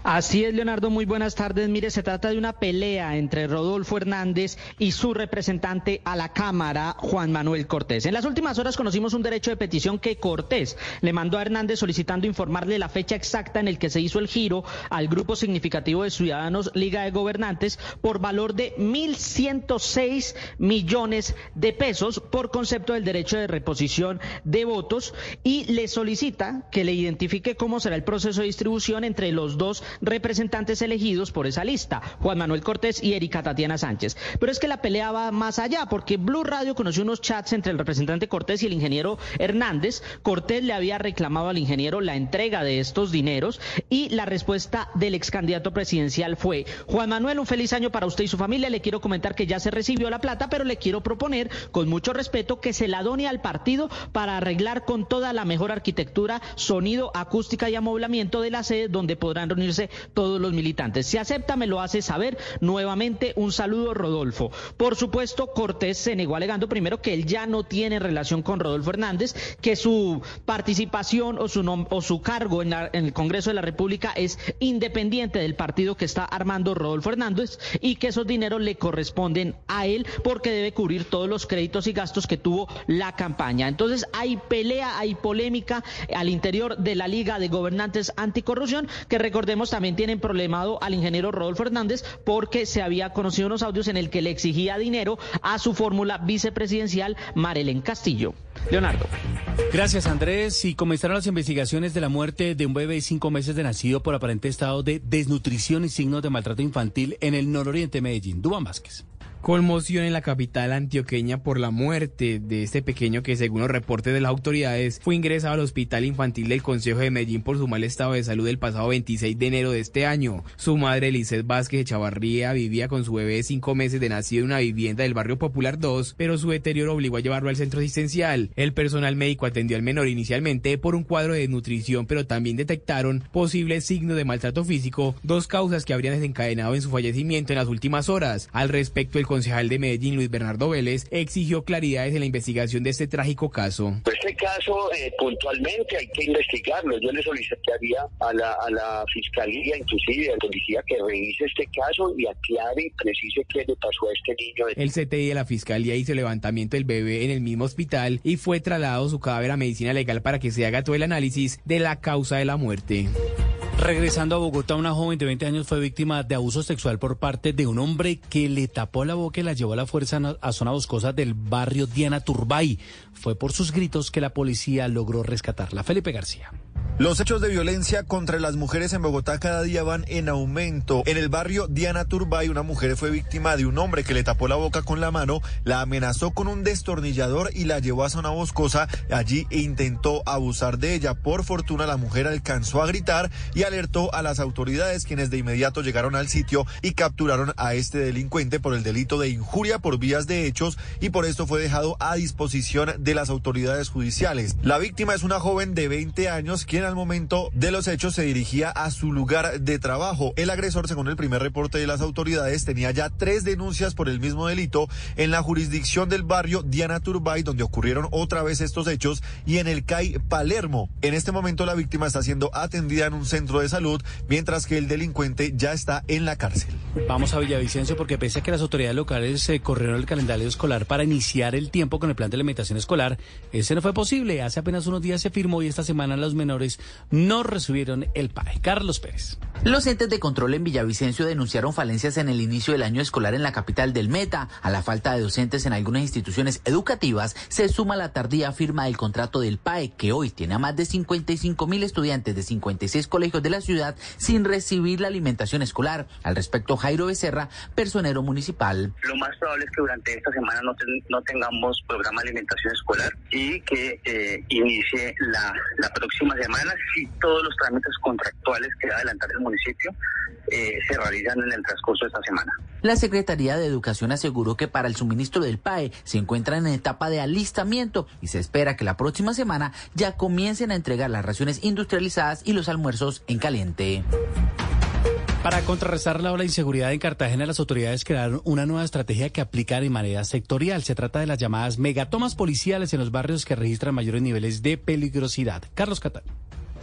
Así es, Leonardo, muy buenas tardes. Mire, se trata de una pelea entre Rodolfo Hernández y su representante a la Cámara, Juan Manuel Cortés. En las últimas horas conocimos un derecho de petición que Cortés le mandó a Hernández solicitando informarle la fecha exacta en el que se hizo el giro al grupo significativo de Ciudadanos Liga de Gobernantes por valor de 1.106 millones de pesos por concepto del derecho de reposición de votos y le solicita que le identifique cómo será el proceso de distribución entre los dos representantes elegidos por esa lista, Juan Manuel Cortés y Erika Tatiana Sánchez. Pero es que la pelea va más allá, porque Blue Radio conoció unos chats entre el representante Cortés y el ingeniero Hernández. Cortés le había reclamado al ingeniero la entrega de estos dineros y la respuesta del ex candidato presidencial fue, Juan Manuel, un feliz año para usted y su familia. Le quiero comentar que ya se recibió la plata, pero le quiero proponer con mucho respeto que se la done al partido para arreglar con toda la mejor arquitectura, sonido, acústica y amoblamiento de la sede donde podrán reunirse todos los militantes. Si acepta, me lo hace saber. Nuevamente, un saludo, Rodolfo. Por supuesto, Cortés se negó alegando primero que él ya no tiene relación con Rodolfo Hernández, que su participación o su, o su cargo en, en el Congreso de la República es independiente del partido que está armando Rodolfo Hernández y que esos dineros le corresponden a él porque debe cubrir todos los créditos y gastos que tuvo la campaña. Entonces hay pelea, hay polémica al interior de la Liga de Gobernantes Anticorrupción que recordemos también tienen problemado al ingeniero Rodolfo Hernández porque se había conocido unos audios en el que le exigía dinero a su fórmula vicepresidencial Marelen Castillo. Leonardo. Gracias, Andrés. Y comenzaron las investigaciones de la muerte de un bebé de cinco meses de nacido por aparente estado de desnutrición y signos de maltrato infantil en el nororiente de Medellín. Dubán Vázquez. Conmoción en la capital antioqueña por la muerte de este pequeño que, según los reportes de las autoridades, fue ingresado al Hospital Infantil del Consejo de Medellín por su mal estado de salud el pasado 26 de enero de este año. Su madre, Lizeth Vázquez Chavarría, vivía con su bebé de cinco meses de nacido en una vivienda del barrio Popular 2, pero su deterioro obligó a llevarlo al centro asistencial. El personal médico atendió al menor inicialmente por un cuadro de nutrición, pero también detectaron posibles signos de maltrato físico, dos causas que habrían desencadenado en su fallecimiento en las últimas horas. Al respecto, el concejal de Medellín, Luis Bernardo Vélez, exigió claridades en la investigación de este trágico caso. Este caso eh, puntualmente hay que investigarlo. Yo le solicitaría a la, a la Fiscalía, inclusive a la policía, que revise este caso y aclare y precise qué le pasó a este niño. El CTI de la Fiscalía hizo el levantamiento del bebé en el mismo hospital y fue trasladado su cadáver a medicina legal para que se haga todo el análisis de la causa de la muerte. Regresando a Bogotá, una joven de 20 años fue víctima de abuso sexual por parte de un hombre que le tapó la boca y la llevó a la fuerza a zona boscosa del barrio Diana Turbay. Fue por sus gritos que la policía logró rescatarla. Felipe García. Los hechos de violencia contra las mujeres en Bogotá cada día van en aumento. En el barrio Diana Turbay, una mujer fue víctima de un hombre que le tapó la boca con la mano, la amenazó con un destornillador y la llevó a zona boscosa. Allí intentó abusar de ella. Por fortuna, la mujer alcanzó a gritar y alertó a las autoridades, quienes de inmediato llegaron al sitio y capturaron a este delincuente por el delito de injuria por vías de hechos y por esto fue dejado a disposición de las autoridades judiciales. La víctima es una joven de 20 años quien al momento de los hechos se dirigía a su lugar de trabajo. El agresor, según el primer reporte de las autoridades, tenía ya tres denuncias por el mismo delito en la jurisdicción del barrio Diana Turbay, donde ocurrieron otra vez estos hechos, y en el CAI Palermo. En este momento la víctima está siendo atendida en un centro de salud, mientras que el delincuente ya está en la cárcel. Vamos a Villavicencio porque pese a que las autoridades locales se corrieron el calendario escolar para iniciar el tiempo con el plan de alimentación escolar, ese no fue posible. Hace apenas unos días se firmó y esta semana los menores no recibieron el PAE. Carlos Pérez. Los entes de control en Villavicencio denunciaron falencias en el inicio del año escolar en la capital del Meta. A la falta de docentes en algunas instituciones educativas se suma la tardía firma del contrato del PAE, que hoy tiene a más de 55 mil estudiantes de 56 colegios de la ciudad sin recibir la alimentación escolar. Al respecto, Jairo Becerra, personero municipal. Lo más probable es que durante esta semana no, no tengamos programa de alimentación escolar y que eh, inicie la, la próxima semana si todos los trámites contractuales que va a adelantar el municipio eh, se realizan en el transcurso de esta semana. La Secretaría de Educación aseguró que para el suministro del PAE se encuentran en etapa de alistamiento y se espera que la próxima semana ya comiencen a entregar las raciones industrializadas y los almuerzos en caliente. Para contrarrestar la ola de inseguridad en Cartagena, las autoridades crearon una nueva estrategia que aplican de manera sectorial. Se trata de las llamadas megatomas policiales en los barrios que registran mayores niveles de peligrosidad. Carlos Catán.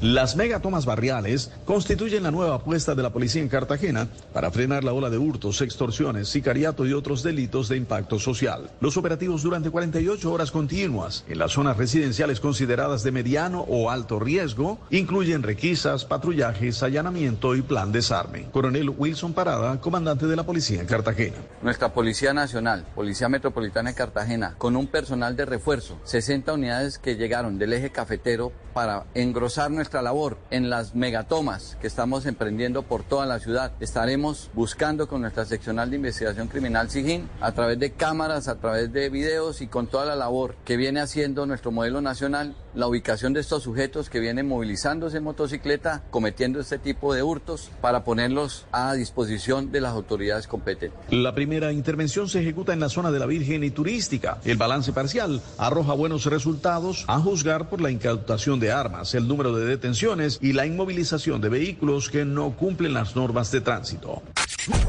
Las megatomas barriales constituyen la nueva apuesta de la policía en Cartagena para frenar la ola de hurtos, extorsiones, sicariato y otros delitos de impacto social. Los operativos durante 48 horas continuas en las zonas residenciales consideradas de mediano o alto riesgo incluyen requisas, patrullajes, allanamiento y plan desarme. Coronel Wilson Parada, comandante de la policía en Cartagena. Nuestra Policía Nacional, Policía Metropolitana de Cartagena, con un personal de refuerzo, 60 unidades que llegaron del eje cafetero para engrosar nuestra nuestra labor en las megatomas que estamos emprendiendo por toda la ciudad. Estaremos buscando con nuestra seccional de investigación criminal SIGIN a través de cámaras, a través de videos y con toda la labor que viene haciendo nuestro modelo nacional, la ubicación de estos sujetos que vienen movilizándose en motocicleta, cometiendo este tipo de hurtos para ponerlos a disposición de las autoridades competentes. La primera intervención se ejecuta en la zona de la Virgen y turística. El balance parcial arroja buenos resultados a juzgar por la incautación de armas, el número de detenciones y la inmovilización de vehículos que no cumplen las normas de tránsito.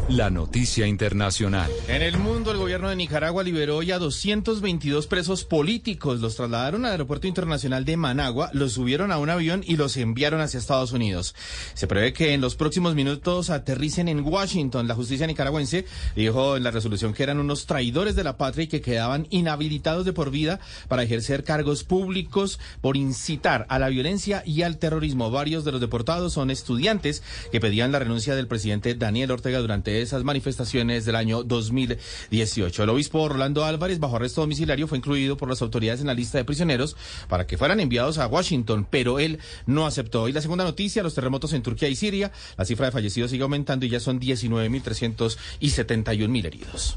La noticia internacional. En el mundo, el gobierno de Nicaragua liberó ya 222 presos políticos. Los trasladaron al aeropuerto internacional de Managua, los subieron a un avión y los enviaron hacia Estados Unidos. Se prevé que en los próximos minutos aterricen en Washington. La justicia nicaragüense dijo en la resolución que eran unos traidores de la patria y que quedaban inhabilitados de por vida para ejercer cargos públicos por incitar a la violencia y al terrorismo. Varios de los deportados son estudiantes que pedían la renuncia del presidente Daniel Ortega durante esas manifestaciones del año 2018. El obispo Rolando Álvarez, bajo arresto domiciliario, fue incluido por las autoridades en la lista de prisioneros para que fueran enviados a Washington, pero él no aceptó. Y la segunda noticia, los terremotos en Turquía y Siria. La cifra de fallecidos sigue aumentando y ya son 19.300 y 71.000 heridos.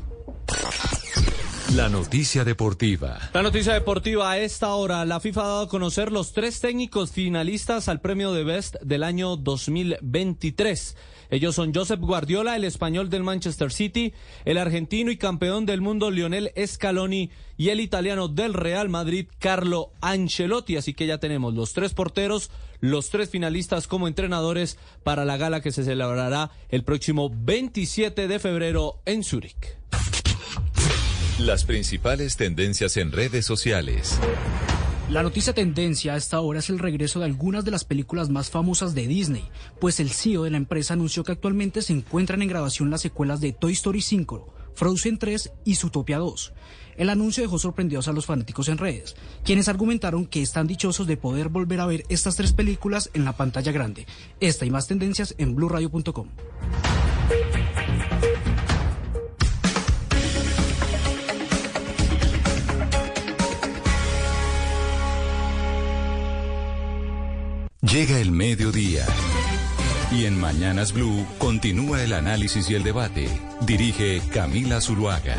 La noticia deportiva. La noticia deportiva a esta hora. La FIFA ha dado a conocer los tres técnicos finalistas al premio de Best del año 2023. Ellos son Josep Guardiola, el español del Manchester City, el argentino y campeón del mundo Lionel Scaloni y el italiano del Real Madrid Carlo Ancelotti. Así que ya tenemos los tres porteros, los tres finalistas como entrenadores para la gala que se celebrará el próximo 27 de febrero en Zúrich. Las principales tendencias en redes sociales. La noticia tendencia a esta hora es el regreso de algunas de las películas más famosas de Disney, pues el CEO de la empresa anunció que actualmente se encuentran en grabación las secuelas de Toy Story 5, Frozen 3 y Zootopia 2. El anuncio dejó sorprendidos a los fanáticos en redes, quienes argumentaron que están dichosos de poder volver a ver estas tres películas en la pantalla grande. Esta y más tendencias en blueradio.com. Llega el mediodía. Y en Mañanas Blue continúa el análisis y el debate. Dirige Camila Zuluaga.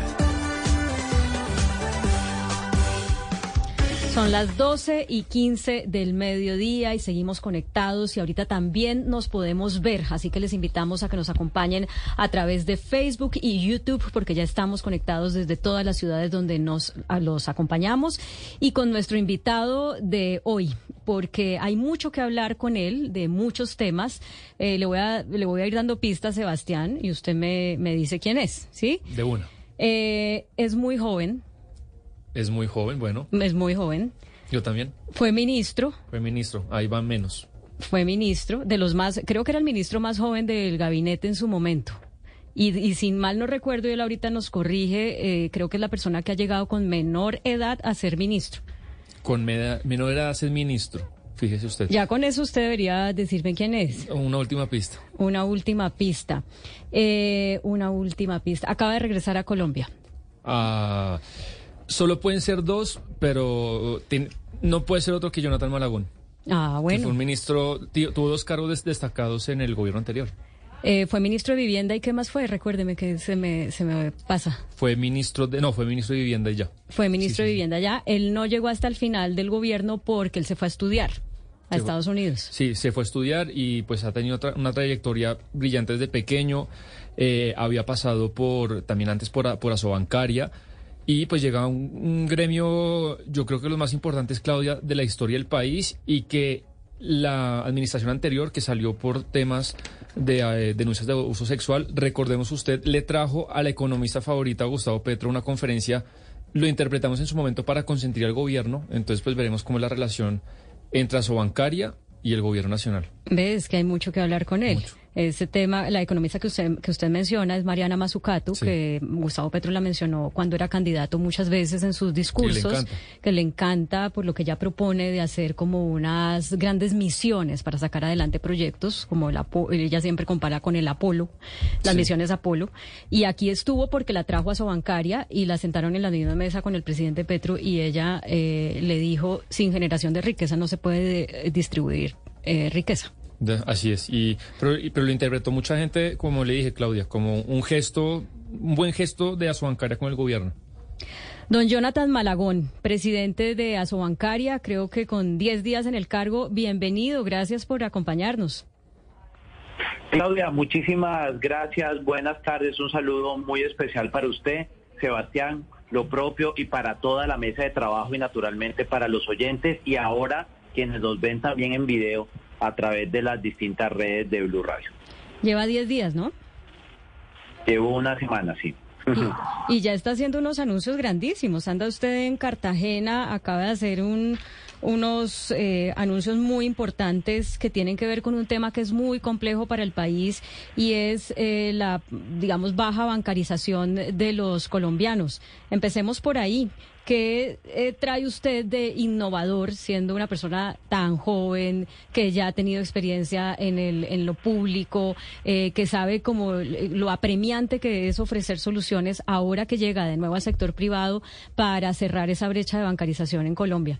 Son las 12 y 15 del mediodía y seguimos conectados y ahorita también nos podemos ver, así que les invitamos a que nos acompañen a través de Facebook y YouTube porque ya estamos conectados desde todas las ciudades donde nos los acompañamos y con nuestro invitado de hoy, porque hay mucho que hablar con él de muchos temas. Eh, le voy a le voy a ir dando pistas, Sebastián, y usted me, me dice quién es, ¿sí? De uno. Eh, es muy joven. Es muy joven, bueno. Es muy joven. Yo también. Fue ministro. Fue ministro, ahí van menos. Fue ministro, de los más, creo que era el ministro más joven del gabinete en su momento. Y, y sin mal no recuerdo, y él ahorita nos corrige, eh, creo que es la persona que ha llegado con menor edad a ser ministro. Con menor edad ser ministro. Fíjese usted. Ya con eso usted debería decirme quién es. Una última pista. Una última pista. Eh, una última pista. Acaba de regresar a Colombia. Ah, solo pueden ser dos, pero ten- no puede ser otro que Jonathan Malagón. Ah, que bueno. fue un ministro, tío, tuvo dos cargos des- destacados en el gobierno anterior. Eh, fue ministro de Vivienda y ¿qué más fue? Recuérdeme que se me, se me pasa. Fue ministro de, no, fue ministro de vivienda y ya. Fue ministro de Vivienda ya. Él no llegó hasta el final del gobierno porque él se fue a estudiar a Estados Unidos. Sí, se fue a estudiar y pues ha tenido tra- una trayectoria brillante desde pequeño. Eh, había pasado por, también antes por, a- por Asobancaria. Y pues llega un, un gremio, yo creo que los más importantes, Claudia, de la historia del país y que la administración anterior, que salió por temas de eh, denuncias de abuso sexual, recordemos usted, le trajo a la economista favorita, Gustavo Petro, una conferencia, lo interpretamos en su momento para consentir al gobierno, entonces pues veremos cómo es la relación entre Asobancaria y el gobierno nacional. Ves que hay mucho que hablar con él. Ese tema, la economista que usted, que usted menciona es Mariana Mazzucato, Sí. que Gustavo Petro la mencionó cuando era candidato muchas veces en sus discursos, que le encanta por lo que ella propone de hacer como unas grandes misiones para sacar adelante proyectos, como el Apo- ella siempre compara con el Apolo, las Sí. misiones Apolo. Y aquí estuvo porque la trajo a su bancaria y la sentaron en la misma mesa con el presidente Petro y ella eh, le dijo, sin generación de riqueza no se puede eh, distribuir eh, riqueza. Así es, y pero, y- pero lo interpretó mucha gente, como le dije, Claudia, como un gesto, un buen gesto de Asobancaria con el gobierno. Don Jonathan Malagón, presidente de Asobancaria, creo que con 10 días en el cargo, bienvenido, gracias por acompañarnos. Claudia, muchísimas gracias, buenas tardes, un saludo muy especial para usted, Sebastián, lo propio y para toda la mesa de trabajo y naturalmente para los oyentes y ahora quienes nos ven también en video a través de las distintas redes de Blue Radio. Lleva 10 días, ¿no? Llevo una semana, sí. Y ya está haciendo unos anuncios grandísimos. Anda usted en Cartagena, acaba de hacer un, unos eh, anuncios muy importantes que tienen que ver con un tema que es muy complejo para el país y es eh, la, digamos, baja bancarización de los colombianos. Empecemos por ahí. ¿Qué eh, trae usted de innovador siendo una persona tan joven que ya ha tenido experiencia en, el, en lo público, eh, que sabe como lo apremiante que es ofrecer soluciones ahora que llega de nuevo al sector privado para cerrar esa brecha de bancarización en Colombia?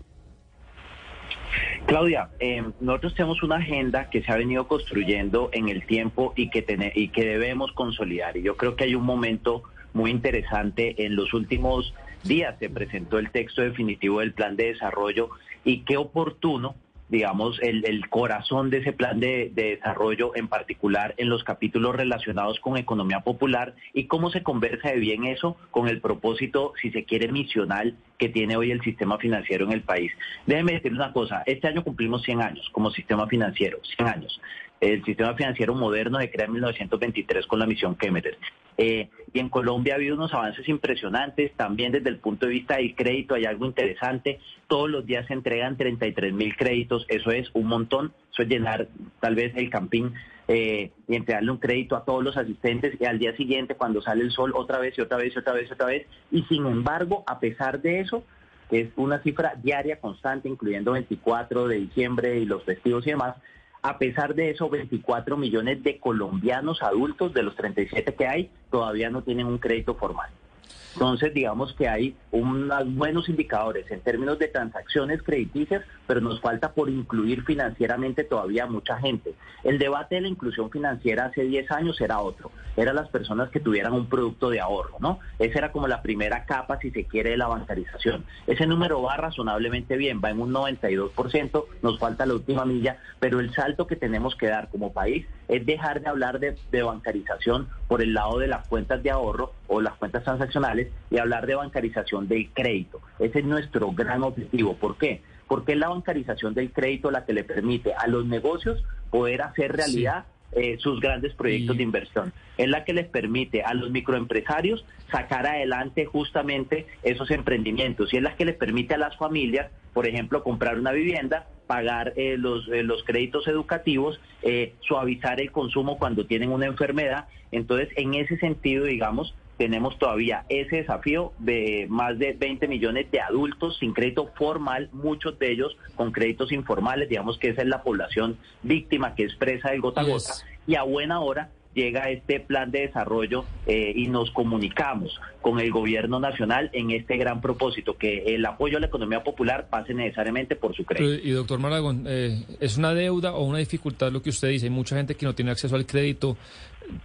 Claudia, eh, nosotros tenemos una agenda que se ha venido construyendo en el tiempo y que, y que debemos consolidar. Y yo creo que hay un momento muy interesante. En los últimos días se presentó el texto definitivo del plan de desarrollo y qué oportuno, digamos, el, el corazón de ese plan de, de desarrollo, en particular en los capítulos relacionados con economía popular y cómo se conversa de bien eso con el propósito, si se quiere, misional que tiene hoy el sistema financiero en el país. Déjeme decir una cosa, este año cumplimos 100 años como sistema financiero, 100 años. El sistema financiero moderno se crea en 1923 con la misión Kemmerer. Eh, y en Colombia ha habido unos avances impresionantes, también desde el punto de vista del crédito hay algo interesante. Todos los días se entregan 33 mil créditos, eso es un montón, eso es llenar tal vez el campín eh, y entregarle un crédito a todos los asistentes y al día siguiente cuando sale el sol otra vez y otra vez y otra vez y otra vez. Y sin embargo, a pesar de eso, es una cifra diaria constante, incluyendo 24 de diciembre y los festivos y demás, a pesar de eso, 24 millones de colombianos adultos de los 37 que hay todavía no tienen un crédito formal. Entonces, digamos que hay unos buenos indicadores en términos de transacciones crediticias, pero nos falta por incluir financieramente todavía mucha gente. El debate de la inclusión financiera hace 10 años era otro. Eran las personas que tuvieran un producto de ahorro, ¿no? Esa era como la primera capa, si se quiere, de la bancarización. Ese número va razonablemente bien, va en un 92%, nos falta la última milla, pero el salto que tenemos que dar como país es dejar de hablar de, de bancarización por el lado de las cuentas de ahorro o las cuentas transaccionales y hablar de bancarización del crédito. Ese es nuestro gran objetivo. ¿Por qué? Porque es la bancarización del crédito la que le permite a los negocios poder hacer realidad eh, sus grandes proyectos de inversión. Es la que les permite a los microempresarios sacar adelante justamente esos emprendimientos y es la que les permite a las familias, por ejemplo, comprar una vivienda, pagar eh, los, eh, los créditos educativos, eh, suavizar el consumo cuando tienen una enfermedad. Entonces, en ese sentido, digamos, tenemos todavía ese desafío de más de 20 millones de adultos sin crédito formal, muchos de ellos con créditos informales, digamos que esa es la población víctima que expresa el gota a gota, y a buena hora llega este plan de desarrollo eh, y nos comunicamos con el gobierno nacional en este gran propósito, que el apoyo a la economía popular pase necesariamente por su crédito. Y doctor Maragón, eh, ¿es una deuda o una dificultad lo que usted dice? Hay mucha gente que no tiene acceso al crédito,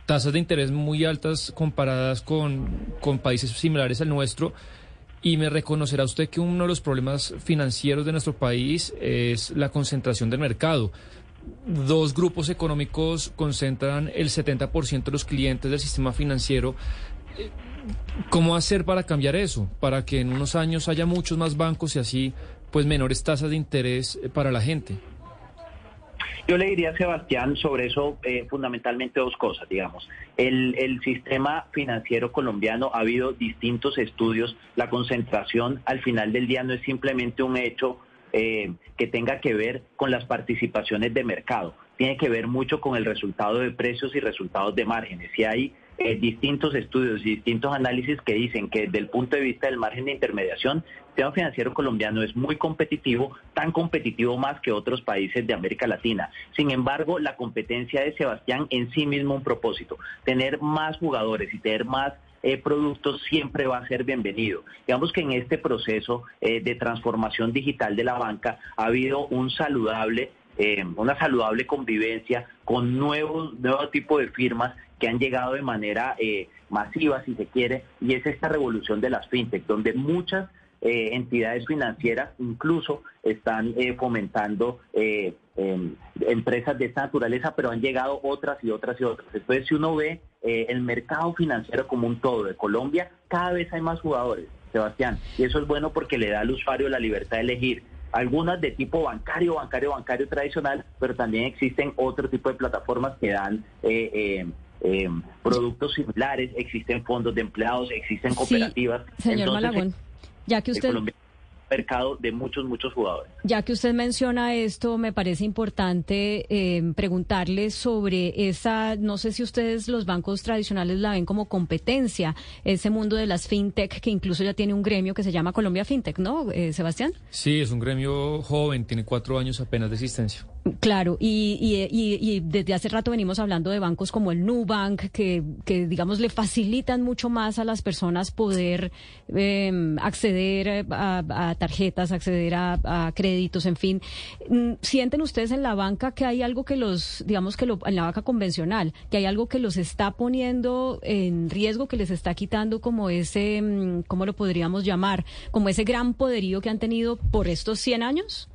tasas de interés muy altas comparadas con, con países similares al nuestro. Y me reconocerá usted que uno de los problemas financieros de nuestro país es la concentración del mercado dos grupos económicos concentran el 70% de los clientes del sistema financiero. ¿Cómo hacer para cambiar eso? Para que en unos años haya muchos más bancos y así, pues menores tasas de interés para la gente. Yo le diría a Sebastián sobre eso eh, fundamentalmente dos cosas, digamos. El, el, sistema financiero colombiano ha habido distintos estudios. La concentración al final del día no es simplemente un hecho eh, que tenga que ver con las participaciones de mercado. Tiene que ver mucho con el resultado de precios y resultados de márgenes. Y hay eh, distintos estudios y distintos análisis que dicen que desde el punto de vista del margen de intermediación, sistema financiero colombiano es muy competitivo, tan competitivo más que otros países de América Latina. Sin embargo, la competencia de Sebastián en sí mismo un propósito, tener más jugadores y tener más eh, productos siempre va a ser bienvenido. Digamos que en este proceso eh, de transformación digital de la banca ha habido un saludable, eh, una saludable convivencia con nuevos, nuevo tipo de firmas que han llegado de manera masiva, si se quiere, y es esta revolución de las fintech, donde muchas entidades financieras incluso están fomentando em, empresas de esta naturaleza, pero han llegado otras y otras y otras. Entonces, si uno ve eh, el mercado financiero como un todo de Colombia, cada vez hay más jugadores, Sebastián, y eso es bueno porque le da al usuario la libertad de elegir. Algunas de tipo bancario, bancario, bancario tradicional, pero también existen otro tipo de plataformas que dan eh, eh, productos similares, existen fondos de empleados, existen cooperativas. señor Malagón, ya que usted mercado de muchos, muchos jugadores. Ya que usted menciona esto, me parece importante eh, preguntarle sobre esa, no sé si ustedes los bancos tradicionales la ven como competencia, ese mundo de las fintech que incluso ya tiene un gremio que se llama Colombia Fintech, ¿no, eh, Sebastián? Sí, es un gremio joven, tiene cuatro años apenas de existencia. Claro, y, y, desde hace rato venimos hablando de bancos como el Nubank, que, que digamos le facilitan mucho más a las personas poder em, acceder a, tarjetas, acceder a, créditos, en fin. Mm, ¿Sienten ustedes en la banca que hay algo que los, digamos que lo, en la banca convencional, que hay algo que los está poniendo en riesgo, que les está quitando como ese, mm, ¿cómo lo podríamos llamar? Como ese gran poderío que han tenido por estos 100 años?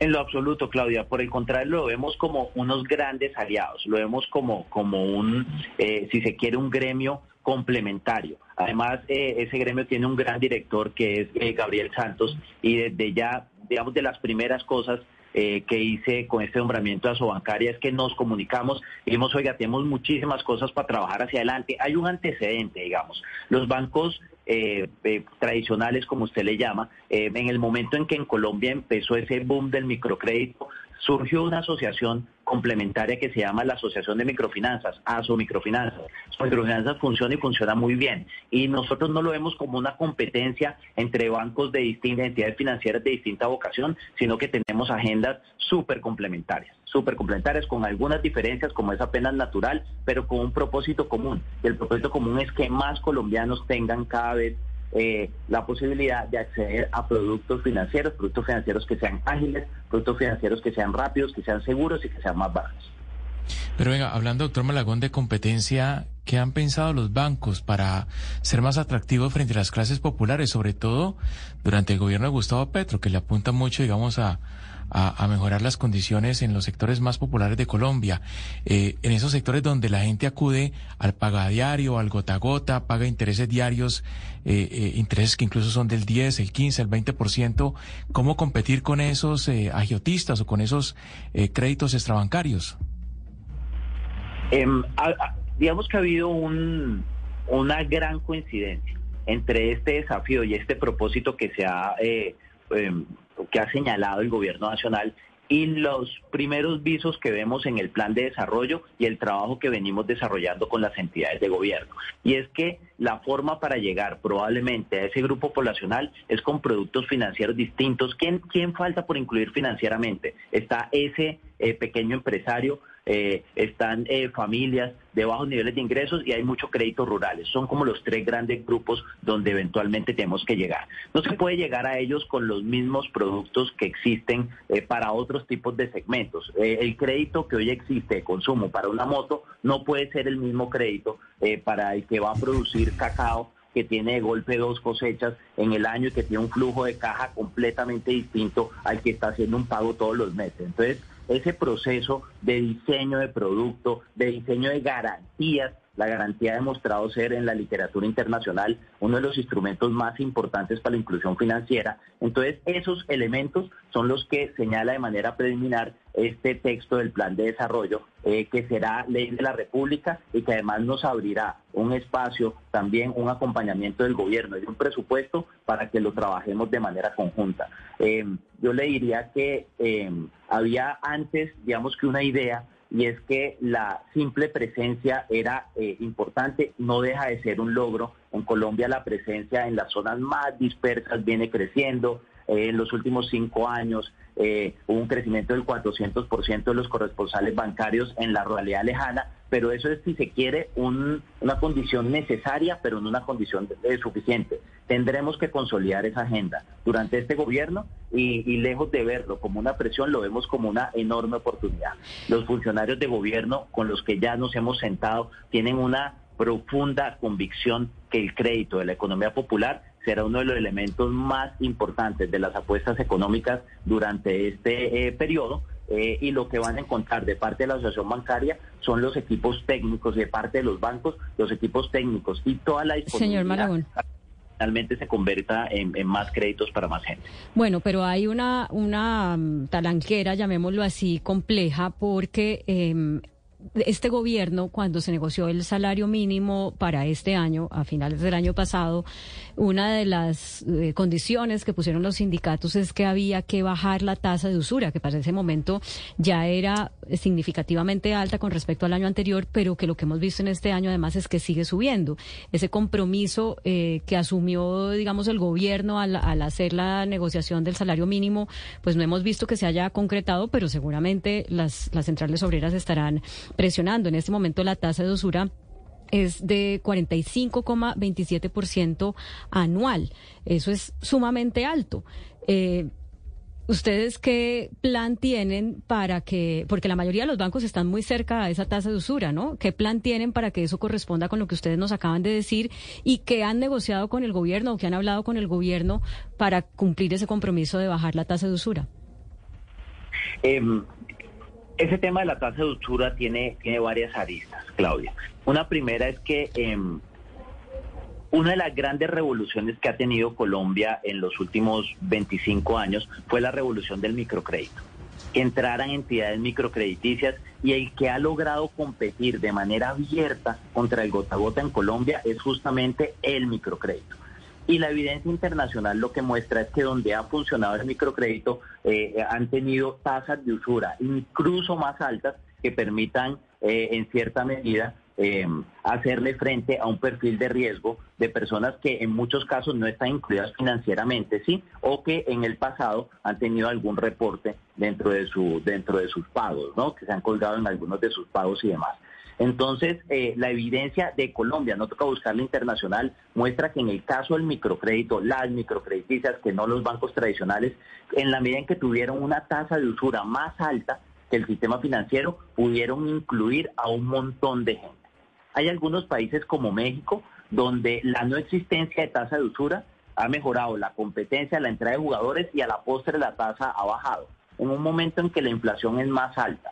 En lo absoluto, Claudia. Por el contrario, lo vemos como unos grandes aliados. Lo vemos como, como un, eh, si se quiere, un gremio complementario. Además, eh, ese gremio tiene un gran director que es eh, Gabriel Santos y desde ya, digamos, de las primeras cosas que hice con este nombramiento de Asobancaria es que nos comunicamos y dijimos, oiga, tenemos muchísimas cosas para trabajar hacia adelante. Hay un antecedente, digamos. Los bancos eh, eh, tradicionales, como usted le llama, eh, en el momento en que en Colombia empezó ese boom del microcrédito, surgió una asociación complementaria que se llama la Asociación de Microfinanzas, ASO Microfinanzas. Microfinanzas funciona y funciona muy bien. Y nosotros no lo vemos como una competencia entre bancos de distintas entidades financieras de distinta vocación, sino que tenemos agendas súper complementarias, súper complementarias con algunas diferencias como es apenas natural, pero con un propósito común. Y el propósito común es que más colombianos tengan cada vez eh, la posibilidad de acceder a productos financieros, productos financieros que sean ágiles, productos financieros que sean rápidos, que sean seguros y que sean más baratos. Pero venga, hablando, doctor Malagón, de competencia, ¿qué han pensado los bancos para ser más atractivos frente a las clases populares, sobre todo durante el gobierno de Gustavo Petro, que le apunta mucho, digamos, a, a, mejorar las condiciones en los sectores más populares de Colombia, eh, en esos sectores donde la gente acude al pagadiario, al gota a gota, paga intereses diarios, eh, eh, intereses que incluso son del 10, el 15, el 20%, ¿cómo competir con esos agiotistas o con esos créditos extrabancarios? Em, digamos que ha habido un, una gran coincidencia entre este desafío y este propósito que se ha em, que ha señalado el gobierno nacional y los primeros visos que vemos en el plan de desarrollo y el trabajo que venimos desarrollando con las entidades de gobierno. Y es que la forma para llegar probablemente a ese grupo poblacional es con productos financieros distintos. ¿Quién, quién falta por incluir financieramente? Está ese eh, pequeño empresario eh, están eh, familias de bajos niveles de ingresos y hay muchos créditos rurales. Son como los tres grandes grupos donde eventualmente tenemos que llegar. No se puede llegar a ellos con los mismos productos que existen eh, para otros tipos de segmentos. el crédito que hoy existe de consumo para una moto no puede ser el mismo crédito para el que va a producir cacao que tiene de golpe dos cosechas en el año y que tiene un flujo de caja completamente distinto al que está haciendo un pago todos los meses. Entonces, ese proceso de diseño de producto, de diseño de garantías. La garantía ha demostrado ser en la literatura internacional uno de los instrumentos más importantes para la inclusión financiera. Entonces, esos elementos son los que señala de manera preliminar este texto del plan de desarrollo, eh, que será ley de la República y que además nos abrirá un espacio, también un acompañamiento del gobierno y un presupuesto para que lo trabajemos de manera conjunta. Eh, yo le diría que eh, había antes, digamos que una idea, y es que la simple presencia era importante, no deja de ser un logro. En Colombia la presencia en las zonas más dispersas viene creciendo, eh, en los últimos cinco años eh, hubo un crecimiento del 400% de los corresponsales bancarios en la ruralidad lejana, pero eso es, si se quiere, una condición necesaria, pero no una condición suficiente. Tendremos que consolidar esa agenda durante este gobierno y, y, lejos de verlo como una presión, lo vemos como una enorme oportunidad. Los funcionarios de gobierno con los que ya nos hemos sentado tienen una profunda convicción que el crédito de la economía popular será uno de los elementos más importantes de las apuestas económicas durante este eh, periodo. Eh, y lo que van a encontrar de parte de la asociación bancaria son los equipos técnicos, de parte de los bancos, los equipos técnicos y toda la disponibilidad. Señor finalmente se convierta en, más créditos para más gente. Bueno, pero hay una, una mm, talanquera, llamémoslo así, compleja, porque eh, este gobierno, cuando se negoció el salario mínimo para este año, a finales del año pasado, una de las eh, condiciones que pusieron los sindicatos es que había que bajar la tasa de usura, que para ese momento ya era significativamente alta con respecto al año anterior, pero que lo que hemos visto en este año además es que sigue subiendo. Ese compromiso eh, que asumió, digamos, el gobierno al, al hacer la negociación del salario mínimo, pues no hemos visto que se haya concretado, pero seguramente las, las centrales obreras estarán presionando. En este momento la tasa de usura es de 45,27% anual. Eso es sumamente alto. Eh, ¿Ustedes qué plan tienen para que, porque la mayoría de los bancos están muy cerca a esa tasa de usura, ¿no? ¿Qué plan tienen para que eso corresponda con lo que ustedes nos acaban de decir y que han negociado con el gobierno o que han hablado con el gobierno para cumplir ese compromiso de bajar la tasa de usura? Em, ese tema de la tasa de usura tiene, tiene varias aristas, Claudia. Una primera es que em, una de las grandes revoluciones que ha tenido Colombia en los últimos 25 años fue la revolución del microcrédito. Que entraran entidades microcrediticias y el que ha logrado competir de manera abierta contra el gota a gota en Colombia es justamente el microcrédito. Y la evidencia internacional lo que muestra es que donde ha funcionado el microcrédito eh, han tenido tasas de usura incluso más altas que permitan eh, en cierta medida eh, hacerle frente a un perfil de riesgo de personas que en muchos casos no están incluidas financieramente, sí, o que en el pasado han tenido algún reporte dentro de su dentro de sus pagos, ¿no? Que se han colgado en algunos de sus pagos y demás. Entonces, eh, la evidencia de Colombia, no toca buscarla internacional, muestra que en el caso del microcrédito, las microcrediticias, que no los bancos tradicionales, en la medida en que tuvieron una tasa de usura más alta que el sistema financiero, pudieron incluir a un montón de gente. Hay algunos países como México donde la no existencia de tasa de usura ha mejorado la competencia, la entrada de jugadores y a la postre la tasa ha bajado. En un momento en que la inflación es más alta,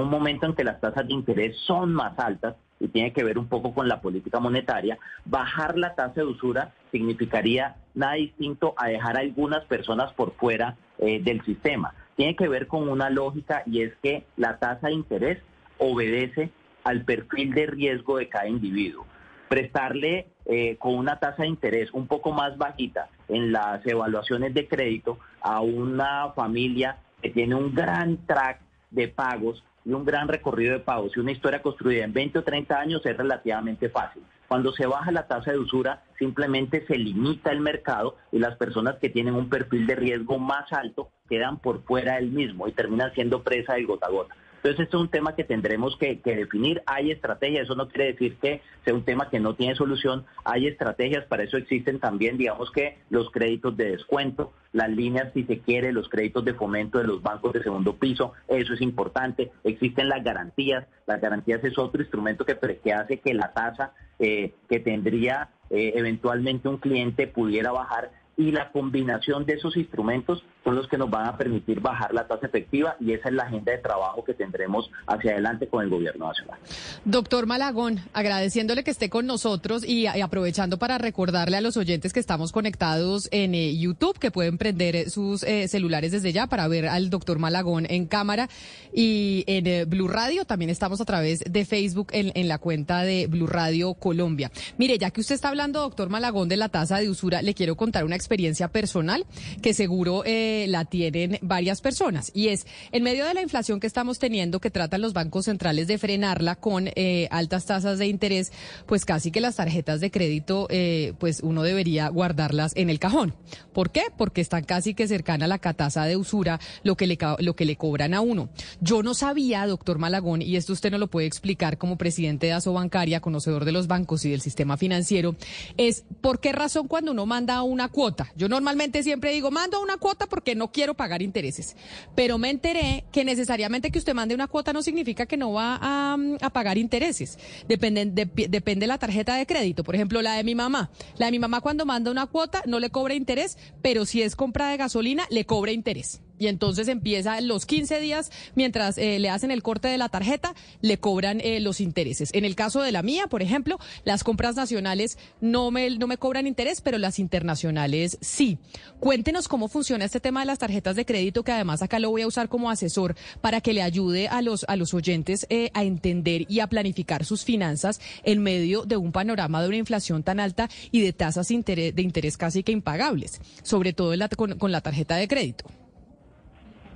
un momento en que las tasas de interés son más altas y tiene que ver un poco con la política monetaria, bajar la tasa de usura significaría nada distinto a dejar a algunas personas por fuera eh, del sistema. Tiene que ver con una lógica y es que la tasa de interés obedece al perfil de riesgo de cada individuo. Prestarle eh, con una tasa de interés un poco más bajita en las evaluaciones de crédito a una familia que tiene un gran track de pagos y un gran recorrido de pagos y una historia construida en 20 o 30 años es relativamente fácil. Cuando se baja la tasa de usura, simplemente se limita el mercado y las personas que tienen un perfil de riesgo más alto quedan por fuera del mismo y terminan siendo presa del gota a gota. Entonces, esto es un tema que tendremos que, definir. Hay estrategias, eso no quiere decir que sea un tema que no tiene solución. Hay estrategias, para eso existen también, digamos que los créditos de descuento, las líneas, si se quiere, los créditos de fomento de los bancos de segundo piso, eso es importante. Existen las garantías, las garantías es otro instrumento que, que hace que la tasa eh, que tendría eh, eventualmente un cliente pudiera bajar y la combinación de esos instrumentos son los que nos van a permitir bajar la tasa efectiva y esa es la agenda de trabajo que tendremos hacia adelante con el gobierno nacional. Doctor Malagón, agradeciéndole que esté con nosotros y, aprovechando para recordarle a los oyentes que estamos conectados en eh, YouTube, que pueden prender eh, sus eh, celulares desde ya para ver al doctor Malagón en cámara y en Blue Radio. También estamos a través de Facebook en, en la cuenta de Blue Radio Colombia. Mire, ya que usted está hablando, doctor Malagón, de la tasa de usura, le quiero contar una experiencia personal que seguro la tienen varias personas. Y es, en medio de la inflación que estamos teniendo, que tratan los bancos centrales de frenarla con eh, altas tasas de interés, pues casi que las tarjetas de crédito, eh, pues uno debería guardarlas en el cajón. ¿Por qué? Porque están casi que cercana a la catasa de usura, lo que le, lo que le cobran a uno. Yo no sabía, doctor Malagón, y esto usted no lo puede explicar como presidente de ASO Bancaria, conocedor de los bancos y del sistema financiero, es por qué razón cuando uno manda una cuota. Yo normalmente siempre digo, mando una cuota porque que no quiero pagar intereses. Pero me enteré que necesariamente que usted mande una cuota no significa que no va a, pagar intereses. Depende, de, depende la tarjeta de crédito. Por ejemplo, la de mi mamá. La de mi mamá cuando manda una cuota no le cobra interés, pero si es compra de gasolina, le cobra interés y entonces empieza los 15 días, mientras eh, le hacen el corte de la tarjeta, le cobran eh, los intereses. En el caso de la mía, por ejemplo, las compras nacionales no me, no me cobran interés, pero las internacionales sí. Cuéntenos cómo funciona este tema de las tarjetas de crédito, que además acá lo voy a usar como asesor para que le ayude a los, a los oyentes eh, a entender y a planificar sus finanzas en medio de un panorama de una inflación tan alta y de tasas de interés, casi que impagables, sobre todo con la tarjeta de crédito.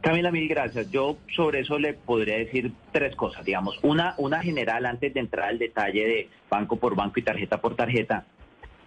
Camila, mil gracias. Yo sobre eso le podría decir tres cosas, digamos. Una, una general antes de entrar al detalle de banco por banco y tarjeta por tarjeta.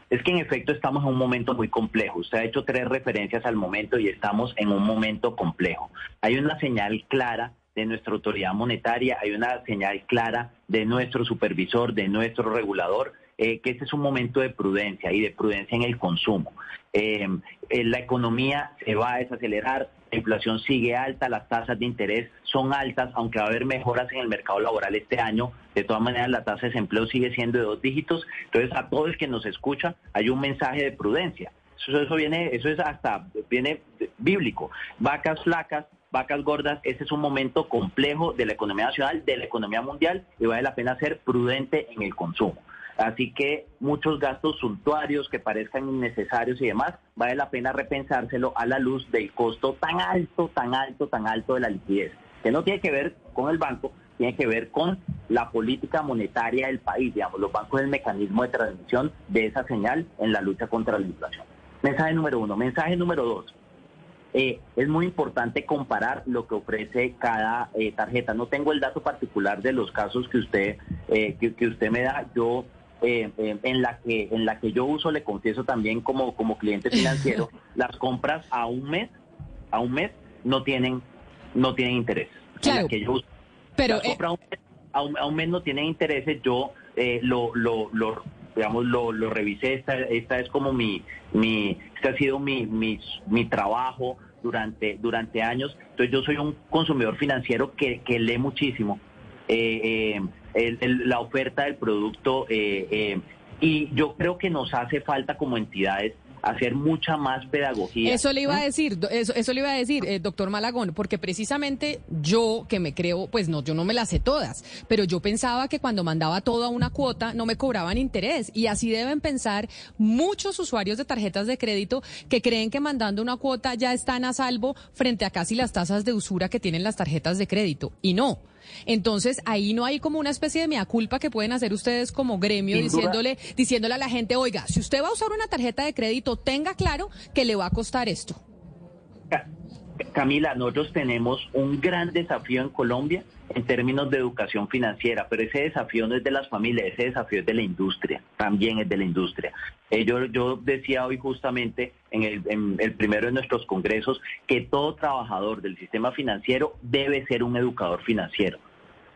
Es que en efecto estamos en un momento muy complejo. Usted ha hecho tres referencias al momento y estamos en un momento complejo. Hay una señal clara de nuestra autoridad monetaria, hay una señal clara de nuestro supervisor, de nuestro regulador, eh, que este es un momento de prudencia y de prudencia en el consumo. Eh, eh, la economía se va a desacelerar, la inflación sigue alta, las tasas de interés son altas, aunque va a haber mejoras en el mercado laboral este año. De todas maneras, la tasa de desempleo sigue siendo de dos dígitos. Entonces, a todo el que nos escucha, hay un mensaje de prudencia. Eso, eso viene, eso es hasta viene bíblico. Vacas flacas, vacas gordas, ese es un momento complejo de la economía nacional, de la economía mundial, y vale la pena ser prudente en el consumo. Así que muchos gastos suntuarios que parezcan innecesarios y demás, vale la pena repensárselo a la luz del costo tan alto, tan alto, tan alto de la liquidez, que no tiene que ver con el banco, tiene que ver con la política monetaria del país. Digamos, los bancos es el mecanismo de transmisión de esa señal en la lucha contra la inflación. Mensaje número uno. Mensaje número dos. Eh, es muy importante comparar lo que ofrece cada eh, tarjeta. No tengo el dato particular de los casos que usted, eh, que usted me da. Yo eh, eh, en la que en la que yo uso, le confieso también como, como cliente financiero, las compras a un mes, a un mes no tienen no tienen interés. Claro. que yo pero eh, a, un, mes no tienen intereses, yo lo, lo, lo digamos lo, lo revisé, esta, esta es como mi, mi este ha sido mi, mi, mi trabajo durante, durante años. Entonces yo soy un consumidor financiero que, que lee muchísimo. Eh, la oferta del producto eh, eh, y yo creo que nos hace falta como entidades hacer mucha más pedagogía. Eso le iba a decir, eso, eso le iba a decir, eh, doctor Malagón, porque precisamente yo que me creo, pues no, yo no me las sé todas, pero yo pensaba que cuando mandaba toda una cuota no me cobraban interés y así deben pensar muchos usuarios de tarjetas de crédito que creen que mandando una cuota ya están a salvo frente a casi las tasas de usura que tienen las tarjetas de crédito y no. Entonces, ahí no hay como una especie de mea culpa que pueden hacer ustedes como gremio diciéndole, diciéndole a la gente, oiga, si usted va a usar una tarjeta de crédito, tenga claro que le va a costar esto. Camila, nosotros tenemos un gran desafío en Colombia en términos de educación financiera, pero ese desafío no es de las familias, ese desafío es de la industria, también es de la industria. Eh, yo, yo decía hoy justamente en el, en el primero de nuestros congresos que todo trabajador del sistema financiero debe ser un educador financiero.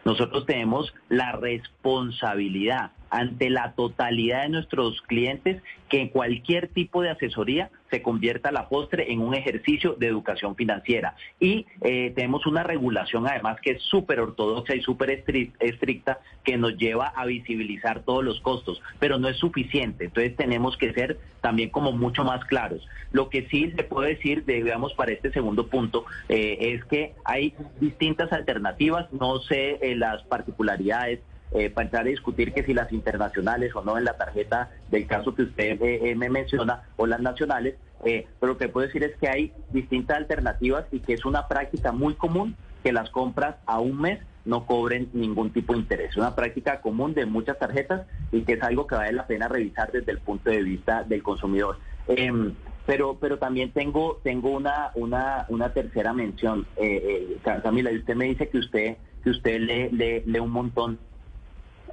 Nosotros tenemos la responsabilidad ante la totalidad de nuestros clientes que en cualquier tipo de asesoría se convierta la postre en un ejercicio de educación financiera. Y eh, tenemos una regulación además que es súper ortodoxa y súper estricta que nos lleva a visibilizar todos los costos, pero no es suficiente. Entonces tenemos que ser también como mucho más claros. Lo que sí le puedo decir, digamos, para este segundo punto, eh, es que hay distintas alternativas, no sé eh, las particularidades eh, para entrar a discutir que si las internacionales o no en la tarjeta del caso que usted eh, eh, me menciona o las nacionales, pero lo que puedo decir es que hay distintas alternativas y que es una práctica muy común que las compras a un mes no cobren ningún tipo de interés. Una práctica común de muchas tarjetas y que es algo que vale la pena revisar desde el punto de vista del consumidor. Em, pero pero también tengo tengo una una una tercera mención eh, Camila y usted me dice que usted que usted lee, lee un montón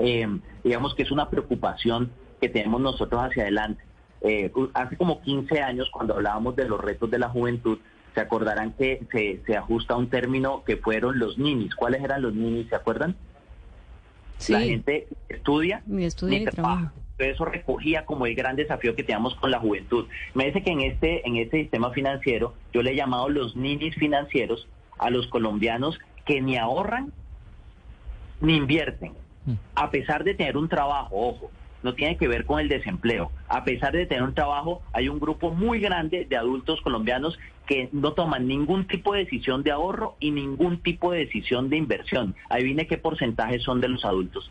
eh, digamos que es una preocupación que tenemos nosotros hacia adelante. Eh, hace como 15 años, cuando hablábamos de los retos de la juventud, se acordarán que se, ajusta a un término que fueron los ninis. ¿Cuáles eran los ninis? ¿Se acuerdan? Sí. La gente estudia, y, estudia trabaja. Eso recogía como el gran desafío que teníamos con la juventud. Me dice que en este, en este sistema financiero, yo le he llamado los ninis financieros a los colombianos que ni ahorran ni invierten a pesar de tener un trabajo, ojo, no tiene que ver con el desempleo. A pesar de tener un trabajo, hay un grupo muy grande de adultos colombianos que no toman ningún tipo de decisión de ahorro y ningún tipo de decisión de inversión. Ahí viene qué porcentaje son de los adultos.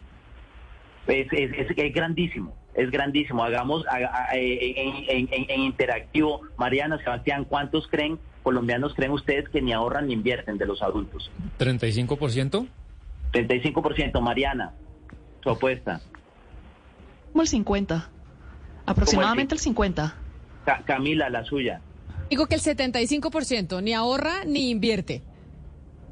Es, es, grandísimo, es grandísimo. Hagamos en, interactivo, Mariana, Sebastián, ¿cuántos creen, colombianos creen ustedes que ni ahorran ni invierten de los adultos? ¿35%? 35%, Mariana, su apuesta. Como el 50. Aproximadamente el, 50. Camila, la suya. Digo que el 75%, ni ahorra ni invierte.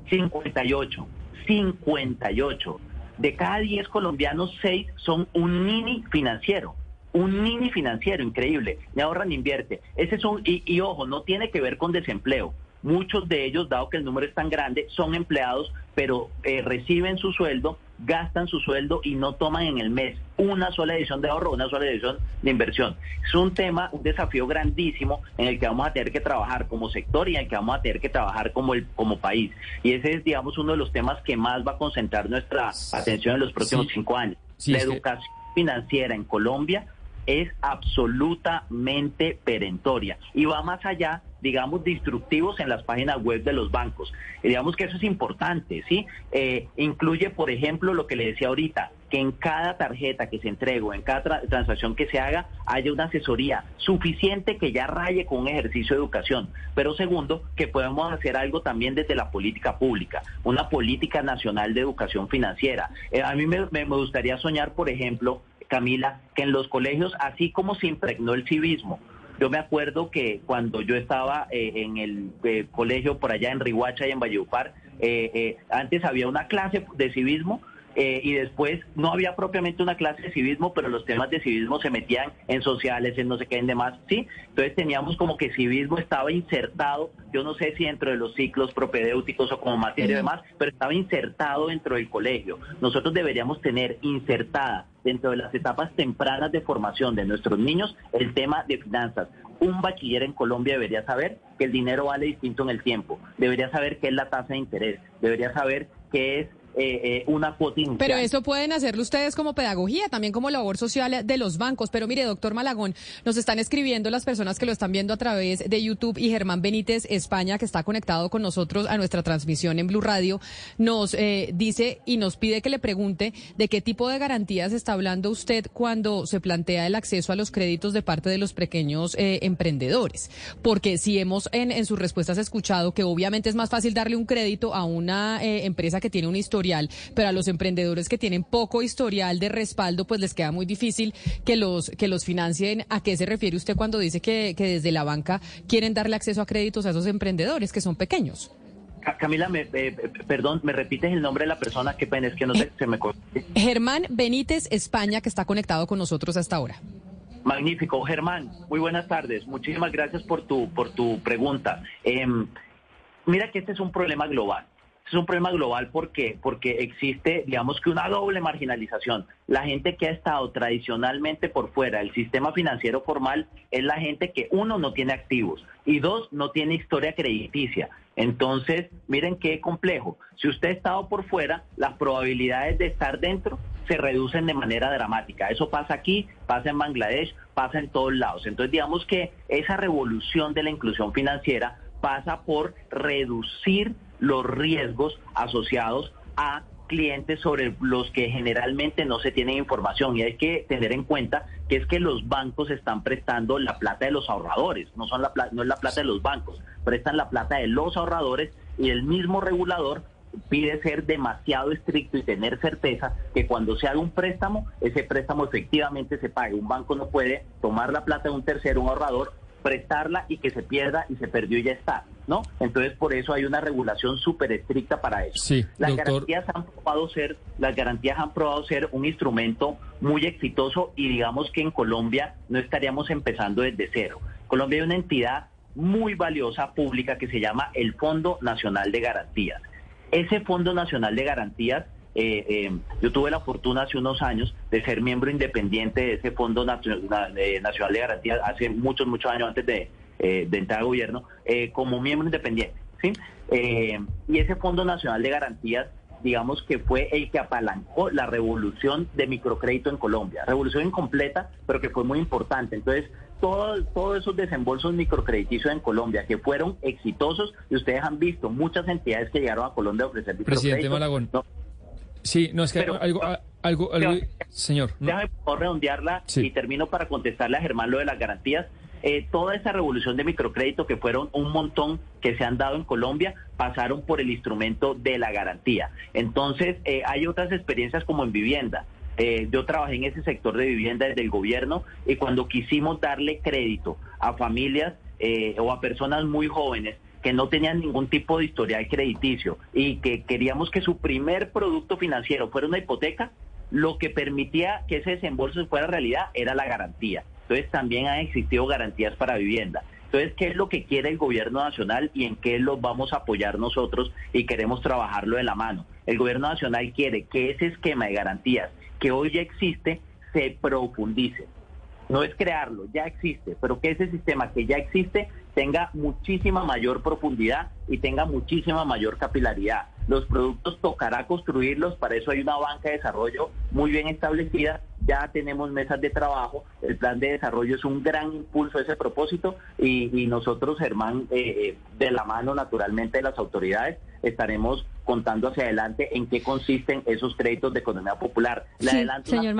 58. 58. De cada 10 colombianos, 6 son un mini financiero. Un mini financiero, increíble. Ni ahorra ni invierte. Ese es un, y, y ojo, no tiene que ver con desempleo. Muchos de ellos, dado que el número es tan grande, son empleados, pero eh, reciben su sueldo, gastan su sueldo y no toman en el mes una sola edición de ahorro, una sola edición de inversión. Es un tema, un desafío grandísimo en el que vamos a tener que trabajar como sector y en el que vamos a tener que trabajar como, el, como país. Y ese es, digamos, uno de los temas que más va a concentrar nuestra atención en los próximos cinco años. La educación financiera en Colombia es absolutamente perentoria y va más allá digamos, destructivos en las páginas web de los bancos. Y digamos que eso es importante, ¿sí? Eh, incluye, por ejemplo, lo que le decía ahorita, que en cada tarjeta que se entregue en cada transacción que se haga, haya una asesoría suficiente que ya raye con un ejercicio de educación. Pero segundo, que podemos hacer algo también desde la política pública, una política nacional de educación financiera. Eh, a mí me, me gustaría soñar, por ejemplo, Camila, que en los colegios, así como se impregnó el civismo, yo me acuerdo que cuando yo estaba eh, en el eh, colegio por allá en Rihuacha y en Valledupar, eh, antes había una clase de civismo eh, y después no había propiamente una clase de civismo, pero los temas de civismo se metían en sociales, en no sé qué, en demás, ¿sí? Entonces teníamos como que civismo estaba insertado, yo no sé si dentro de los ciclos propedéuticos o como materia y demás, pero estaba insertado dentro del colegio. Nosotros deberíamos tener insertada dentro de las etapas tempranas de formación de nuestros niños el tema de finanzas. Un bachiller en Colombia debería saber que el dinero vale distinto en el tiempo, debería saber qué es la tasa de interés, debería saber qué es eh, eh, una cuota Pero eso pueden hacerlo ustedes como pedagogía, también como labor social de los bancos. Pero mire, doctor Malagón, nos están escribiendo las personas que lo están viendo a través de YouTube y Germán Benítez España, que está conectado con nosotros a nuestra transmisión en Blue Radio, nos eh, dice y nos pide que le pregunte de qué tipo de garantías está hablando usted cuando se plantea el acceso a los créditos de parte de los pequeños emprendedores. Porque si hemos en sus respuestas escuchado que obviamente es más fácil darle un crédito a una empresa que tiene una historia historial, pero a los emprendedores que tienen poco historial de respaldo, pues les queda muy difícil que los, que los financien. ¿A qué se refiere usted cuando dice que, que desde la banca quieren darle acceso a créditos a esos emprendedores que son pequeños? Camila, me, eh, perdón, ¿me repites el nombre de la persona? Qué pena, es que no sé, se me... Germán Benítez, España, que está conectado con nosotros hasta ahora. Magnífico. Germán, muy buenas tardes. Muchísimas gracias por tu, por tu pregunta. Em, mira que este es un problema global. Es un problema global porque, porque existe, digamos que una doble marginalización. La gente que ha estado tradicionalmente por fuera del sistema financiero formal es la gente que, uno, no tiene activos y dos, no tiene historia crediticia. Entonces, miren qué complejo. Si usted ha estado por fuera, las probabilidades de estar dentro se reducen de manera dramática. Eso pasa aquí, pasa en Bangladesh, pasa en todos lados. Entonces, digamos que esa revolución de la inclusión financiera pasa por reducir los riesgos asociados a clientes sobre los que generalmente no se tiene información y hay que tener en cuenta que es que los bancos están prestando la plata de los ahorradores, no son la no es la plata de los bancos, prestan la plata de los ahorradores y el mismo regulador pide ser demasiado estricto y tener certeza que cuando se haga un préstamo, ese préstamo efectivamente se pague. Un banco no puede tomar la plata de un tercero, un ahorrador, prestarla y que se pierda y se perdió y ya está, ¿no? Entonces por eso hay una regulación súper estricta para eso. Sí, las garantías han probado ser, las garantías han probado ser un instrumento muy exitoso y digamos que en Colombia no estaríamos empezando desde cero. Colombia hay una entidad muy valiosa pública que se llama el Fondo Nacional de Garantías. Ese Fondo Nacional de Garantías eh, eh, yo tuve la fortuna hace unos años de ser miembro independiente de ese Fondo Nacional de Garantía hace muchos, muchos años antes de, eh, entrar al gobierno, como miembro independiente. ¿sí? y ese Fondo Nacional de Garantías, digamos que fue el que apalancó la revolución de microcrédito en Colombia. Revolución incompleta, pero que fue muy importante. Entonces, todos esos desembolsos microcrediticios en Colombia que fueron exitosos, y ustedes han visto muchas entidades que llegaron a Colombia a ofrecer Presidente Malagón. Sí, no, es que algo, algo, algo, señor. Déjame por redondearla y termino para contestarle a Germán lo de las garantías. Eh, toda esa revolución de microcrédito que fueron un montón que se han dado en Colombia pasaron por el instrumento de la garantía. Entonces, eh, hay otras experiencias como en vivienda. Eh, yo trabajé en ese sector de vivienda desde el gobierno y cuando quisimos darle crédito a familias o a personas muy jóvenes que no tenían ningún tipo de historial crediticio y que queríamos que su primer producto financiero fuera una hipoteca, lo que permitía que ese desembolso fuera realidad era la garantía. Entonces también han existido garantías para vivienda. Entonces, ¿qué es lo que quiere el gobierno nacional y en qué lo vamos a apoyar nosotros y queremos trabajarlo de la mano? El gobierno nacional quiere que ese esquema de garantías que hoy ya existe se profundice. No es crearlo, ya existe, pero que ese sistema que ya existe tenga muchísima mayor profundidad y tenga muchísima mayor capilaridad. Los productos tocará construirlos, para eso hay una banca de desarrollo muy bien establecida, ya tenemos mesas de trabajo, el plan de desarrollo es un gran impulso a ese propósito y, nosotros, Germán, eh, eh, de la mano naturalmente de las autoridades, estaremos contando hacia adelante en qué consisten esos créditos de economía popular. Le adelanto señor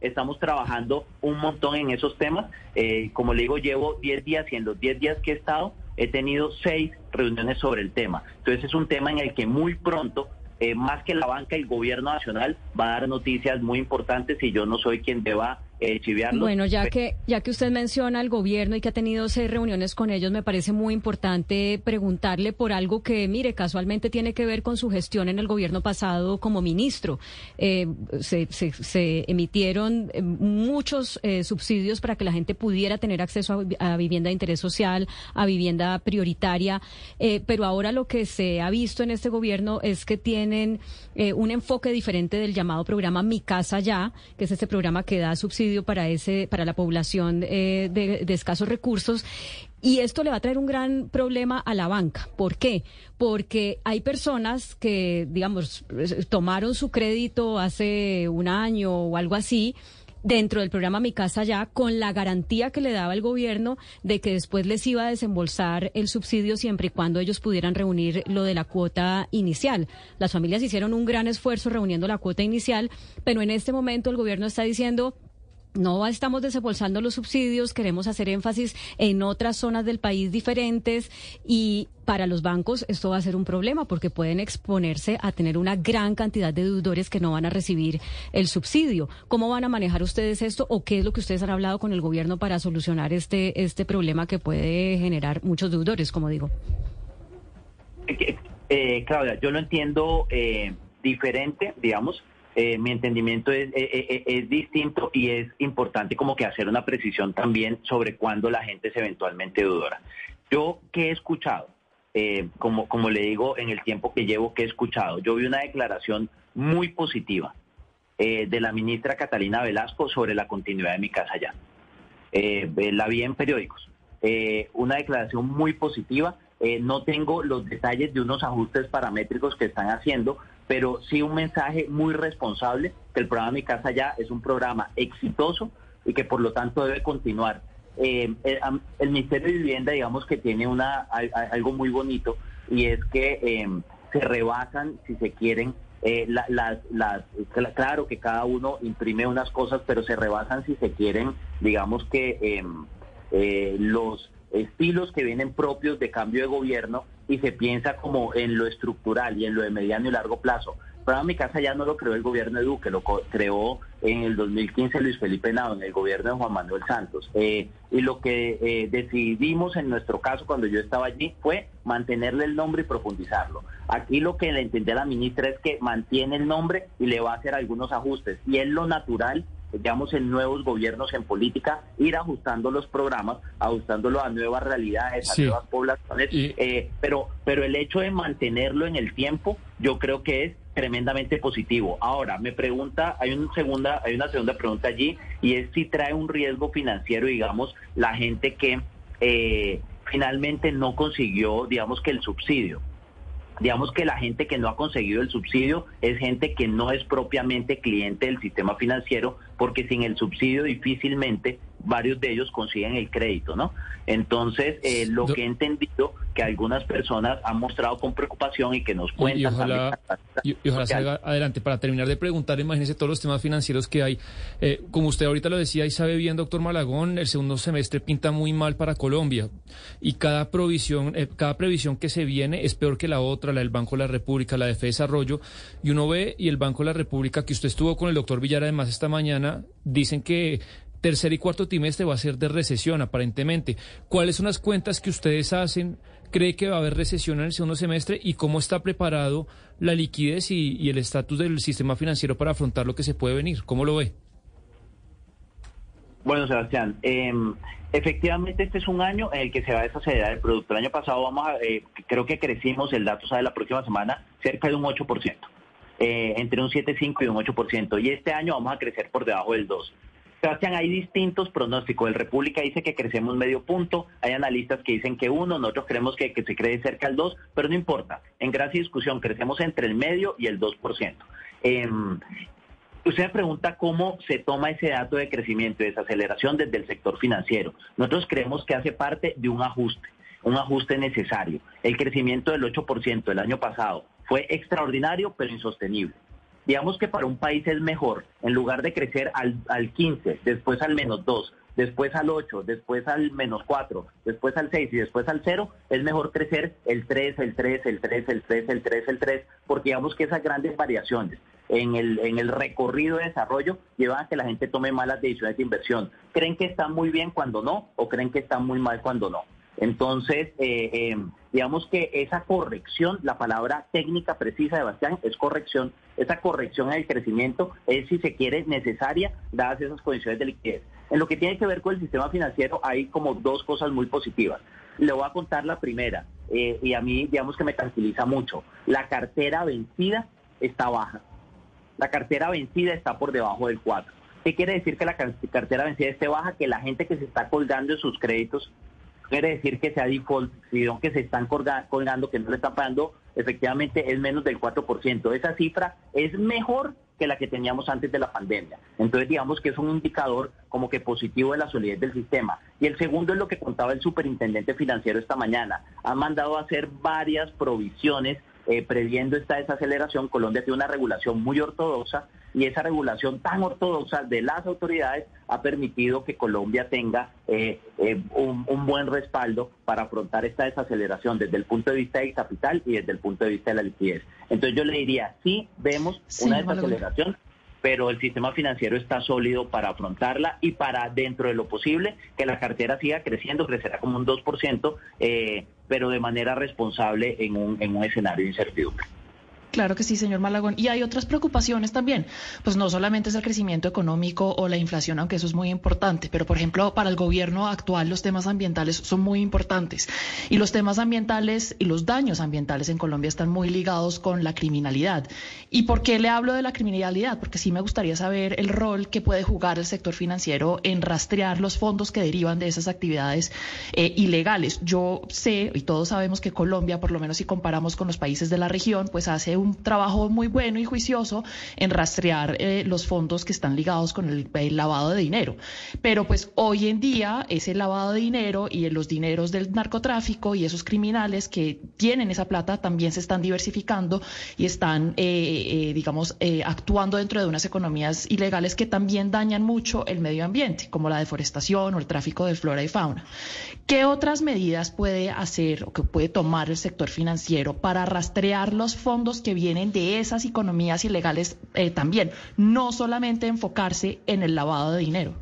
Estamos trabajando un montón en esos temas. Eh, como le digo, llevo 10 días y en los 10 días que he estado he tenido 6 reuniones sobre el tema. Entonces es un tema en el que muy pronto eh, más que la banca, el gobierno nacional va a dar noticias muy importantes y yo no soy quien deba eh, bueno, ya que, ya que usted menciona al gobierno y que ha tenido seis reuniones con ellos, me parece muy importante preguntarle por algo que, mire, casualmente tiene que ver con su gestión en el gobierno pasado como ministro. Eh, se, se, emitieron eh, muchos subsidios para que la gente pudiera tener acceso a, vivienda de interés social, a vivienda prioritaria, pero ahora lo que se ha visto en este gobierno es que tienen un enfoque diferente del llamado programa Mi Casa Ya, que es este programa que da subsidios para ese para la población eh, de, escasos recursos y esto le va a traer un gran problema a la banca. ¿Por qué? Porque hay personas que, digamos, tomaron su crédito hace un año o algo así dentro del programa Mi Casa Ya con la garantía que le daba el gobierno de que después les iba a desembolsar el subsidio siempre y cuando ellos pudieran reunir lo de la cuota inicial. Las familias hicieron un gran esfuerzo reuniendo la cuota inicial, pero en este momento el gobierno está diciendo no estamos desembolsando los subsidios, queremos hacer énfasis en otras zonas del país diferentes y para los bancos esto va a ser un problema porque pueden exponerse a tener una gran cantidad de deudores que no van a recibir el subsidio. ¿Cómo van a manejar ustedes esto o qué es lo que ustedes han hablado con el gobierno para solucionar este, este problema que puede generar muchos deudores, como digo? Eh, Claudia, yo lo entiendo eh, diferente, digamos. Eh, mi entendimiento es, es, distinto y es importante como que hacer una precisión también sobre cuándo la gente es eventualmente deudora. Yo, ¿qué he escuchado? como, como le digo, en el tiempo que llevo, ¿qué he escuchado? Yo vi una declaración muy positiva de la ministra Catalina Velasco sobre la continuidad de mi casa allá. la vi en periódicos. una declaración muy positiva eh, no tengo los detalles de unos ajustes paramétricos que están haciendo, pero sí un mensaje muy responsable que el programa Mi Casa Ya es un programa exitoso y que por lo tanto debe continuar. Eh, el, Ministerio de Vivienda, digamos que tiene una algo muy bonito y es que em, se rebasan, si se quieren, eh, las, claro que cada uno imprime unas cosas, pero se rebasan si se quieren, digamos que em, los estilos que vienen propios de cambio de gobierno y se piensa como en lo estructural y en lo de mediano y largo plazo. Pero mi casa ya no lo creó el gobierno de Duque, lo creó en el 2015 Luis Felipe Nado, en el gobierno de Juan Manuel Santos. Eh, y lo que eh, decidimos en nuestro caso cuando yo estaba allí fue mantenerle el nombre y profundizarlo. Aquí lo que le entendí a la ministra es que mantiene el nombre y le va a hacer algunos ajustes. Y es lo natural digamos, en nuevos gobiernos en política, ir ajustando los programas, ajustándolo a nuevas realidades, a nuevas poblaciones, eh, pero, pero el hecho de mantenerlo en el tiempo, yo creo que es tremendamente positivo. Ahora, me pregunta, hay una segunda, hay una segunda pregunta allí, y es si trae un riesgo financiero, digamos, la gente que eh, finalmente no consiguió, digamos, que el subsidio digamos que la gente que no ha conseguido el subsidio es gente que no es propiamente cliente del sistema financiero, porque sin el subsidio difícilmente varios de ellos consiguen el crédito, ¿no? Entonces, eh, lo que he entendido que algunas personas han mostrado con preocupación y que nos cuentan. Y ojalá, y, ojalá salga adelante. Para terminar de preguntar, imagínese todos los temas financieros que hay. Eh, como usted ahorita lo decía y sabe bien, doctor Malagón, el segundo semestre pinta muy mal para Colombia y cada provisión, eh, cada previsión que se viene es peor que la otra, la del Banco de la República, la de Fe Desarrollo. Y uno ve y el Banco de la República, que usted estuvo con el doctor Villar además esta mañana, dicen que tercer y cuarto trimestre va a ser de recesión, aparentemente. ¿Cuáles son las cuentas que ustedes hacen? ¿Cree que va a haber recesión en el segundo semestre? ¿Y cómo está preparado la liquidez y, el estatus del sistema financiero para afrontar lo que se puede venir? ¿Cómo lo ve? Bueno, Sebastián, em, efectivamente este es un año en el que se va a desacelerar el producto. El año pasado vamos a, eh, creo que crecimos, el dato sale la próxima semana, cerca de un 8%, eh, entre un 7,5 y un 8%. Y este año vamos a crecer por debajo del 2%. Sebastián, hay distintos pronósticos. El República dice que crecemos medio punto, hay analistas que dicen que uno, nosotros creemos que, se cree cerca del dos, pero no importa. En gracia discusión crecemos entre el medio y el 2%. Eh, usted me pregunta cómo se toma ese dato de crecimiento y desaceleración desde el sector financiero. Nosotros creemos que hace parte de un ajuste, un ajuste necesario. El crecimiento del 8% del año pasado fue extraordinario, pero insostenible. Digamos que para un país es mejor, en lugar de crecer al, al 15, después al menos 2, después al 8, después al menos 4, después al 6 y después al 0, es mejor crecer el 3, el 3, el 3, el 3, el 3, el 3, porque digamos que esas grandes variaciones en el, en el recorrido de desarrollo llevan a que la gente tome malas decisiones de inversión. ¿Creen que están muy bien cuando no o creen que están muy mal cuando no? Entonces, eh, eh, digamos que esa corrección, la palabra técnica precisa de Bastián es corrección, esa corrección el crecimiento es, si se quiere, necesaria dadas esas condiciones de liquidez. En lo que tiene que ver con el sistema financiero hay como dos cosas muy positivas. Le voy a contar la primera, eh, y a mí digamos que me tranquiliza mucho. La cartera vencida está baja. La cartera vencida está por debajo del 4. ¿Qué quiere decir que la cartera vencida esté baja? Que la gente que se está colgando en sus créditos quiere decir que sea default, que se están colgando, que no le están pagando, efectivamente es menos del 4%. Esa cifra es mejor que la que teníamos antes de la pandemia. Entonces, digamos que es un indicador como que positivo de la solidez del sistema. Y el segundo es lo que contaba el superintendente financiero esta mañana. Han mandado a hacer varias provisiones eh, previendo esta desaceleración. Colombia tiene una regulación muy ortodoxa y esa regulación tan ortodoxa de las autoridades ha permitido que Colombia tenga eh, eh, un, buen respaldo para afrontar esta desaceleración desde el punto de vista del capital y desde el punto de vista de la liquidez. Entonces yo le diría, sí vemos una desaceleración, pero el sistema financiero está sólido para afrontarla y para, dentro de lo posible, que la cartera siga creciendo, crecerá como un 2%, eh, pero de manera responsable en un, en un escenario de incertidumbre. Claro que sí, señor Malagón. Y hay otras preocupaciones también. Pues no solamente es el crecimiento económico o la inflación, aunque eso es muy importante, pero por ejemplo, para el gobierno actual los temas ambientales son muy importantes. Y los temas ambientales y los daños ambientales en Colombia están muy ligados con la criminalidad. ¿Y por qué le hablo de la criminalidad? Porque sí me gustaría saber el rol que puede jugar el sector financiero en rastrear los fondos que derivan de esas actividades eh, ilegales. Yo sé, y todos sabemos que Colombia, por lo menos si comparamos con los países de la región, pues hace un trabajo muy bueno y juicioso en rastrear eh, los fondos que están ligados con el, lavado de dinero. Pero pues hoy en día ese lavado de dinero y los dineros del narcotráfico y esos criminales que tienen esa plata también se están diversificando y están, eh, eh, digamos, actuando dentro de unas economías ilegales que también dañan mucho el medio ambiente, como la deforestación o el tráfico de flora y fauna. ¿Qué otras medidas puede hacer o que puede tomar el sector financiero para rastrear los fondos que vienen de esas economías ilegales eh, también, no solamente enfocarse en el lavado de dinero.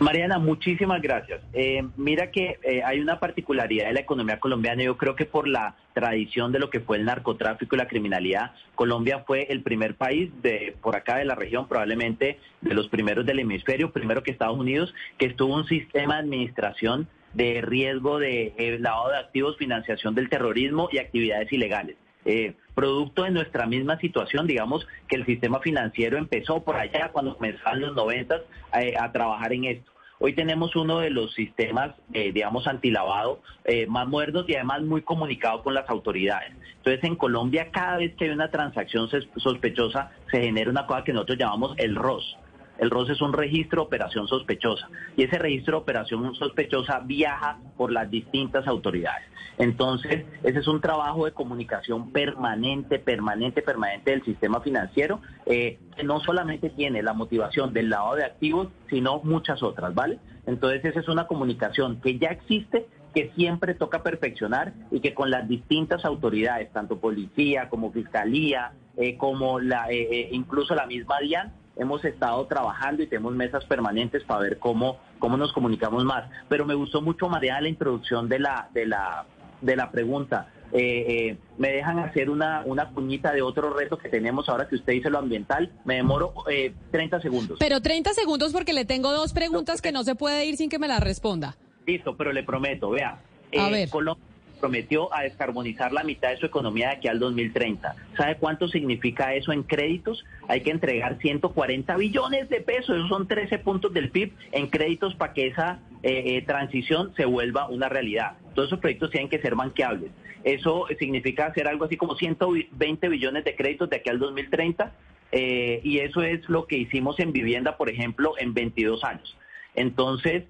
Mariana, muchísimas gracias. Eh, mira que eh, hay una particularidad de la economía colombiana. Yo creo que por la tradición de lo que fue el narcotráfico y la criminalidad, Colombia fue el primer país de por acá de la región, probablemente de los primeros del hemisferio, primero que Estados Unidos, que estuvo un sistema de administración de riesgo de lavado de activos, financiación del terrorismo y actividades ilegales. Eh, producto de nuestra misma situación, digamos que el sistema financiero empezó por allá cuando comenzaban los noventas eh, a trabajar en esto. Hoy tenemos uno de los sistemas, eh, digamos, antilavado más modernos y además muy comunicado con las autoridades. Entonces, en Colombia, cada vez que hay una transacción sospechosa, se genera una cosa que nosotros llamamos el ROS. El ROS es un registro de operación sospechosa y ese registro de operación sospechosa viaja por las distintas autoridades. Entonces, ese es un trabajo de comunicación permanente, permanente, permanente del sistema financiero, eh, que no solamente tiene la motivación del lado de activos, sino muchas otras, ¿vale? Entonces, esa es una comunicación que ya existe, que siempre toca perfeccionar y que con las distintas autoridades, tanto policía como fiscalía, eh, como la, eh, incluso la misma DIAN, hemos estado trabajando y tenemos mesas permanentes para ver cómo, cómo nos comunicamos más. Pero me gustó mucho, María, la introducción de la, de la, de la pregunta. Eh, eh, me dejan hacer una, una puñita de otro reto que tenemos ahora que usted dice lo ambiental. Me demoro eh, 30 segundos. Pero 30 segundos porque le tengo dos preguntas que no se puede ir sin que me las responda. Listo, pero le prometo, vea. A ver. Colombia prometió a descarbonizar la mitad de su economía de aquí al 2030. ¿Sabe cuánto significa eso en créditos? Hay que entregar 140 billones de pesos, esos son 13 puntos del PIB en créditos para que esa eh, eh, transición se vuelva una realidad. Todos esos proyectos tienen que ser banqueables. Eso significa hacer algo así como 120 billones de créditos de aquí al 2030 eh, y eso es lo que hicimos en vivienda, por ejemplo, en 22 años. Entonces,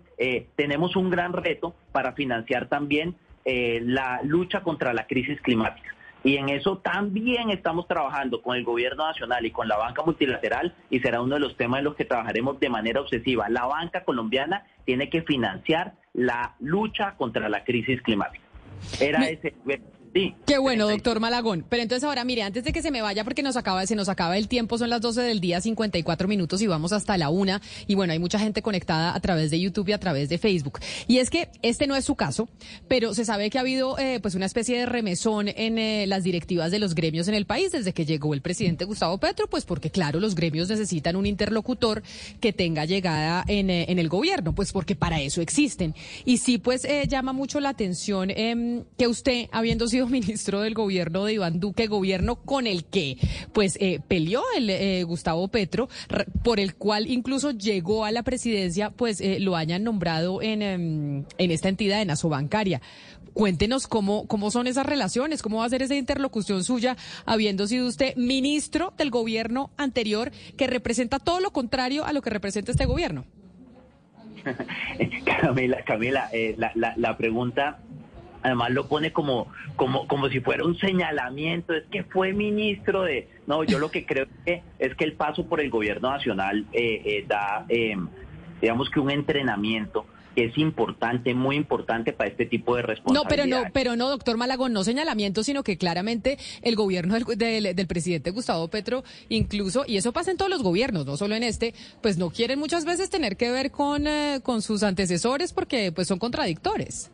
tenemos un gran reto para financiar también eh, la lucha contra la crisis climática. Y en eso también estamos trabajando con el gobierno nacional y con la banca multilateral y será uno de los temas en los que trabajaremos de manera obsesiva. La banca colombiana tiene que financiar la lucha contra la crisis climática. Era ese Qué bueno, doctor Malagón. Pero entonces ahora, mire, antes de que se me vaya, porque nos acaba, se nos acaba el tiempo, son las 12 del día, 54 minutos y vamos hasta la una. Y bueno, hay mucha gente conectada a través de YouTube y a través de Facebook. Y es que este no es su caso, pero se sabe que ha habido eh, pues una especie de remesón en eh, las directivas de los gremios en el país desde que llegó el presidente Gustavo Petro, pues porque claro, los gremios necesitan un interlocutor que tenga llegada en, eh, en el gobierno, pues porque para eso existen. Y sí, pues llama mucho la atención em, que usted, habiendo sido ministro del gobierno de Iván Duque, gobierno con el que pues eh, peleó el eh, Gustavo Petro, por el cual incluso llegó a la presidencia, pues eh, lo hayan nombrado en, em, en esta entidad de Nasobancaria. Cuéntenos cómo, cómo son esas relaciones, cómo va a ser esa interlocución suya, habiendo sido usted ministro del gobierno anterior, que representa todo lo contrario a lo que representa este gobierno. Camila, Camila la, la, la pregunta además lo pone como, como, como si fuera un señalamiento, es que fue ministro de... No, yo lo que creo que es que el paso por el gobierno nacional eh, eh, da, eh, digamos que un entrenamiento que es importante, muy importante para este tipo de responsabilidades. No, pero no, pero no, doctor Malagón, no señalamiento, sino que claramente el gobierno del, del, del, presidente Gustavo Petro, incluso, y eso pasa en todos los gobiernos, no solo en este, pues no quieren muchas veces tener que ver con, eh, con sus antecesores porque pues son contradictores.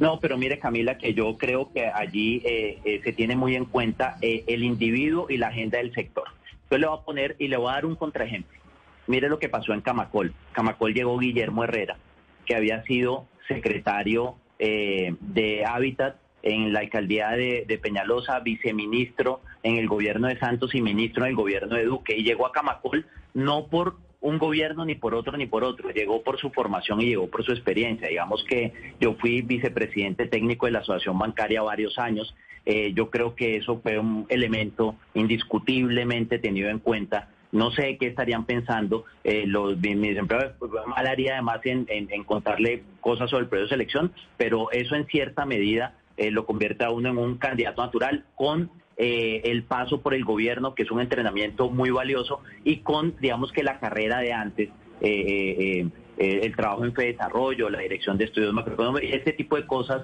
No, pero mire Camila, que yo creo que allí eh, eh, se tiene muy en cuenta eh, el individuo y la agenda del sector. Yo le voy a poner y le voy a dar un contraejemplo. Mire lo que pasó en Camacol. Camacol llegó Guillermo Herrera, que había sido secretario de Hábitat en la alcaldía de, de, Peñalosa, viceministro en el gobierno de Santos y ministro en el gobierno de Duque. Y llegó a Camacol no por un gobierno ni por otro ni por otro, llegó por su formación y llegó por su experiencia. Digamos que yo fui vicepresidente técnico de la Asociación Bancaria varios años. Eh, yo creo que eso fue un elemento indiscutiblemente tenido en cuenta. No sé qué estarían pensando eh, los mis empleados. Mal haría además en, contarle cosas sobre el proceso de selección, pero eso en cierta medida eh, lo convierte a uno en un candidato natural con eh, el paso por el gobierno, que es un entrenamiento muy valioso, y con, digamos que la carrera de antes, eh, eh, el trabajo en fe de desarrollo, la dirección de estudios macroeconómicos, este tipo de cosas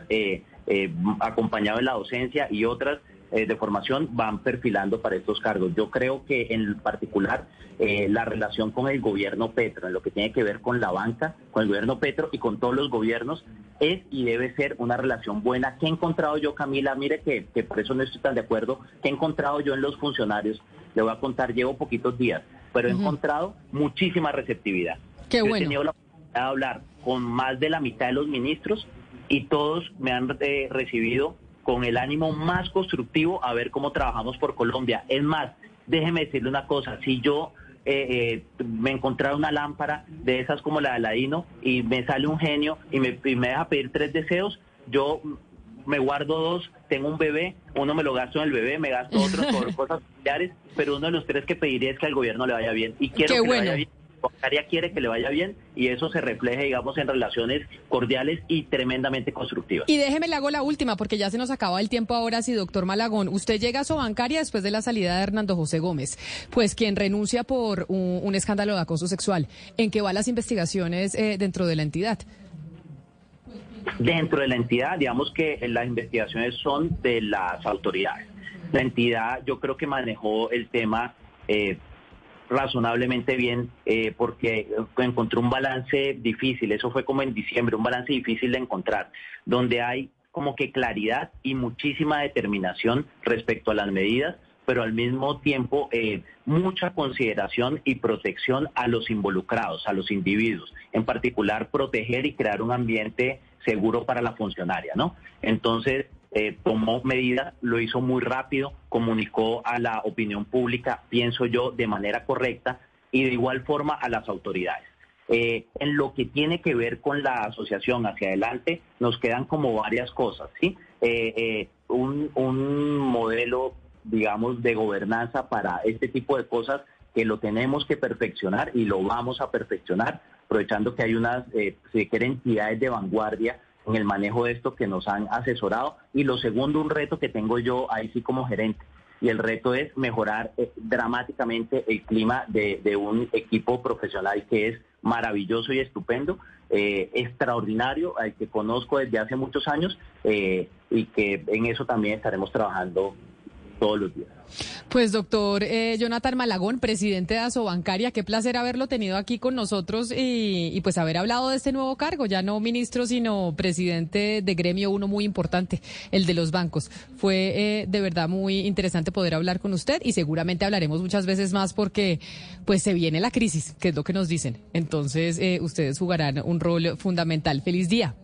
acompañado de la docencia y otras de formación van perfilando para estos cargos. Yo creo que en particular la relación con el gobierno Petro, en lo que tiene que ver con la banca, con el gobierno Petro y con todos los gobiernos, es y debe ser una relación buena. ¿Qué he encontrado yo, Camila? Mire que, que, por eso no estoy tan de acuerdo. ¿Qué he encontrado yo en los funcionarios? Le voy a contar, llevo poquitos días, pero uh -huh. encontrado muchísima receptividad. Qué yo bueno. He tenido la oportunidad de hablar con más de la mitad de los ministros y todos me han eh, recibido con el ánimo más constructivo a ver cómo trabajamos por Colombia. Es más, déjeme decirle una cosa, si yo eh, eh, me encontrara una lámpara de esas como la de Aladino y me sale un genio y me, y me deja pedir tres deseos, yo me guardo dos, tengo un bebé, uno me lo gasto en el bebé, me gasto otro por cosas familiares, pero uno de los tres que pediría es que al gobierno le vaya bien. Y quiero Qué que bueno. le vaya bien. Bancaria quiere que le vaya bien y eso se refleje, digamos, en relaciones cordiales y tremendamente constructivas. Y déjeme le hago la última, porque ya se nos acaba el tiempo ahora. Sí, doctor Malagón, usted llega a su bancaria después de la salida de Hernando José Gómez, pues quien renuncia por un, un escándalo de acoso sexual. ¿En qué van las investigaciones eh, dentro de la entidad? Dentro de la entidad, digamos que las investigaciones son de las autoridades. La entidad, yo creo que manejó el tema. Eh, razonablemente bien eh, porque encontró un balance difícil, eso fue como en diciembre, un balance difícil de encontrar, donde hay como que claridad y muchísima determinación respecto a las medidas, pero al mismo tiempo eh, mucha consideración y protección a los involucrados, a los individuos, en particular proteger y crear un ambiente seguro para la funcionaria, ¿no? Entonces, eh, tomó medidas, lo hizo muy rápido, comunicó a la opinión pública, pienso yo, de manera correcta y de igual forma a las autoridades. Eh, en lo que tiene que ver con la asociación hacia adelante, nos quedan como varias cosas, ¿sí? Eh, un, un modelo, digamos, de gobernanza para este tipo de cosas que lo tenemos que perfeccionar y lo vamos a perfeccionar, aprovechando que hay unas, si quiere, entidades de vanguardia en el manejo de esto que nos han asesorado. Y lo segundo, un reto que tengo yo ahí sí como gerente. Y el reto es mejorar eh, dramáticamente el clima de, un equipo profesional que es maravilloso y estupendo, eh, extraordinario, al que conozco desde hace muchos años eh, y que en eso también estaremos trabajando todos los días. Pues doctor eh, Jonathan Malagón, presidente de Asobancaria, qué placer haberlo tenido aquí con nosotros y, pues haber hablado de este nuevo cargo, ya no ministro, sino presidente de gremio, uno muy importante, el de los bancos. Fue eh, de verdad muy interesante poder hablar con usted y seguramente hablaremos muchas veces más porque pues se viene la crisis, que es lo que nos dicen. Entonces eh, ustedes jugarán un rol fundamental. Feliz día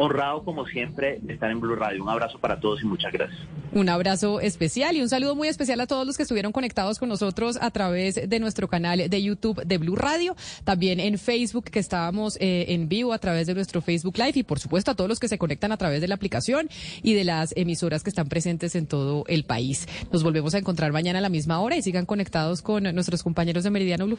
honrado como siempre de estar en Blue Radio. Un abrazo para todos y muchas gracias. Un abrazo especial y un saludo muy especial a todos los que estuvieron conectados con nosotros a través de nuestro canal de YouTube de Blue Radio, también en Facebook que estábamos eh, en vivo a través de nuestro Facebook Live y por supuesto a todos los que se conectan a través de la aplicación y de las emisoras que están presentes en todo el país. Nos volvemos a encontrar mañana a la misma hora y sigan conectados con nuestros compañeros de Meridiano Blue.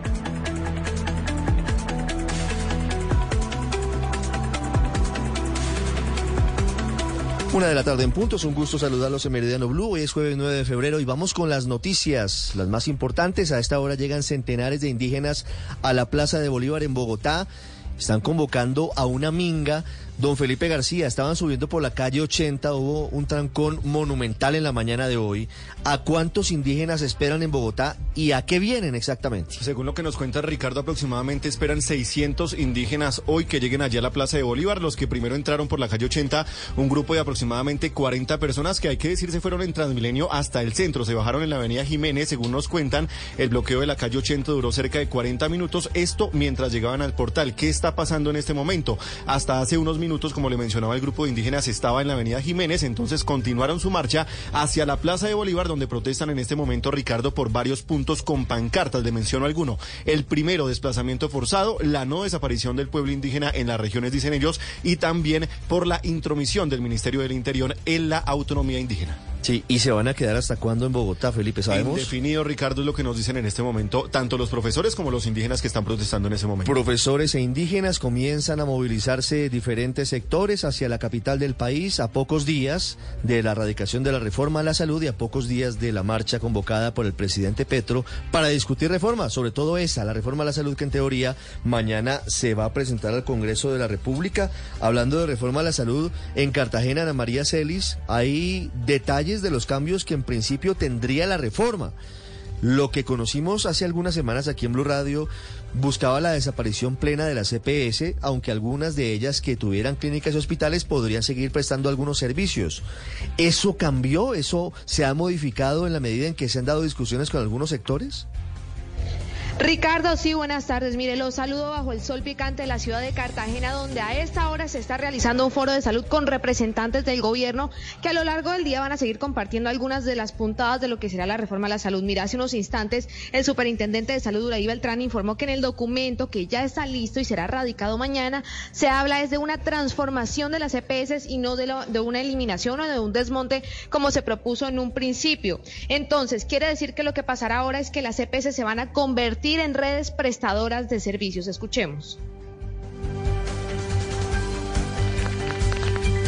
Una de la tarde en punto, es un gusto saludarlos en Meridiano Blue. Hoy es jueves 9 de febrero y vamos con las noticias, las más importantes. A esta hora llegan centenares de indígenas a la Plaza de Bolívar en Bogotá. Están convocando a una minga Don Felipe García, estaban subiendo por la calle 80, hubo un trancón monumental en la mañana de hoy. ¿A cuántos indígenas esperan en Bogotá y a qué vienen exactamente? Según lo que nos cuenta Ricardo, aproximadamente esperan 600 indígenas hoy que lleguen allí a la Plaza de Bolívar. Los que primero entraron por la calle 80, un grupo de aproximadamente 40 personas que hay que decir se fueron en Transmilenio hasta el centro. Se bajaron en la avenida Jiménez, según nos cuentan. El bloqueo de la calle 80 duró cerca de 40 minutos. Esto mientras llegaban al portal. ¿Qué está pasando en este momento? Hasta hace unos minutos minutos, como le mencionaba el grupo de indígenas, estaba en la avenida Jiménez, entonces continuaron su marcha hacia la Plaza de Bolívar, donde protestan en este momento, Ricardo, por varios puntos con pancartas, le menciono alguno. El primero, desplazamiento forzado, la no desaparición del pueblo indígena en las regiones, dicen ellos, y también por la intromisión del Ministerio del Interior en la autonomía indígena. Sí, ¿y se van a quedar hasta cuándo en Bogotá, Felipe? ¿Sabemos? Definido, Ricardo, es lo que nos dicen en este momento, tanto los profesores como los indígenas que están protestando en ese momento. Profesores e indígenas comienzan a movilizarse diferentes sectores hacia la capital del país a pocos días de la erradicación de la reforma a la salud y a pocos días de la marcha convocada por el presidente Petro para discutir reformas, sobre todo esa, la reforma a la salud que en teoría mañana se va a presentar al Congreso de la República. Hablando de reforma a la salud, en Cartagena, Ana María Celis, hay detalles de los cambios que en principio tendría la reforma. Lo que conocimos hace algunas semanas aquí en Blue Radio buscaba la desaparición plena de la CPS, aunque algunas de ellas que tuvieran clínicas y hospitales podrían seguir prestando algunos servicios. ¿Eso cambió? ¿Eso se ha modificado en la medida en que se han dado discusiones con algunos sectores? Ricardo, sí, buenas tardes. Mire, los saludo bajo el sol picante de la ciudad de Cartagena, donde a esta hora se está realizando un foro de salud con representantes del gobierno que a lo largo del día van a seguir compartiendo algunas de las puntadas de lo que será la reforma a la salud. Mira, hace unos instantes el superintendente de salud, Uraí Beltrán, informó que en el documento que ya está listo y será radicado mañana, se habla es de una transformación de las EPS y no de, de una eliminación o de un desmonte como se propuso en un principio. Entonces, quiere decir que lo que pasará ahora es que las EPS se van a convertir en redes prestadoras de servicios. Escuchemos.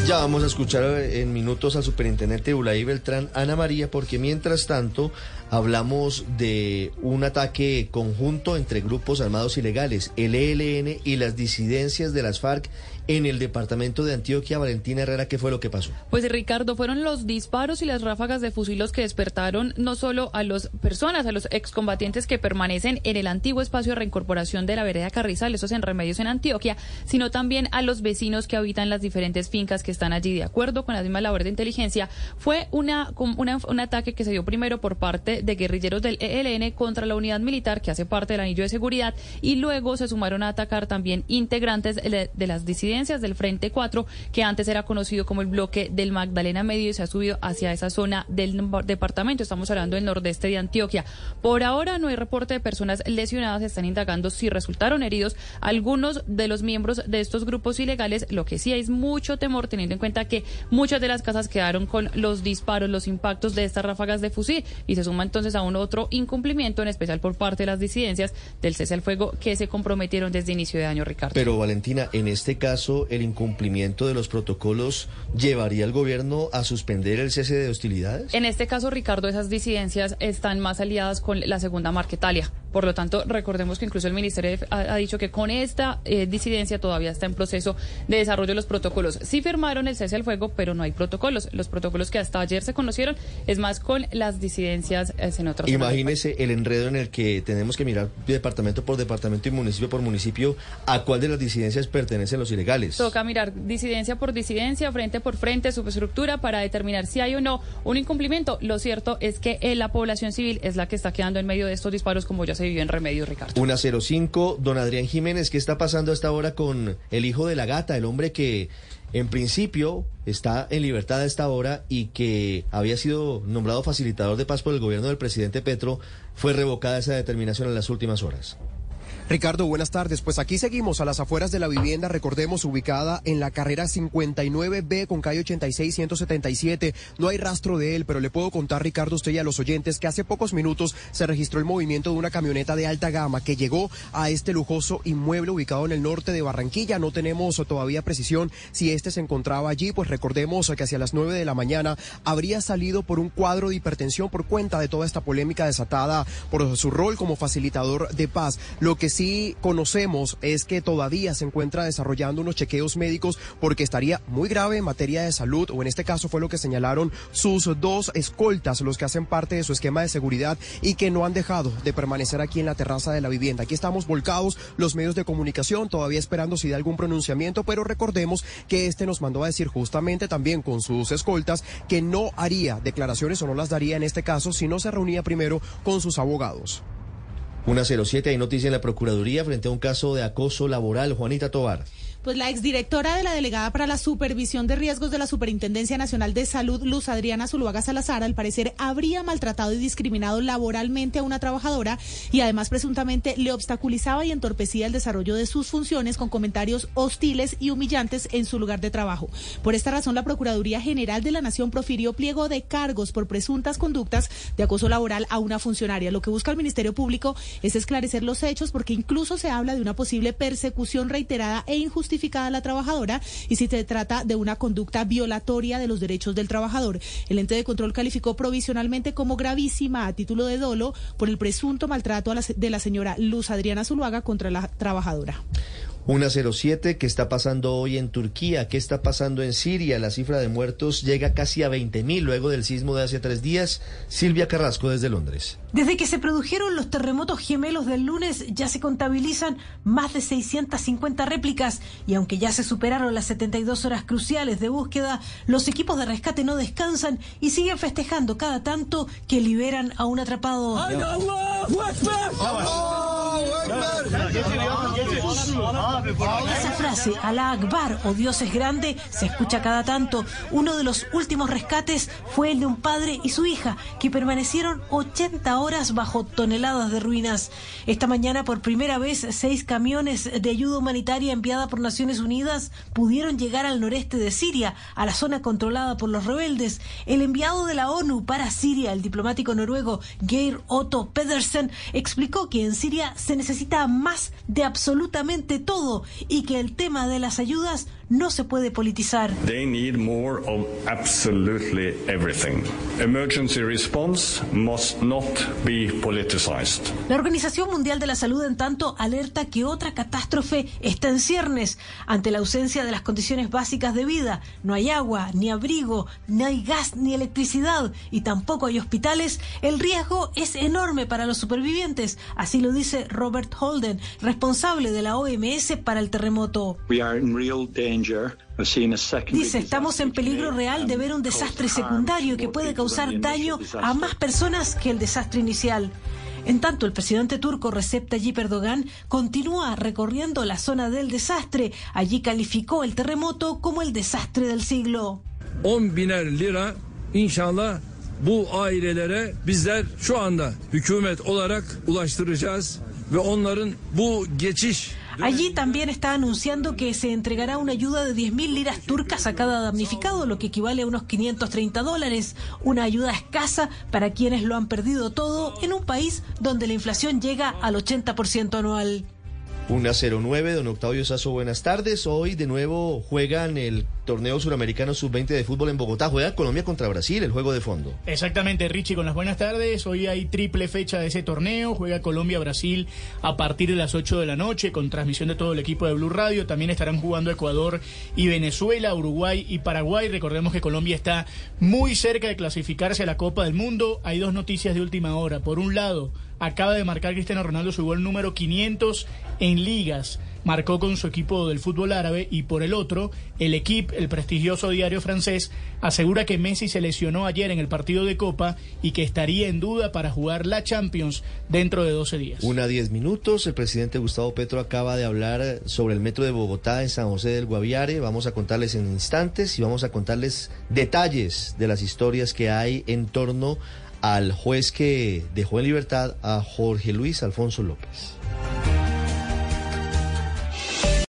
Ya vamos a escuchar en minutos al superintendente Ulay Beltrán, Ana María, porque mientras tanto hablamos de un ataque conjunto entre grupos armados ilegales, el ELN y las disidencias de las FARC en el departamento de Antioquia. Valentina Herrera, ¿qué fue lo que pasó? Pues Ricardo, fueron los disparos y las ráfagas de fusil los que despertaron no solo a las personas, a los excombatientes que permanecen en el antiguo espacio de reincorporación de la vereda Carrizal, esos en Remedios en Antioquia, sino también a los vecinos que habitan las diferentes fincas que están allí. De acuerdo con la misma labor de inteligencia, fue una, una, un ataque que se dio primero por parte de guerrilleros del ELN contra la unidad militar que hace parte del anillo de seguridad y luego se sumaron a atacar también integrantes de las disidencias del Frente 4, que antes era conocido como el bloque del Magdalena Medio y se ha subido hacia esa zona del departamento. Estamos hablando del nordeste de Antioquia. Por ahora no hay reporte de personas lesionadas. Están indagando si resultaron heridos algunos de los miembros de estos grupos ilegales. Lo que sí es mucho temor teniendo en cuenta que muchas de las casas quedaron con los disparos, los impactos de estas ráfagas de fusil y se suma entonces a un otro incumplimiento, en especial por parte de las disidencias del cese al fuego que se comprometieron desde inicio de año, Ricardo. Pero Valentina, en este caso el incumplimiento de los protocolos llevaría al gobierno a suspender el cese de hostilidades? En este caso, Ricardo, esas disidencias están más aliadas con la segunda Marquetalia. Por lo tanto, recordemos que incluso el Ministerio ha, dicho que con esta eh, disidencia todavía está en proceso de desarrollo de los protocolos. Sí firmaron el cese al fuego, pero no hay protocolos. Los protocolos que hasta ayer se conocieron es más con las disidencias eh, en otros Imagínese el enredo en el que tenemos que mirar departamento por departamento y municipio por municipio a cuál de las disidencias pertenecen los ilegales. Toca mirar disidencia por disidencia, frente por frente, subestructura, para determinar si hay o no un incumplimiento. Lo cierto es que eh, la población civil es la que está quedando en medio de estos disparos, como ya se vivió en Remedios, Ricardo. Una 05, don Adrián Jiménez, ¿qué está pasando hasta ahora con el hijo de la gata, el hombre que en principio está en libertad a esta hora y que había sido nombrado facilitador de paz por el gobierno del presidente Petro? Fue revocada esa determinación en las últimas horas. Ricardo, buenas tardes. Pues aquí seguimos a las afueras de la vivienda, recordemos, ubicada en la carrera 59B con calle 86 177. No hay rastro de él, pero le puedo contar, Ricardo, usted y a los oyentes, que hace pocos minutos se registró el movimiento de una camioneta de alta gama que llegó a este lujoso inmueble ubicado en el norte de Barranquilla. No tenemos todavía precisión si este se encontraba allí, pues recordemos que hacia las 9 de la mañana habría salido por un cuadro de hipertensión por cuenta de toda esta polémica desatada por su rol como facilitador de paz. Lo que sí conocemos es que todavía se encuentra desarrollando unos chequeos médicos porque estaría muy grave en materia de salud, o en este caso fue lo que señalaron sus dos escoltas, los que hacen parte de su esquema de seguridad y que no han dejado de permanecer aquí en la terraza de la vivienda. Aquí estamos volcados los medios de comunicación, todavía esperando si da algún pronunciamiento, pero recordemos que este nos mandó a decir justamente también con sus escoltas que no haría declaraciones o no las daría en este caso si no se reunía primero con sus abogados. Una 07, hay noticia en la Procuraduría frente a un caso de acoso laboral. Juanita Tobar. Pues la exdirectora de la Delegada para la Supervisión de Riesgos de la Superintendencia Nacional de Salud, Luz Adriana Zuluaga Salazar, al parecer habría maltratado y discriminado laboralmente a una trabajadora y además presuntamente le obstaculizaba y entorpecía el desarrollo de sus funciones con comentarios hostiles y humillantes en su lugar de trabajo. Por esta razón, la Procuraduría General de la Nación profirió pliego de cargos por presuntas conductas de acoso laboral a una funcionaria. Lo que busca el Ministerio Público es esclarecer los hechos porque incluso se habla de una posible persecución reiterada e injustificada la trabajadora y si se trata de una conducta violatoria de los derechos del trabajador. El ente de control calificó provisionalmente como gravísima a título de dolo por el presunto maltrato de la señora Luz Adriana Zuluaga contra la trabajadora. Una 07 que está pasando hoy en Turquía, qué está pasando en Siria. La cifra de muertos llega casi a 20.000 luego del sismo de hace tres días. Silvia Carrasco desde Londres. Desde que se produjeron los terremotos gemelos del lunes ya se contabilizan más de 650 réplicas y aunque ya se superaron las 72 horas cruciales de búsqueda, los equipos de rescate no descansan y siguen festejando cada tanto que liberan a un atrapado. Esa frase, Alá Akbar o Dios es grande, se escucha cada tanto. Uno de los últimos rescates fue el de un padre y su hija, que permanecieron 80 horas bajo toneladas de ruinas. Esta mañana, por primera vez, seis camiones de ayuda humanitaria enviada por Naciones Unidas pudieron llegar al noreste de Siria, a la zona controlada por los rebeldes. El enviado de la ONU para Siria, el diplomático noruego Geir Otto Pedersen, explicó que en Siria se necesita más de absolutamente todo y que el tema de las ayudas no se puede politizar. They need more of absolutely everything. Emergency response must not be politicized. La Organización Mundial de la Salud, en tanto, alerta que otra catástrofe está en ciernes ante la ausencia de las condiciones básicas de vida. No hay agua, ni abrigo, ni hay gas, ni electricidad y tampoco hay hospitales. El riesgo es enorme para los supervivientes. Así lo dice Robert Holden, responsable de la OMS para el terremoto. We are in real danger. Dice, estamos en peligro real de ver un desastre secundario que puede causar daño a más personas que el desastre inicial. En tanto, el presidente turco Recep Tayyip Erdogan continúa recorriendo la zona del desastre. Allí calificó el terremoto como el desastre del siglo. 10 biner lira inşallah bu ailelere bizler şu anda hükümet olarak ulaştıracağız ve onların bu geçiş Allí también está anunciando que se entregará una ayuda de 10.000 liras turcas a cada damnificado, lo que equivale a unos 530 dólares. Una ayuda escasa para quienes lo han perdido todo en un país donde la inflación llega al 80% anual. Una 09, don Octavio Sazo, buenas tardes. Hoy de nuevo juegan el torneo suramericano sub-20 de fútbol en Bogotá. Juega Colombia contra Brasil, el juego de fondo. Exactamente, Richie, con las buenas tardes. Hoy hay triple fecha de ese torneo. Juega Colombia-Brasil a partir de las 8 de la noche con transmisión de todo el equipo de Blue Radio. También estarán jugando Ecuador y Venezuela, Uruguay y Paraguay. Recordemos que Colombia está muy cerca de clasificarse a la Copa del Mundo. Hay dos noticias de última hora. Por un lado, acaba de marcar Cristiano Ronaldo su gol número 500 en ligas. marcó con su equipo del fútbol árabe y por el otro, el equipo, el prestigioso diario francés, asegura que Messi se lesionó ayer en el partido de Copa y que estaría en duda para jugar la Champions dentro de 12 días. Una diez minutos, el presidente Gustavo Petro acaba de hablar sobre el metro de Bogotá en San José del Guaviare. Vamos a contarles en instantes y vamos a contarles detalles de las historias que hay en torno al juez que dejó en libertad a Jorge Luis Alfonso López.